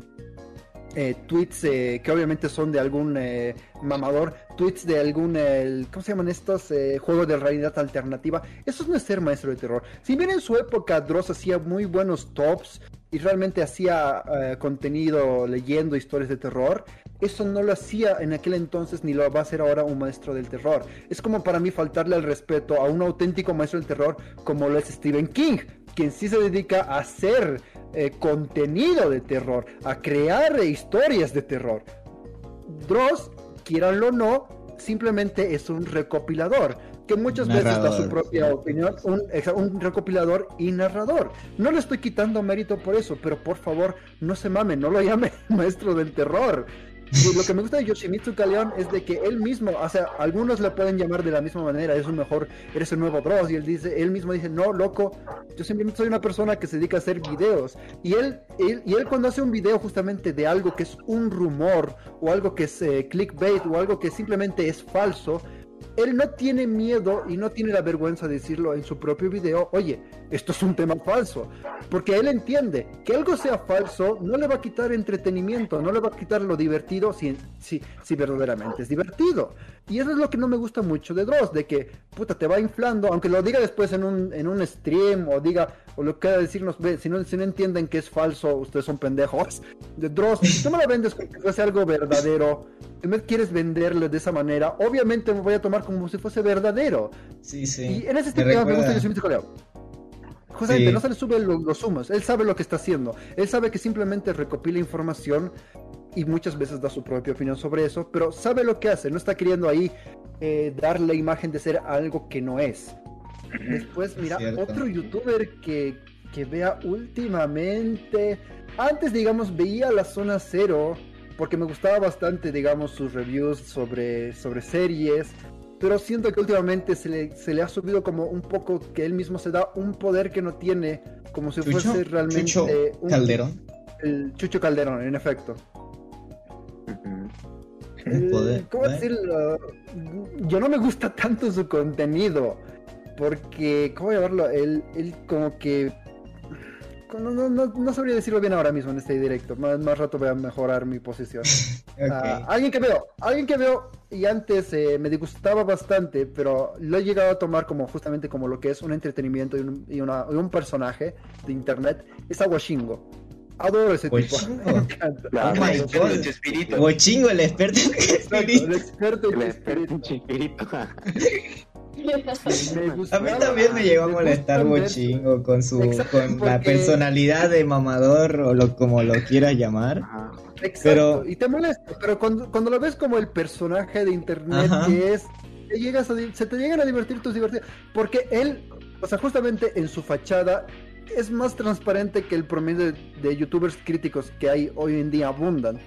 [SPEAKER 3] eh, tweets eh, que obviamente son de algún eh, mamador, tweets de algún, eh, ¿cómo se llaman estos? Juegos de realidad alternativa. Eso no es ser maestro de terror. Si bien en su época Dross hacía muy buenos tops y realmente hacía contenido leyendo historias de terror, eso no lo hacía en aquel entonces ni lo va a hacer ahora un maestro del terror. Es como para mí faltarle el respeto a un auténtico maestro del terror como lo es Stephen King, quien sí se dedica a hacer eh, contenido de terror, a crear historias de terror. Dross, quieranlo o no, simplemente es un recopilador. Que muchas veces da su propia
[SPEAKER 2] sí.
[SPEAKER 3] opinión, un, un recopilador y narrador. No le estoy quitando mérito por eso, pero por favor, no se mame, no lo llame maestro del terror. Y lo que me gusta de Yoshimitsu Kaleon es de que él mismo, o sea, algunos le pueden llamar de la misma manera, es un mejor, eres el nuevo Dross, y él dice, él mismo dice, no, loco, yo simplemente soy una persona que se dedica a hacer videos. Y él, él- y él cuando hace un video justamente de algo que es un rumor, o algo que es eh, clickbait, o algo que simplemente es falso, él no tiene miedo y no tiene la vergüenza de decirlo en su propio video, oye, esto es un tema falso, porque él entiende que algo sea falso no le va a quitar entretenimiento, no le va a quitar lo divertido si, si, si verdaderamente es divertido. Y eso es lo que no me gusta mucho de Dross, de que, puta, te va inflando, aunque lo diga después en un, en un stream o diga, o lo que quiera decirnos, si no, si no entienden que es falso, ustedes son pendejos. De Dross, tú me lo vendes como si fuese algo verdadero, en vez quieres venderlo de esa manera, obviamente me voy a tomar como si fuese verdadero.
[SPEAKER 2] Sí, sí.
[SPEAKER 3] Y en ese sentido me gusta Yoshimitsu Kaleon. Justamente,
[SPEAKER 2] Sí.
[SPEAKER 3] no se le sube lo- los humos. Él sabe lo que está haciendo. Él sabe que simplemente recopila información y muchas veces da su propia opinión sobre eso, pero sabe lo que hace. No está queriendo ahí eh, dar la imagen de ser algo que no es. Después, mira, otro youtuber que, que vea últimamente. Antes, digamos, veía la zona cero porque me gustaba bastante, digamos, sus reviews sobre, sobre series. Pero siento que últimamente se le, se le ha subido como un poco que él mismo se da un poder que no tiene, como si
[SPEAKER 2] Chucho,
[SPEAKER 3] fuese realmente
[SPEAKER 2] Chucho
[SPEAKER 3] un-
[SPEAKER 2] Calderón.
[SPEAKER 3] El Chucho Calderón, en efecto. Eh,
[SPEAKER 2] Poder,
[SPEAKER 3] ¿Cómo
[SPEAKER 2] poder.
[SPEAKER 3] decirlo? Yo no me gusta tanto su contenido. Porque, ¿cómo llamarlo? Él, él como que... No, no, no, no sabría decirlo bien ahora mismo en este directo. Más, más rato voy a mejorar mi posición. Ah, alguien que veo, alguien que veo y antes eh, me disgustaba bastante, pero lo he llegado a tomar como justamente como lo que es un entretenimiento y un, y una- y un personaje de internet, es Aguashingo. Adoro ese tipo. Me encanta.
[SPEAKER 1] Oh my
[SPEAKER 2] God. el experto en
[SPEAKER 3] Exacto, el experto en
[SPEAKER 1] El experto en
[SPEAKER 3] espíritu.
[SPEAKER 1] Chispirito.
[SPEAKER 3] Me
[SPEAKER 2] A mí también me llegó a molestar Bochingo con su
[SPEAKER 3] Exacto,
[SPEAKER 2] con la personalidad de mamador o lo como lo quieras llamar.
[SPEAKER 1] Ajá.
[SPEAKER 3] Exacto,
[SPEAKER 2] Pero-
[SPEAKER 3] y te molesta, pero cuando, cuando lo ves como el personaje de internet
[SPEAKER 2] Ajá.
[SPEAKER 3] que es, te llegas a se te llegan a divertir tus divertidos, porque él, o sea, justamente en su fachada es más transparente que el promedio de, de youtubers críticos que hay hoy en día abundan.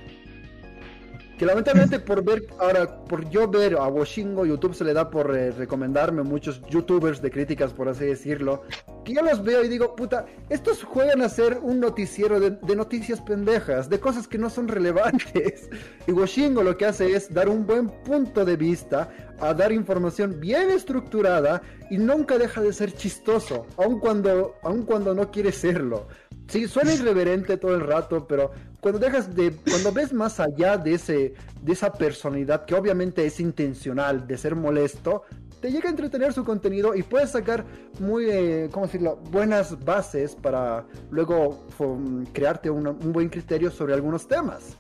[SPEAKER 3] Que lamentablemente por ver, ahora, por yo ver a Washingo, YouTube se le da por eh, recomendarme muchos youtubers de críticas, por así decirlo, que yo los veo y digo, puta, estos juegan a ser un noticiero de, de noticias pendejas, de cosas que no son relevantes. Y Washingo lo que hace es dar un buen punto de vista, a dar información bien estructurada y nunca deja de ser chistoso, aun cuando, aun cuando no quiere serlo. Sí, suena irreverente todo el rato, pero cuando dejas de, cuando ves más allá de ese, de esa personalidad que obviamente es intencional de ser molesto, te llega a entretener su contenido y puedes sacar muy, eh, ¿cómo decirlo? Buenas bases para luego fo- crearte un buen criterio sobre algunos temas.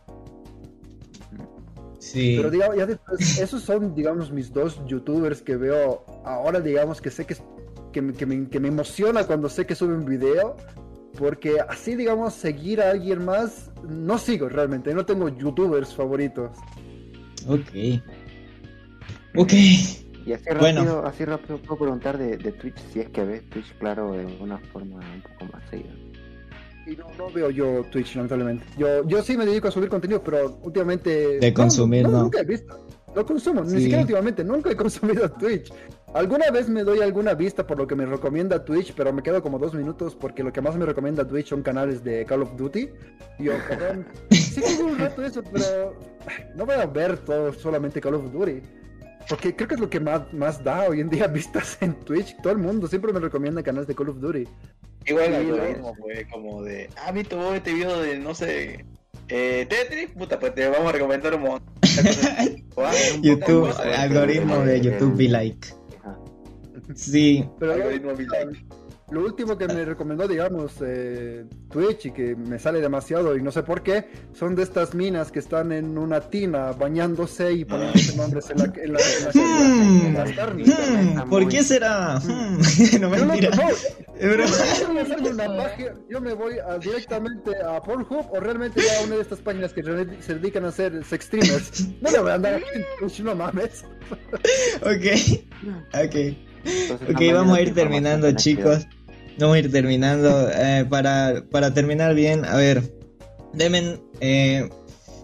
[SPEAKER 2] Sí.
[SPEAKER 3] Pero digamos, ya después, esos son, digamos, mis dos youtubers que veo ahora, digamos, que sé que, que, me, que, me, que me emociona cuando sé que suben video. Porque así, digamos, seguir a alguien más, no sigo realmente, no tengo youtubers favoritos.
[SPEAKER 2] Ok. Ok.
[SPEAKER 1] Y así rápido,
[SPEAKER 2] Bueno.
[SPEAKER 1] así rápido puedo preguntar de, de Twitch si es que ves Twitch, claro, de una forma un poco más seguida.
[SPEAKER 3] Y no, no veo yo Twitch, lamentablemente. Yo, yo sí me dedico a subir contenido, pero últimamente...
[SPEAKER 2] De consumir, no.
[SPEAKER 3] Nunca he visto. Lo consumo,
[SPEAKER 2] Sí.
[SPEAKER 3] ni siquiera últimamente, nunca he consumido Twitch. Alguna vez me doy alguna vista por lo que me recomienda Twitch, pero me quedo como dos minutos porque lo que más me recomienda Twitch son canales de Call of Duty. Y yo, cabrón, sí un rato eso, pero no voy a ver todo solamente Call of Duty. Porque creo que es lo que más, más da hoy en día vistas en Twitch. Todo el mundo siempre me recomienda canales de Call of Duty.
[SPEAKER 6] Igual
[SPEAKER 3] Sí,
[SPEAKER 6] algoritmo fue como de, ah, viste vos este video de, no sé, eh, Tetris, puta, pues te vamos a recomendar un montón.
[SPEAKER 2] YouTube, algoritmo de YouTube be like. Sí.
[SPEAKER 3] Pero
[SPEAKER 6] Algoritmo be like.
[SPEAKER 3] Lo último que me recomendó, digamos, eh, Twitch y que me sale demasiado y no sé por qué, son de estas minas que están en una tina bañándose y poniéndose nombres en, la, en, la- en las- en las carnes.
[SPEAKER 2] ¿Por qué será? No
[SPEAKER 3] Yo,
[SPEAKER 2] mentira.
[SPEAKER 3] me voy a- directamente a Pornhub o realmente ya a una de estas páginas que se dedican a hacer sex streamers. No le voy a andar aquí en Twitch, no mames.
[SPEAKER 2] Ok. Ok.
[SPEAKER 1] Entonces,
[SPEAKER 2] Ok,
[SPEAKER 1] la
[SPEAKER 2] vamos a ir terminando, chicos. A ir terminando. Eh, para, para terminar bien, a ver, Demen, eh,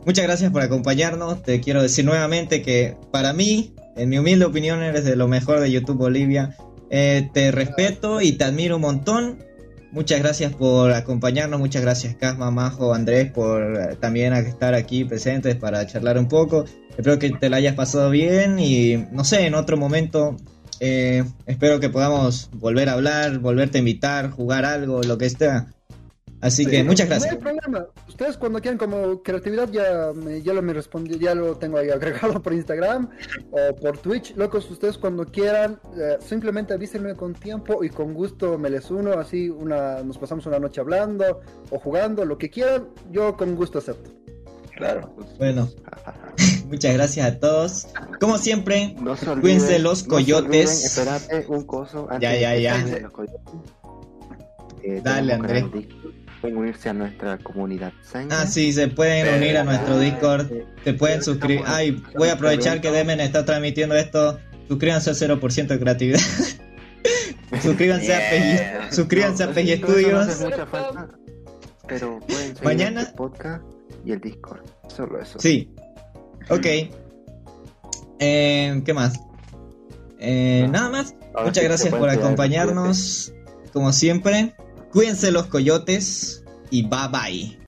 [SPEAKER 2] muchas gracias por acompañarnos. Te quiero decir nuevamente que para mí, en mi humilde opinión, eres de lo mejor de YouTube Bolivia. Eh, te respeto y te admiro un montón. Muchas gracias por acompañarnos, muchas gracias Casma, Majo, Andrés por eh, también estar aquí presentes para charlar un poco. Espero que te la hayas pasado bien y no sé, en otro momento eh, espero que podamos volver a hablar, volverte a invitar, jugar algo, lo que sea. Así que muchas gracias.
[SPEAKER 3] No hay problema. Ustedes cuando quieran como creatividad ya, me, ya lo me respondí, ya lo tengo ahí agregado por Instagram o por Twitch. Locos, ustedes cuando quieran, eh, simplemente avísenme con tiempo y con gusto me les uno, así una, nos pasamos una noche hablando o jugando, lo que quieran, yo con gusto acepto.
[SPEAKER 6] Claro.
[SPEAKER 2] Bueno, muchas gracias a todos. Como siempre,
[SPEAKER 1] No se olviden,
[SPEAKER 2] Cuídense los
[SPEAKER 1] no
[SPEAKER 2] coyotes.
[SPEAKER 1] olviden, espérate un coso. antes
[SPEAKER 2] Ya, ya, ya.
[SPEAKER 1] los. Eh,
[SPEAKER 2] Dale, Andrés.
[SPEAKER 1] Pueden unirse a nuestra comunidad.
[SPEAKER 2] Ah, sí, se pueden unir a nuestro Discord. Se pueden suscribir. Ay, voy a aprovechar que Demen está transmitiendo esto. Suscríbanse al 0% de creatividad. suscríbanse a PG, suscríbanse a
[SPEAKER 1] No,
[SPEAKER 2] PG Studios.
[SPEAKER 1] mucha falta, pero pueden seguir
[SPEAKER 2] Mañana-
[SPEAKER 1] este podcast y el Discord. Solo eso.
[SPEAKER 2] Sí. Ok. Eh, ¿Qué más? Eh,
[SPEAKER 1] No.
[SPEAKER 2] nada más.
[SPEAKER 1] Ahora
[SPEAKER 2] Muchas
[SPEAKER 1] sí
[SPEAKER 2] gracias por acompañarnos. Como siempre. Cuídense los coyotes. Y bye bye.